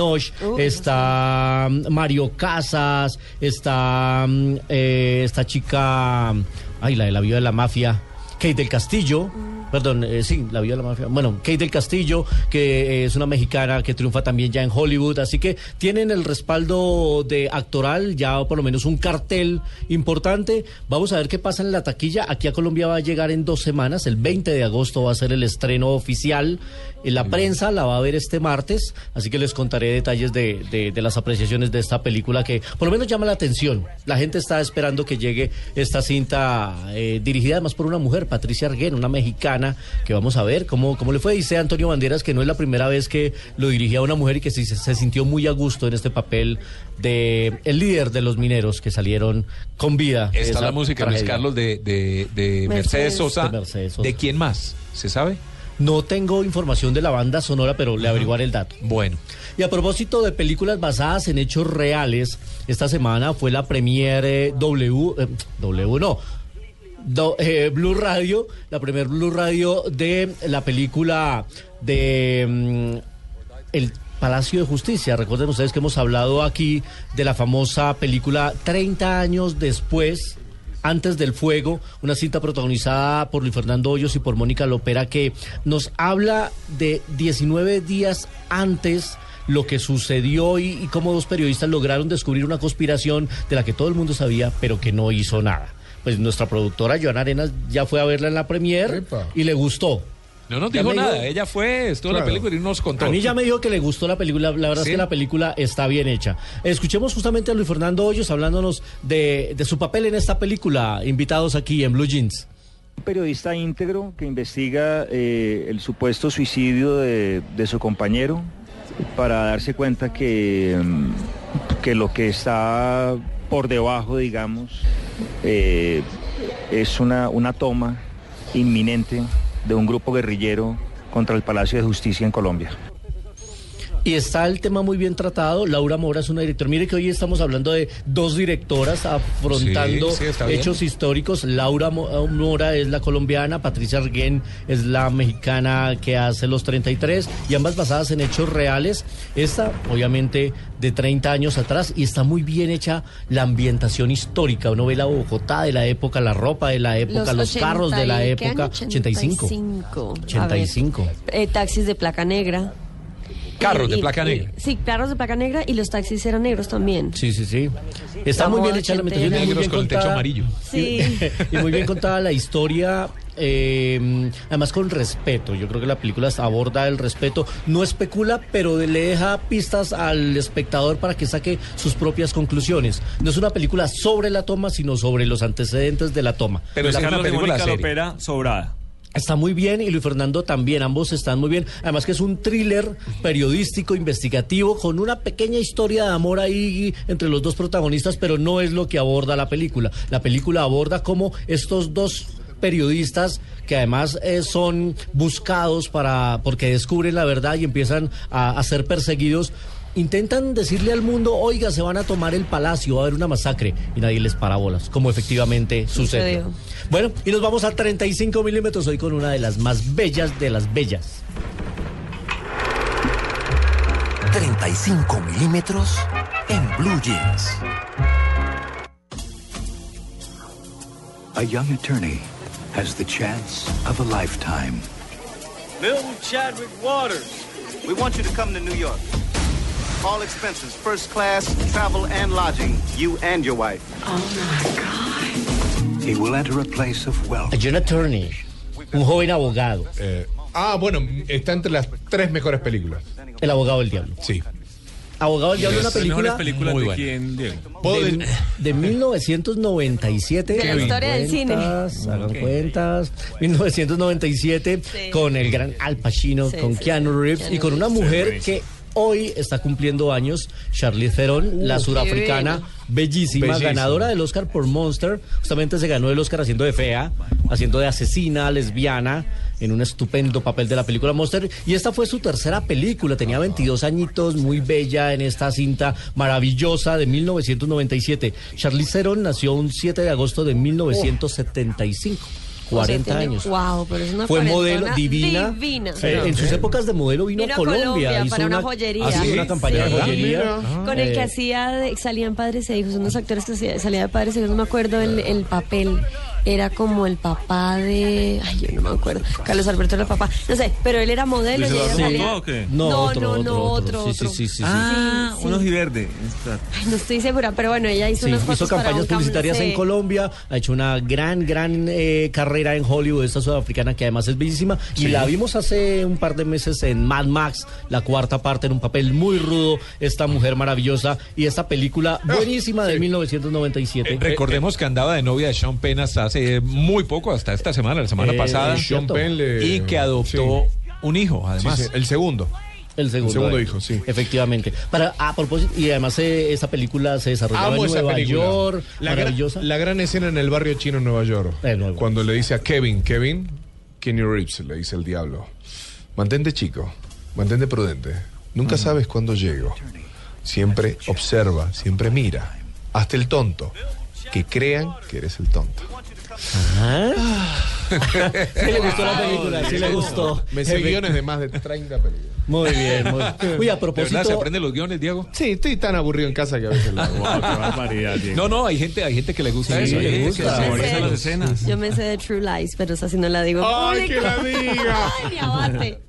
está mm, Mario Casas, está mm, eh, esta chica, ay, la de la vida de la mafia, Kate del Castillo. Perdón, eh, sí, la vida de la mafia. Bueno, Kate del Castillo, que eh, es una mexicana que triunfa también ya en Hollywood. Así que tienen el respaldo de actoral, ya por lo menos un cartel importante. Vamos a ver qué pasa en la taquilla. Aquí a Colombia va a llegar en dos semanas. El 20 de agosto va a ser el estreno oficial. En la prensa la va a ver este martes. Así que les contaré detalles de, de- de las apreciaciones de esta película que por lo menos llama la atención. La gente está esperando que llegue esta cinta eh, dirigida además por una mujer, Patricia Arguén, una mexicana, que vamos a ver cómo, cómo le fue. Dice Antonio Banderas que no es la primera vez que lo dirigía una mujer y que sí se, se sintió muy a gusto en este papel de el líder de los mineros que salieron con vida. Está la música, Luis. Carlos, de, de, de Mercedes, Mercedes. Sosa. De Mercedes Sosa. ¿De quién más? ¿Se sabe? No tengo información de la banda sonora, pero le averiguaré el dato. Bueno. Y a propósito de películas basadas en hechos reales, esta semana fue la premiere W, eh, W no, Eh, Blue Radio, la primer Blue Radio de la película de mm, El Palacio de Justicia. Recuerden ustedes que hemos hablado aquí de la famosa película 30 años después. Antes del fuego, una cinta protagonizada por Luis Fernando Hoyos y por Mónica Lopera que nos habla de 19 días antes lo que sucedió y cómo dos periodistas lograron descubrir una conspiración de la que todo el mundo sabía, pero que no hizo nada. Pues nuestra productora Joana Arenas ya fue a verla en la premier y le gustó. No nos dijo nada. Ella fue, estuvo en la Claro. película y nos contó. A mí ya me dijo que le gustó la película. La verdad ¿Sí? es que la película está bien hecha. Escuchemos justamente a Luis Fernando Hoyos hablándonos de, de su papel en esta película, invitados aquí en Blue Jeans. Un periodista íntegro que investiga eh, el supuesto suicidio de, de su compañero para darse cuenta que, mm, que lo que está por debajo, digamos, eh, es una, una toma inminente de un grupo guerrillero contra el Palacio de Justicia en Colombia. Y está el tema muy bien tratado. Laura Mora es una directora. Mire que hoy estamos hablando de dos directoras afrontando Sí, sí, está bien. hechos históricos. Laura eh, Mora es la colombiana, Patricia Arguén es la mexicana que hace los 33 y ambas basadas en hechos reales. Esta, obviamente, de 30 años atrás y está muy bien hecha la ambientación histórica. Uno ve la Bogotá de la época, la ropa de la época, los, carros de la 80 y- ¿qué época. año? 85. 85. A ver, 85. eh, taxis de placa negra. Carros Y- de placa y- negra. sí, carros de placa negra y los taxis eran negros también. Sí, sí, sí. Está La muy bien hecha la ambientación y muy Negros bien con el techo contada. amarillo. Sí. y muy bien contada la historia. eh, además con respeto, yo creo que la película aborda el respeto, no especula, pero le deja pistas al espectador para que saque sus propias conclusiones. No es una película sobre la toma, sino sobre los antecedentes de la toma. Pero es La- que es una película seria. Lopera sobrada. Está muy bien y Luis Fernando también, ambos están muy bien. Además que es un thriller periodístico, investigativo, con una pequeña historia de amor ahí entre los dos protagonistas, pero no es lo que aborda la película. La película aborda cómo estos dos periodistas que además eh, son buscados para porque descubren la verdad y empiezan a, a ser perseguidos intentan decirle al mundo oiga se van a tomar el palacio va a haber una masacre y nadie les para bolas como efectivamente sucedió. Sucedió. Bueno, y nos vamos a 35 milímetros hoy con una de las más bellas de las bellas. 35 milímetros en Blue Jeans. A young attorney has the chance of a lifetime. Milton Chadwick Waters. We want you to come to New York. All expenses, first class, travel and lodging. You and your wife. He will enter a place of wealth. A young attorney, un joven abogado, Eh, ah, bueno, está entre las tres mejores películas. el abogado del diablo. Sí. Abogado del diablo, una Las mejores película películas muy de buena. quién, Diego. de, de 1997. De la historia del cine. Hagan cuentas. 1997 con el gran Al Pacino, Sí, con sí, Keanu Reeves Keanu y con una mujer que hoy está cumpliendo años, Charlize Theron, la surafricana, Bellísima. ganadora del Oscar por Monster. Justamente se ganó el Oscar haciendo de fea, haciendo de asesina, lesbiana, en un estupendo papel de la película Monster. Y esta fue su tercera película, tenía 22 añitos, muy bella en esta cinta maravillosa de 1997. Charlize Theron nació un 7 de agosto de 1975. 40 años. Wow, pero es una Fue modelo divina. divina. Eh, en sus épocas de modelo vino, Vino a Colombia. Colombia hizo para una joyería. ah, sí, una Sí. campaña de Sí. joyería. Mira. Con el que Eh, hacía, de, salían padres e hijos, unos actores que hacía- salía de padres e hijos, no me acuerdo el, el papel. Era como el papá de. Ay, yo no me acuerdo. Carlos Alberto era el papá. No sé, pero él era modelo y ¿Luis ella Eduardo salía- Contó o qué? No, No, no, otro, no, otro, otro, otro. Sí, sí, sí, sí, Ah, Sí, sí. unos verde. Ay, no estoy segura, pero bueno, ella hizo Sí, unas hizo para campañas publicitarias en sí. Colombia, ha hecho una gran, gran eh, carrera en Hollywood, esta sudafricana que además es bellísima. Y Sí. la vimos hace un par de meses en Mad Max, la cuarta parte, en un papel muy rudo, esta mujer maravillosa y esta película Ah, buenísima de 1997. Eh, recordemos que andaba de novia de Sean Penn hasta hace muy poco, hasta esta semana, la semana Eh, pasada. es cierto. Sean Penn le- Y que adoptó un hijo, además. Sí, sí, el segundo. El segundo, El segundo hijo, sí. Efectivamente. Para, a propósito, y además eh, esta película se desarrollaba Amo en Nueva película. York, la, gran, maravillosa. la gran escena en el barrio chino en Nueva York. Cuando le dice a Kevin, Kevin, Kenny Reeves, le dice el diablo, mantente chico, mantente prudente. Nunca sabes cuándo llego. Siempre observa, siempre mira. Hasta el tonto. Que crean que eres el tonto. Sí le gustó la película, sí le gustó. Me sé guiones de más de 30 películas. Muy bien, muy bien. Oye, a ¿De propósito... verdad se aprende los guiones, Diego? Sí, estoy tan aburrido en casa que a veces lo hago. No, no, hay gente, hay gente que le gusta Sí, eso. le gusta. que se las escenas. Yo me sé de True Lies, pero esa sí no la digo. ¡Ay, que la diga! ¡Ay, mi abate!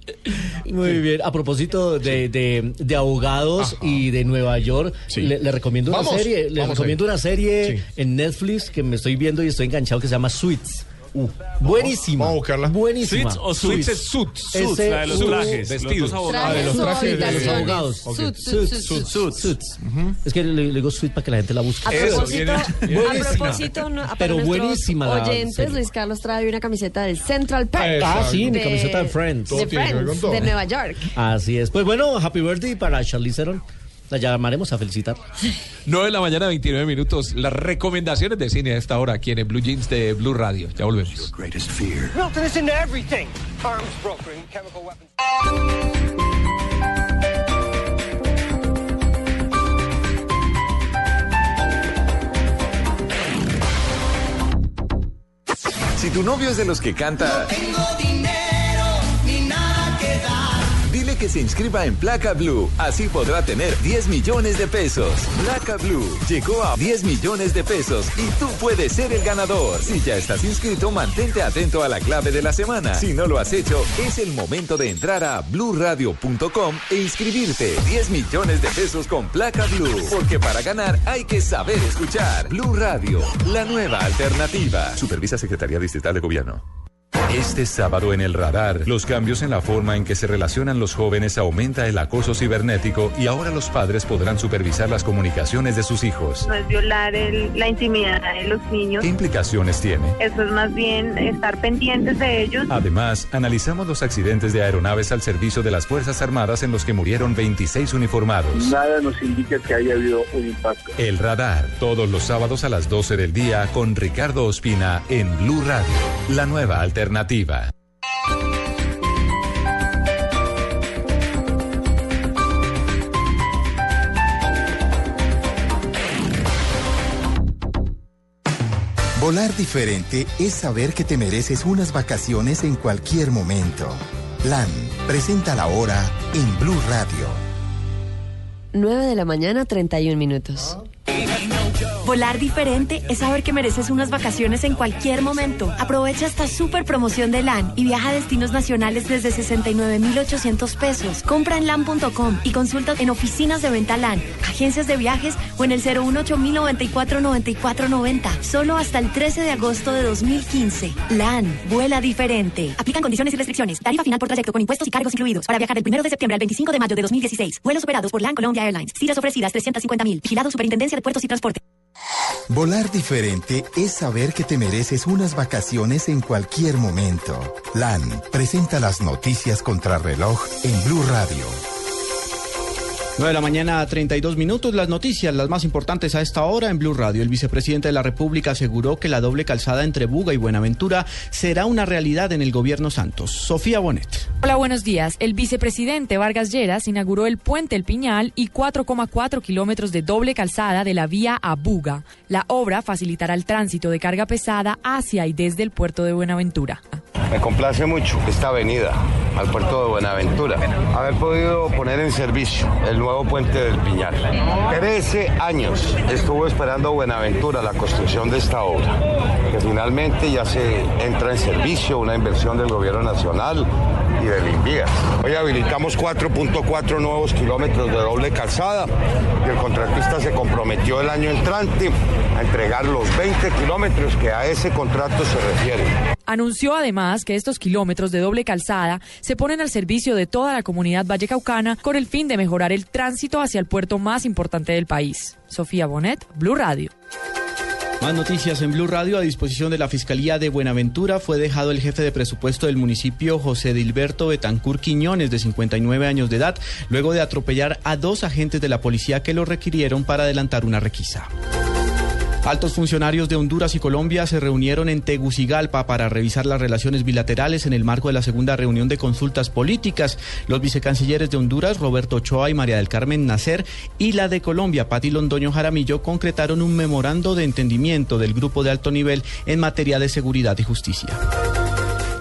Muy bien, a propósito de, de- de abogados y de Nueva York, Sí. le, le recomiendo una Vamos, serie, le recomiendo una serie Sí. en Netflix que me estoy viendo y estoy enganchado que se llama Suits. Uh, buenísima. Vamos a buscarla. Buenísima. ¿Suits o Suits? es Suits. Suits, la de los trajes, vestidos. Ah, de los trajes de los abogados. Suits, Suits, suits, suits, suits. suits. Es que le, le digo suite para que la gente la busque. A Eso, propósito, viene- a propósito, Pero buenísima oyentes. Luis Carlos trae una camiseta del Central Park. Ah, sí, mi camiseta de Friends. De Friends, de Nueva York. Así es. Pues bueno, happy birthday para Charlize Theron. La llamaremos a felicitar. 9 de la mañana, 29 minutos. Las recomendaciones de cine a esta hora aquí en el Blue Jeans de Blue Radio. Ya volvemos. Greatest fear. Melted us into everything. Arms brokering, chemical weapons. Si tu novio es de los que canta, Tengo dinero que se inscriba en Placa Blue. Así podrá tener 10 millones de pesos. Placa Blue llegó a 10 millones de pesos y tú puedes ser el ganador. Si ya estás inscrito, mantente atento a la clave de la semana. Si no lo has hecho, es el momento de entrar a bluradio.com e inscribirte. 10 millones de pesos con Placa Blue. Porque para ganar hay que saber escuchar. Blue Radio, la nueva alternativa. Supervisa Secretaría Distrital de Gobierno. Este sábado en el radar, los cambios en la forma en que se relacionan los jóvenes aumenta el acoso cibernético y ahora los padres podrán supervisar las comunicaciones de sus hijos. No es violar el- la intimidad de los niños. ¿Qué implicaciones tiene? Eso es más bien estar pendientes de ellos. Además, analizamos los accidentes de aeronaves al servicio de las Fuerzas Armadas en los que murieron 26 uniformados. Nada nos indica que haya habido un impacto. El radar, todos los sábados a las 12 del día con Ricardo Ospina en Blue Radio, la nueva alternativa. Volar diferente es saber que te mereces unas vacaciones en cualquier momento. LAN presenta la hora en Blue Radio. 9 de la mañana, 31 minutos. Volar diferente es saber que mereces unas vacaciones en cualquier momento. Aprovecha esta super promoción de LAN y viaja a destinos nacionales desde 69,800 pesos. Compra en LAN.com y consulta en oficinas de venta LAN, agencias de viajes o en el 018 94 94 90. Solo hasta el 13 de agosto de 2015. LAN, vuela diferente. Aplican condiciones y restricciones. Tarifa final por trayecto con impuestos y cargos incluidos. Para viajar del 1 de septiembre al 25 de mayo de 2016. Vuelos operados por LAN Colombia Airlines. Citas ofrecidas 350 mil. Vigilado Superintendencia de Puertos y Transporte. Volar diferente es saber que te mereces unas vacaciones en cualquier momento. LAN presenta las noticias contra reloj en Blue Radio. 9 de la mañana, 32 minutos. Las noticias, las más importantes a esta hora en Blue Radio. El vicepresidente de la República aseguró que la doble calzada entre Buga y Buenaventura será una realidad en el gobierno Santos. Sofía Bonet. Hola, buenos días. El vicepresidente Vargas Lleras inauguró el puente El Piñal y 4,4 kilómetros de doble calzada de la vía a Buga. La obra facilitará el tránsito de carga pesada hacia y desde el puerto de Buenaventura. Me complace mucho esta avenida al puerto de Buenaventura, haber podido poner en servicio el nuevo puente del Piñal. 13 años estuvo esperando Buenaventura la construcción de esta obra, que finalmente ya se entra en servicio, una inversión del gobierno nacional y del INVIAS. Hoy habilitamos 4.4 nuevos kilómetros de doble calzada y el contratista se comprometió el año entrante a entregar los 20 kilómetros que a ese contrato se refiere. Anunció además que estos kilómetros de doble calzada se ponen al servicio de toda la comunidad vallecaucana con el fin de mejorar el tránsito hacia el puerto más importante del país. Sofía Bonet, Blue Radio. Más noticias en Blue Radio. A disposición de la Fiscalía de Buenaventura fue dejado el jefe de presupuesto del municipio, José Dilberto Betancur Quiñones, de 59 años de edad, luego de atropellar a dos agentes de la policía que lo requirieron para adelantar una requisa. Altos funcionarios de Honduras y Colombia se reunieron en Tegucigalpa para revisar las relaciones bilaterales en el marco de la segunda reunión de consultas políticas. Los vicecancilleres de Honduras, Roberto Ochoa y María del Carmen Nacer, y la de Colombia, Pati Londoño Jaramillo, concretaron un memorando de entendimiento del grupo de alto nivel en materia de seguridad y justicia.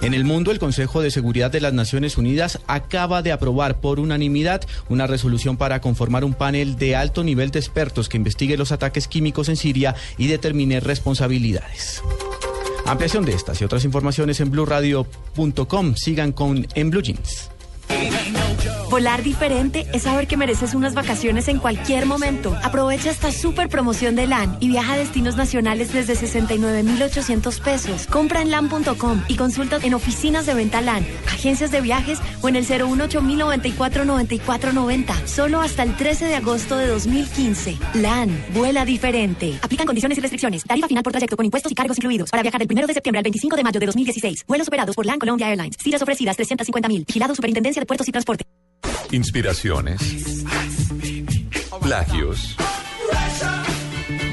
En el mundo, el Consejo de Seguridad de las Naciones Unidas acaba de aprobar por unanimidad una resolución para conformar un panel de alto nivel de expertos que investigue los ataques químicos en Siria y determine responsabilidades. Ampliación de estas y otras informaciones en blueradio.com. Sigan con En Blue Jeans. Volar diferente es saber que mereces unas vacaciones en cualquier momento. Aprovecha esta super promoción de LAN y viaja a destinos nacionales desde 69,800 pesos. Compra en LAN.com y consulta en oficinas de venta LAN, agencias de viajes o en el 018-094-9490. Solo hasta el 13 de agosto de 2015. LAN, vuela diferente. Aplican condiciones y restricciones. Tarifa final por trayecto con impuestos y cargos incluidos. Para viajar del 1 de septiembre al 25 de mayo de 2016. Vuelos operados por LAN Colombia Airlines. Citas ofrecidas 350 mil. Vigilado Superintendencia de Puertos y Transporte. Inspiraciones. Plagios.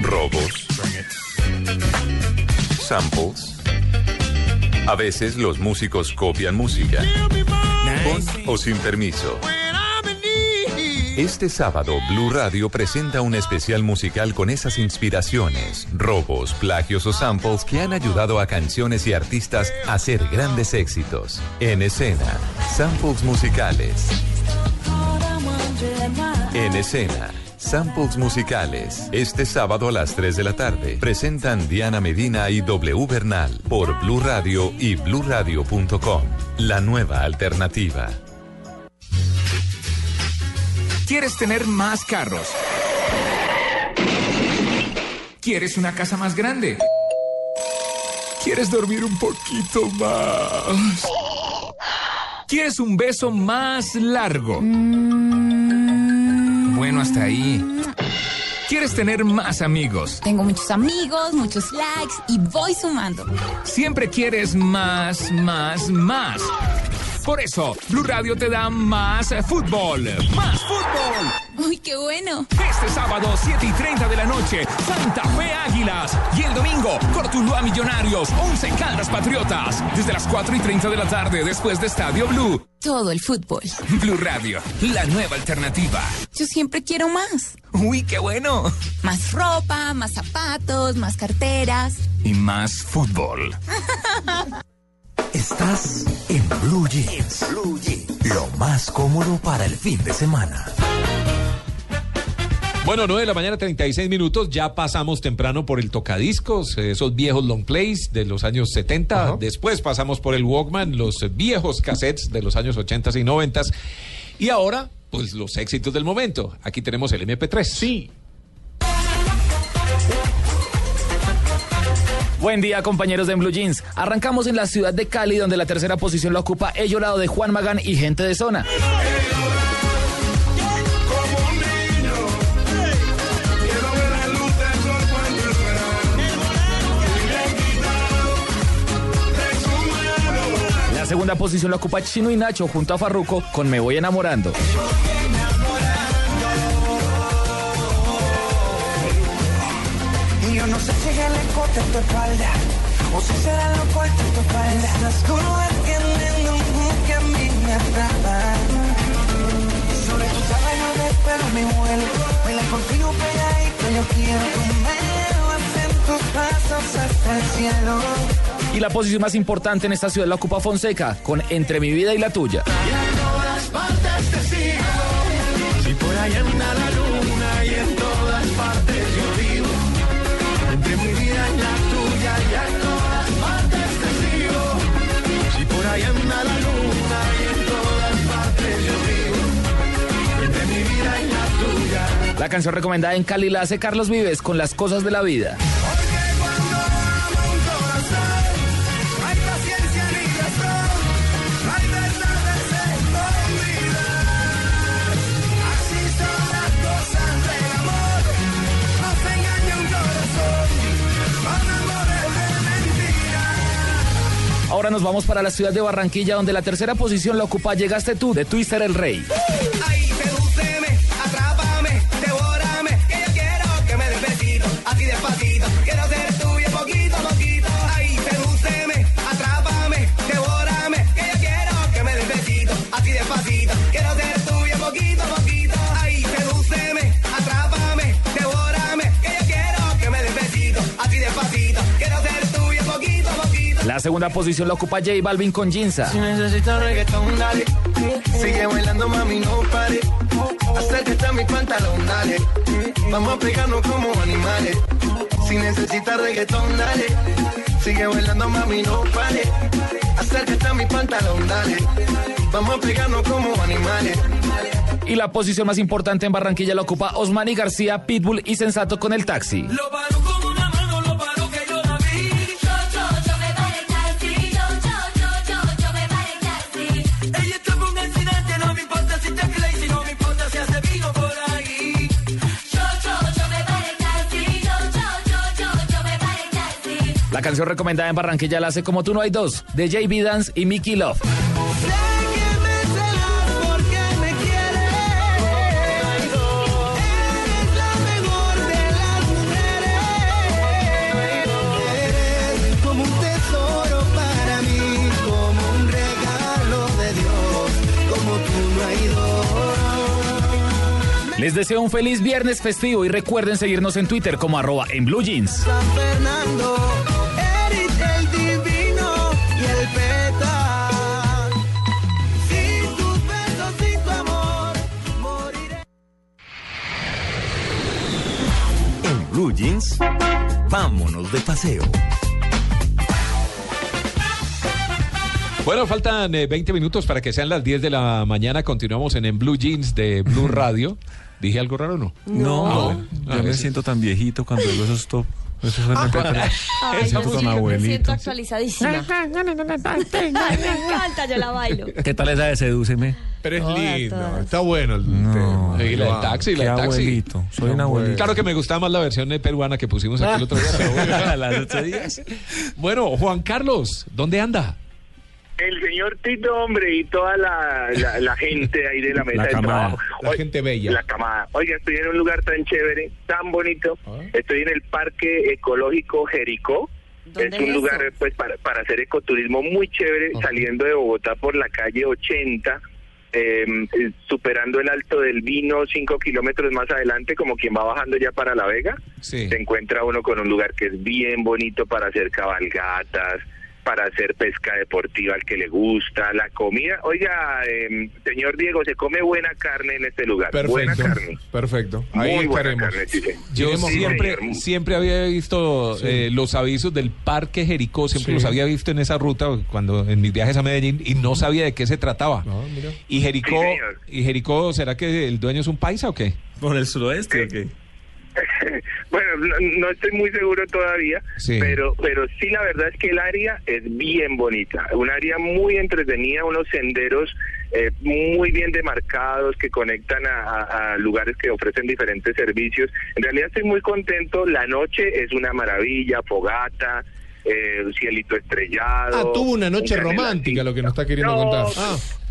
Robos. Samples. A veces los músicos copian música. Con o sin permiso. Este sábado, Blue Radio presenta un especial musical con esas inspiraciones, robos, plagios o samples que han ayudado a canciones y artistas a hacer grandes éxitos. En escena, samples musicales. En escena, samples musicales. Este sábado a las 3 de la tarde. Presentan Diana Medina y W Bernal por Blue Radio y bluradio.com. La nueva alternativa. ¿Quieres tener más carros? ¿Quieres una casa más grande? ¿Quieres dormir un poquito más? ¿Quieres un beso más largo? Bueno, hasta ahí. ¿Quieres tener más amigos? Tengo muchos amigos, muchos likes y voy sumando. Siempre quieres más, más, más. Por eso, Blue Radio te da más eh, fútbol. ¡Más fútbol! Uy, qué bueno. Este sábado, 7 y 30 de la noche, Santa Fe Águilas. Y el domingo, Cortuluá Millonarios, 11 Caldas Patriotas. Desde las 4 y 30 de la tarde, después de Estadio Blue. Todo el fútbol. Blue Radio, la nueva alternativa. Yo siempre quiero más. Uy, qué bueno. Más ropa, más zapatos, más carteras. Y más fútbol. Estás en Blue Jeans. Blue Jeans. Lo más cómodo para el fin de semana. Bueno, 9 de la mañana, 36 minutos. Ya pasamos temprano por el tocadiscos, esos viejos long plays de los años 70. Después pasamos por el Walkman, los viejos cassettes de los años 80 y 90. Y ahora, pues los éxitos del momento. Aquí tenemos el MP3. Sí. Buen día, compañeros de Blue Jeans. Arrancamos en la ciudad de Cali, donde la tercera posición la ocupa El Llorado de Juan Magán y Gente de Zona. La segunda posición la ocupa Chino y Nacho junto a Farruco con Me Voy Enamorando. Yo no sé si es el corte tu espalda o si será lo corto tu espalda. Curvas tienen un que a mí me atrapa. Sobre tu sabes yo espero mi vuelo. Baila contigo pegadito yo quiero. Llevas en tus pasos hasta el cielo. Y la posición más importante en esta ciudad la ocupa Fonseca, con Entre mi vida y la tuya. todas La canción recomendada en Cali la hace Carlos Vives con Las cosas de la vida. Ahora nos vamos para la ciudad de Barranquilla, donde la tercera posición la ocupa Llegaste tú, de Twister el Rey. Segunda posición la ocupa J Balvin con Jinza. Si necesitas reggaetón, dale. Sigue bailando, mami, no pare. Acércate a mi pantalón, dale. Vamos a pegarnos como animales. Si necesitas reggaetón, dale. Sigue bailando, mami, no pare. Acércate a mi pantalón, dale. Vamos a pegarnos como animales. Y la posición más importante en Barranquilla la ocupa Osmani García, Pitbull y Sensato con el taxi. Lo canción recomendada en Barranquilla la hace Como tú no hay dos, de JB Dance y Mickey Love. Les deseo un feliz viernes festivo y recuerden seguirnos en Twitter como arroba en Blue Jeans. San Fernando, Blue Jeans, vámonos de paseo. Bueno, faltan eh, 20 minutos para que sean las 10 de la mañana. Continuamos en, en Blue Jeans de Blue Radio. ¿Dije algo raro o no? No, Ah, bueno. yo A me siento tan viejito cuando digo esos top. Eso Ay, tan- yo me sí, siento tan me siento abuelito. actualizadísima. Ay, me encanta, yo la bailo. ¿Qué tal esa de sedúceme? Pero es Todas, lindo, todas. está bueno el tema. Sí, la del taxi, la Qué del taxi. abuelito, soy un abuelito. Claro que me gustaba más la versión peruana que pusimos aquí el otro día. pero bueno. Las ocho días. Bueno, Juan Carlos, ¿dónde anda? El señor Tito, hombre, y toda la, la, la gente ahí de la mesa La de camada, trabajo. la gente bella. La camada. Oiga, estoy en un lugar tan chévere, tan bonito. Ah. Estoy en el Parque Ecológico Jericó. Es ¿Dónde un es lugar eso? pues para, para hacer ecoturismo muy chévere, saliendo de Bogotá por la calle 80, eh, eh, superando el Alto del Vino, cinco kilómetros más adelante, como quien va bajando ya para La Vega Sí. se encuentra uno con un lugar que es bien bonito para hacer cabalgatas, para hacer pesca deportiva al que le gusta, la comida. Oiga, eh, señor Diego, se come buena carne en este lugar. Buena Perfecto. carne. Perfecto. Ahí Muy buena estaremos. carne, sí. Yo Sí, siempre, señor. siempre había visto eh, los avisos del Parque Jericó, siempre Sí. los había visto en esa ruta cuando en mis viajes a Medellín y no sabía de qué se trataba. No, mira. Y Jericó, y Jericó, ¿será que el dueño es un paisa o qué? ¿Por el suroeste o qué? bueno, no, no estoy muy seguro todavía, Sí. pero pero sí la verdad es que el área es bien bonita, un área muy entretenida, unos senderos eh, muy bien demarcados que conectan a, lugares que ofrecen diferentes servicios. En realidad estoy muy contento, la noche es una maravilla, fogata, eh, cielito estrellado. Ah, tuvo una noche un romántica, lo que nos está queriendo No, contar. Ah, Sí,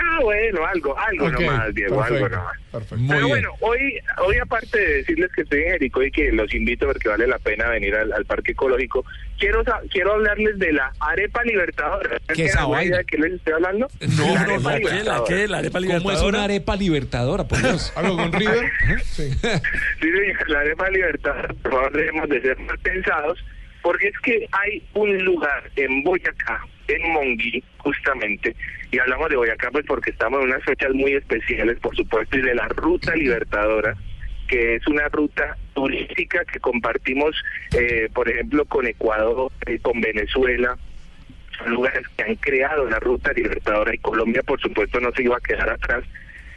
ah, bueno, algo, algo ok, nomás, Diego, algo perfecto, nomás. perfecto. Muy Pero bien. bueno, hoy, hoy aparte de decirles que estoy en Jericó y que los invito porque vale la pena venir al, al parque ecológico, quiero quiero hablarles de la arepa libertadora. ¿Qué idea de qué les estoy hablando? No, La no, arepa no, ¿Qué? ¿La libertadora. qué? ¿La arepa ¿Cómo es libertadora? una arepa libertadora, por Dios? ¿Algo con River? Sí. Sí, la arepa libertadora, por favor, debemos de ser más pensados porque es que hay un lugar en Boyacá, en Monguí, justamente, y hablamos de Boyacá pues porque estamos en unas fechas muy especiales, por supuesto, y de la Ruta Libertadora, que es una ruta turística que compartimos, eh, por ejemplo, con Ecuador, eh, con Venezuela, son lugares que han creado la ruta libertadora y Colombia por supuesto no se iba a quedar atrás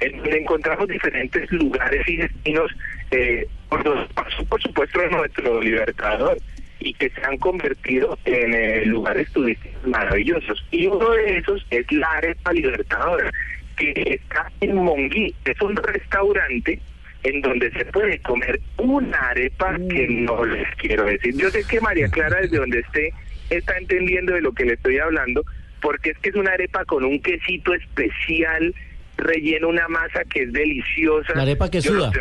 en donde encontramos diferentes lugares y destinos eh, por, por supuesto nuestro libertador y que se han convertido en eh, lugares turísticos maravillosos y uno de esos es la arepa libertadora que está en Monguí es un restaurante en donde se puede comer una arepa que no les quiero decir. Yo sé que María Clara, desde donde esté, está entendiendo de lo que le estoy hablando, porque es que es una arepa con un quesito especial, rellena una masa que es deliciosa. La arepa que Yo suda.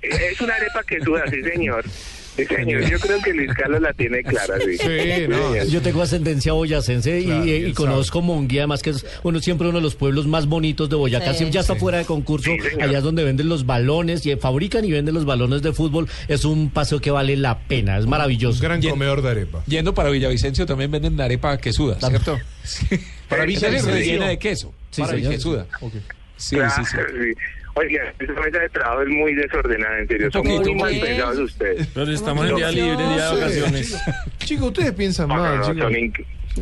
Es una arepa que suda, sí señor. Sí señor, yo creo que Luis Carlos la tiene clara, sí. señor. Yo tengo ascendencia boyacense y, Claro, y- y conozco Monguía, además que es uno siempre uno de los pueblos más bonitos de Boyacá. Sí. Siempre ya está Sí. fuera de concurso, allá es donde venden los balones y eh, fabrican y venden los balones de fútbol. Es un paseo que vale la pena, es maravilloso. gran comedor de arepa. Yendo para Villavicencio también venden arepa quesuda, ¿cierto? Para Villavicencio. Rellena de queso. Sí, para señor. quesuda. Sí, Claro, sí, sí. Oiga, esa mesa de trabajo es muy desordenada, en serio. Son muy mal pensados ustedes. Pero estamos en día libre, día de vacaciones. Chicos, ustedes piensan mal, no, chicos.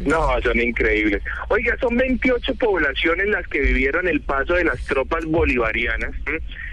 no, son increíbles. Oiga, son 28 poblaciones las que vivieron el paso de las tropas bolivarianas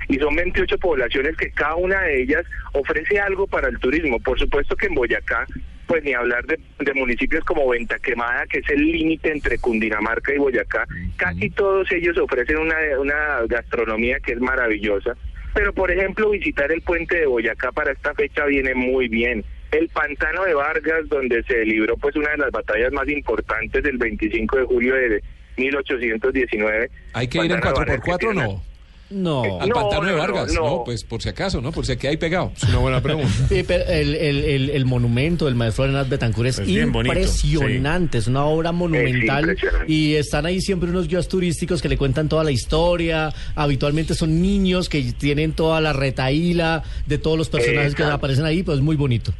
y son 28 poblaciones que cada una de ellas ofrece algo para el turismo. Por supuesto que en Boyacá, pues ni hablar de, de municipios como Venta Quemada, que es el límite entre Cundinamarca y Boyacá, casi todos ellos ofrecen una, una gastronomía que es maravillosa. Pero, por ejemplo, visitar el puente de Boyacá para esta fecha viene muy bien. El pantano de Vargas, donde se libró pues una de las batallas más importantes del 25 de julio de 1819. ¿Hay que ir en Pantano de 4x4 Vargas, que o no? No. Al No, pantano de no, no, Vargas, no. no, pues por si acaso, ¿no? Por si aquí hay pegado. Es una buena pregunta. Sí, pero el, el- el- el monumento del maestro Arenas Betancur es, Es bien bonito, impresionante, es una obra monumental impresionante. y están ahí siempre unos guías turísticos que le cuentan toda la historia, habitualmente son niños que tienen toda la retaíla de todos los personajes que Exacto. aparecen ahí, pues es muy bonito.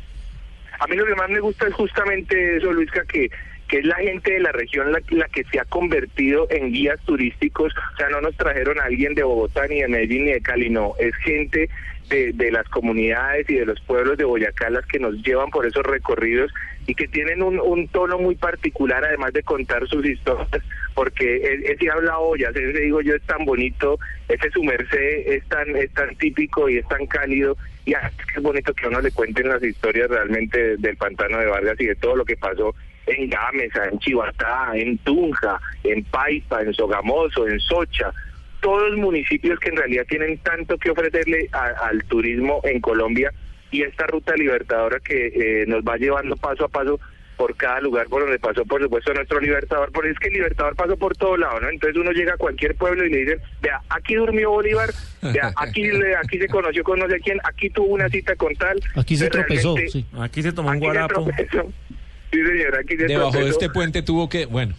A mí lo que más me gusta es justamente eso, Luisca, que, que es la gente de la región la, que se ha convertido en guías turísticos. O sea, no nos trajeron a alguien de Bogotá, ni de Medellín, ni de Cali, no. Es gente de, de las comunidades y de los pueblos de Boyacá las que nos llevan por esos recorridos y que tienen un, tono muy particular, además de contar sus historias, porque e- ese habla ollas, ese digo yo es tan bonito, ese su merced es tan, es tan típico y es tan cálido, y es bonito que a uno le cuenten las historias realmente del pantano de Vargas y de todo lo que pasó en Gámeza, en Chivatá, en Tunja, en Paipa, en Sogamoso, en Socha, todos municipios que en realidad tienen tanto que ofrecerle a- al turismo en Colombia y esta ruta libertadora que eh, nos va llevando paso a paso por cada lugar por donde pasó, por supuesto, nuestro libertador, porque es que el libertador pasó por todo lado, ¿no? Entonces uno llega a cualquier pueblo y le dicen, vea, aquí durmió Bolívar, vea, aquí, le- aquí se conoció con no sé quién, aquí tuvo una cita con tal. Aquí se Entonces, tropezó, sí. Aquí se tomó un se guarapo. tropezó. Sí, señor, aquí Debajo de este puente tuvo que, bueno,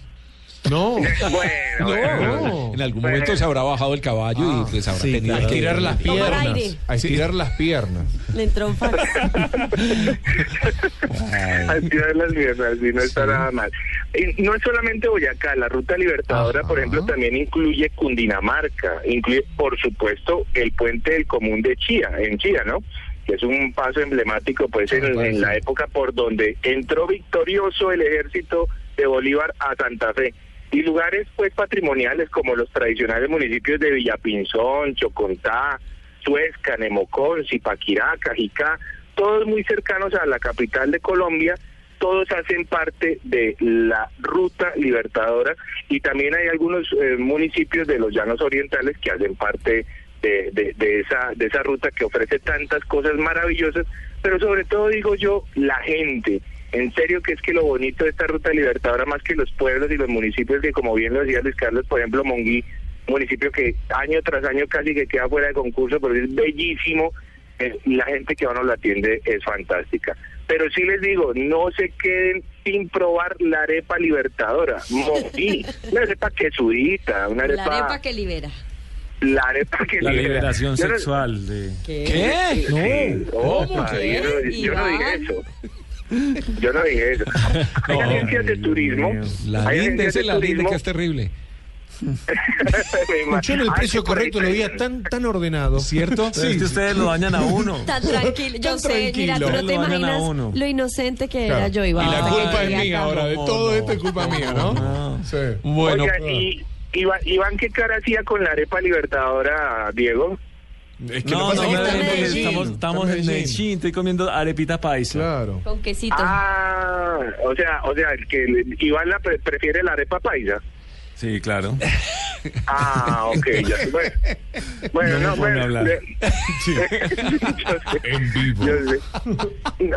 No. Bueno, bueno. en algún momento se habrá bajado el caballo y pues habrá sí, tenido A claro. que estirar las piernas. A estirar las piernas. Le entró un fax. Al tirar las piernas, sí, no está nada mal. Y no es solamente Boyacá, la ruta libertadora, por ejemplo, también incluye Cundinamarca, incluye, por supuesto, el puente del común de Chía, en Chía, ¿no? Que es un paso emblemático, pues, en, en la época por donde entró victorioso el ejército de Bolívar a Santa Fe. Y lugares, pues, patrimoniales como los tradicionales municipios de Villapinzón, Chocontá, Suezca, Nemocón, Zipaquirá, Cajicá, todos muy cercanos a la capital de Colombia, todos hacen parte de la ruta libertadora y también hay algunos eh, municipios de los llanos orientales que hacen parte de, de- de esa, de esa ruta que ofrece tantas cosas maravillosas, pero sobre todo digo yo, la gente. En serio que es que lo bonito de esta ruta libertadora, más que los pueblos y los municipios, que como bien lo decía Luis Carlos, por ejemplo, Monguí, municipio que año tras año casi que queda fuera de concurso, pero es bellísimo, eh, la gente que a uno la atiende es fantástica. Pero sí les digo, no se queden sin probar la arepa libertadora, Monguí, una arepa quesudita, una La arepa... arepa que libera. La arepa que La libera. liberación Yo no- sexual de... ¿Qué? Sí, ¿Qué? sí. No. Opa, ¿Qué? Yo, no- yo no dije eso. Yo no dije eso. Hay agencias de turismo. La hay linda, esa es la linda que es terrible. En el precio correcto lo veía tan, tan ordenado. ¿Cierto? Que ustedes lo dañan a uno. Tan tranquilo, yo Tan sé, mira, tú no tranquilo. te Lo imaginas uno. lo inocente que Claro. era yo, Iván. Y la culpa es mía ahora. De todo esto es culpa mía, ¿no? Sí. Bueno, Oiga, y Iván, Iván, ¿qué cara hacía con la arepa libertadora, Diego? Es que No, no, no, no, Medellín. estamos, estamos en en Medellín. Medellín, estoy comiendo arepita paisa. Claro. Con quesito. Ah, o sea, o sea, que Iván la pre- prefiere la arepa paisa. Sí, claro. Ah, ok, ya. Bueno, bueno No no, bueno. En vivo. yo.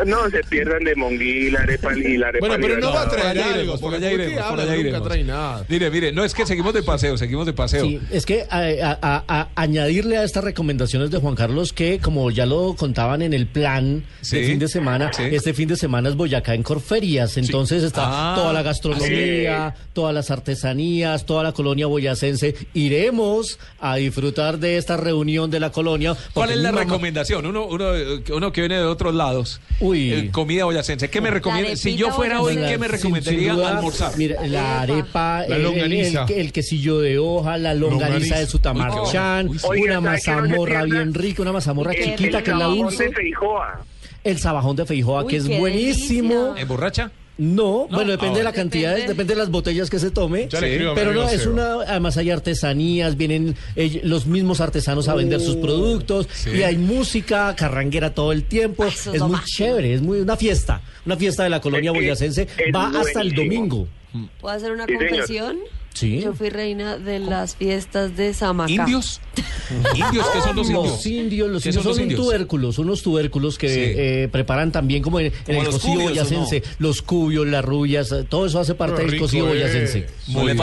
No, se pierdan de Monguí, la arepa y la arepa Bueno, pero no va a traer algo. iremos, por allá Nunca trae nada. Mire, mire, no es que seguimos de paseo, seguimos de paseo. Sí, es que a, a- a- a- añadirle a estas recomendaciones de Juan Carlos que, como ya lo contaban en el plan Sí, de fin de semana, sí. este fin de semana es Boyacá en Corferias. Entonces está Ah, toda la gastronomía, todas las artesanías, toda la colonia boyacense. Iremos a disfrutar de esta reunión de la colonia. ¿Cuál es la mamá- recomendación? Uno, uno, uno que viene de otros lados. Uy. Eh, comida boyacense. ¿Qué me recomienda? Si yo fuera hoy, ¿qué me recomendaría sin duda, almorzar? Mira, la arepa, La el- el, longaniza. el- el quesillo de hoja, la longaniza, Longaniza. de Sutamarchán, una Oiga, ¿sabe qué no se mazamorra bien rica, una mazamorra chiquita el que es la sabajón dulce. de Feijoa. El sabajón de Feijoa, Uy, que es buenísimo. delicia. ¿Emborracha? No, bueno, depende Ah, de la bueno. cantidad, Depende. depende. de las botellas que se tome. Mi Pero no, es una, además hay artesanías, vienen eh, los mismos artesanos a vender sus productos y hay música carranguera todo el tiempo. Eso es muy máximo. chévere, es muy una fiesta, una fiesta de la colonia Es que boyacense. es Va hasta el domingo. ¿Puedo hacer una Sí, señor. Sí. Yo fui reina de las fiestas de Samacá. ¿Indios? ¿Indios? ¿Qué son los indios? Los indios, los ¿Qué indios son los son, indios? tubérculos, unos tubérculos que Sí. eh, preparan también como en, en ¿Como el los cocido boyacense, los cubios, las rubias, todo eso hace parte Qué del cocido boyacense. Muy bien.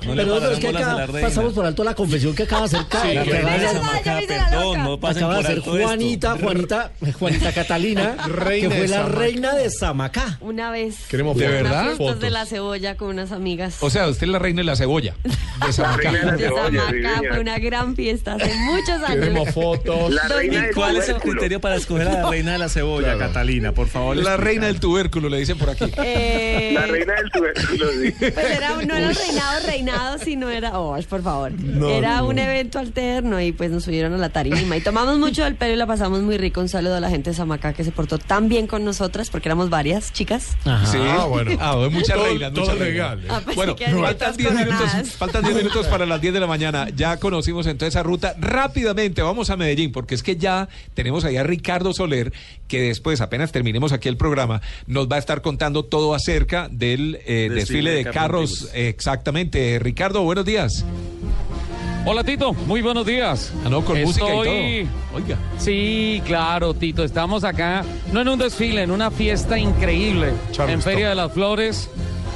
La. No le Pero paran es que la acá pasamos por alto la confesión que acaba de hacer Ca- Sí, la perdón, no pasen acaba de hacer alto esto. Juanita, Juanita, Juanita Catalina, Reina que fue la reina de Samacá. Una vez. Queremos ¿De verdad? Fotos. de la cebolla con unas amigas. O sea, usted es la reina de la cebolla. De La Samacá. reina de la cebolla, fue una gran fiesta hace muchos años. Queremos fotos. La reina del ¿Cuál es el criterio para escoger a la reina de la cebolla, Claro. Catalina? Por favor. La reina del tubérculo, le dicen por aquí. Eh, La reina del tubérculo, sí. Pues era, no era un reinado, reinado, sino era, oh, por favor. No, era no. un evento alterno y pues nos subieron a la tarima y tomamos mucho del pelo y la pasamos muy rico. Un saludo a la gente de Samacá que se portó tan bien con nosotras porque éramos varias chicas. Sí. Ah, bueno. Ah, muchas Todo- reinas, todo muchas legal. Ah, pensé Bueno, eran faltan todas 10 minutos, faltan 10 minutos para las 10 de la mañana. Ya conocimos entonces esa ruta. Rápidamente vamos a Medellín, porque es que ya tenemos ahí a Ricardo Soler, que después, apenas terminemos aquí el programa, nos va a estar contando todo acerca del eh, desfile, Desfile de de carros. Exactamente. Ricardo, buenos días. Hola Tito, muy buenos días. Ah, no, con música y Estoy- todo. Oiga. Sí, claro, Tito, estamos acá, no en un desfile, en una fiesta increíble en Feria de las Flores.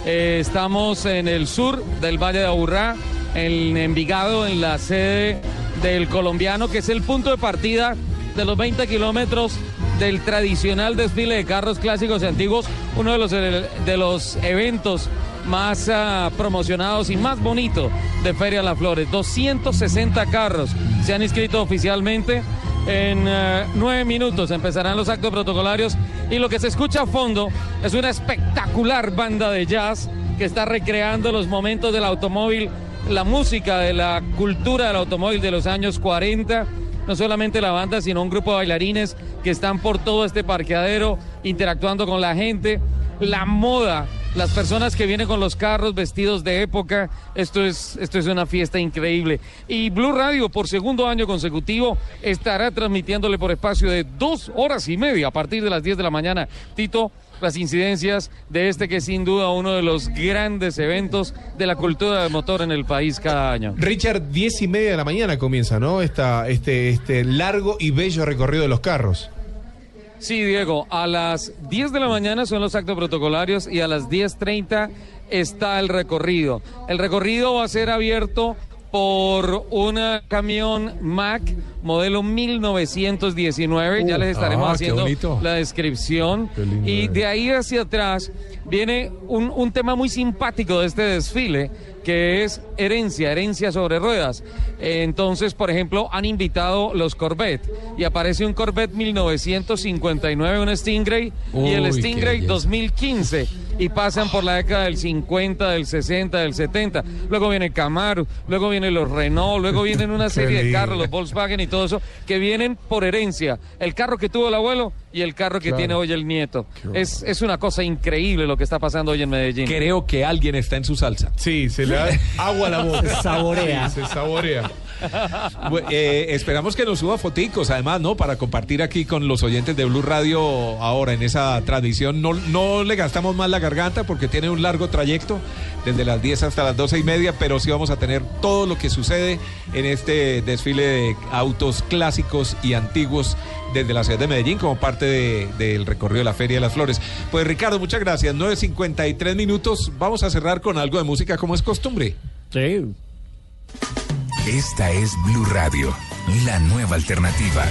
Eh, estamos en el sur del Valle de Aburrá, en Envigado, en la sede del colombiano, que es el punto de partida de los 20 kilómetros del tradicional desfile de carros clásicos y antiguos, uno de los, de los eventos más ah, promocionados y más bonitos de Feria las Flores. 260 carros se han inscrito oficialmente. En eh, nueve minutos empezarán los actos protocolarios y lo que se escucha a fondo es una espectacular banda de jazz que está recreando los momentos del automóvil, la música de la cultura del automóvil de los años 40 no solamente la banda, sino un grupo de bailarines que están por todo este parqueadero interactuando con la gente, la moda, las personas que vienen con los carros vestidos de época, esto es, esto es una fiesta increíble. Y Blue Radio, por segundo año consecutivo, estará transmitiéndole por espacio de dos horas y media a partir de las 10 de la mañana. Tito, las incidencias de este que es sin duda uno de los grandes eventos de la cultura del motor en el país cada año. Richard, diez y media de la mañana comienza, ¿no? Esta, este, este largo y bello recorrido de los carros. Sí, Diego, a las 10 de la mañana son los actos protocolarios y a las 10.30 está el recorrido. El recorrido va a ser abierto por un camión Mack modelo 1919. ya Uh, les estaremos ah, haciendo la descripción. Y de ahí hacia atrás viene un, un tema muy simpático de este desfile que es herencia, herencia sobre ruedas. Entonces, por ejemplo, han invitado los Corvette y aparece un Corvette 1959, un Stingray y el Stingray belleza. 2015 y pasan por la década del 50, del 60, del 70. Luego viene Camaro, luego vienen los Renault, luego vienen una serie de carros, los Volkswagen y todo eso, que vienen por herencia. El carro que tuvo el abuelo y el carro que Claro. tiene hoy el nieto. Es, es una cosa increíble lo que está pasando hoy en Medellín. Creo que alguien está en su salsa. Sí, se le da agua a la boca. Se saborea. Sí, se saborea. Eh, esperamos que nos suba foticos, además, ¿no? Para compartir aquí con los oyentes de Blue Radio ahora en esa transmisión. No, no le gastamos más la garganta porque tiene un largo trayecto, desde las 10 hasta las 12 y media, pero sí vamos a tener todo lo que sucede en este desfile de autos clásicos y antiguos desde la ciudad de Medellín como parte de- del recorrido de la Feria de las Flores. Pues Ricardo, muchas gracias. 9.53 minutos. Vamos a cerrar con algo de música como es costumbre. Sí. Esta es Blue Radio, la nueva alternativa.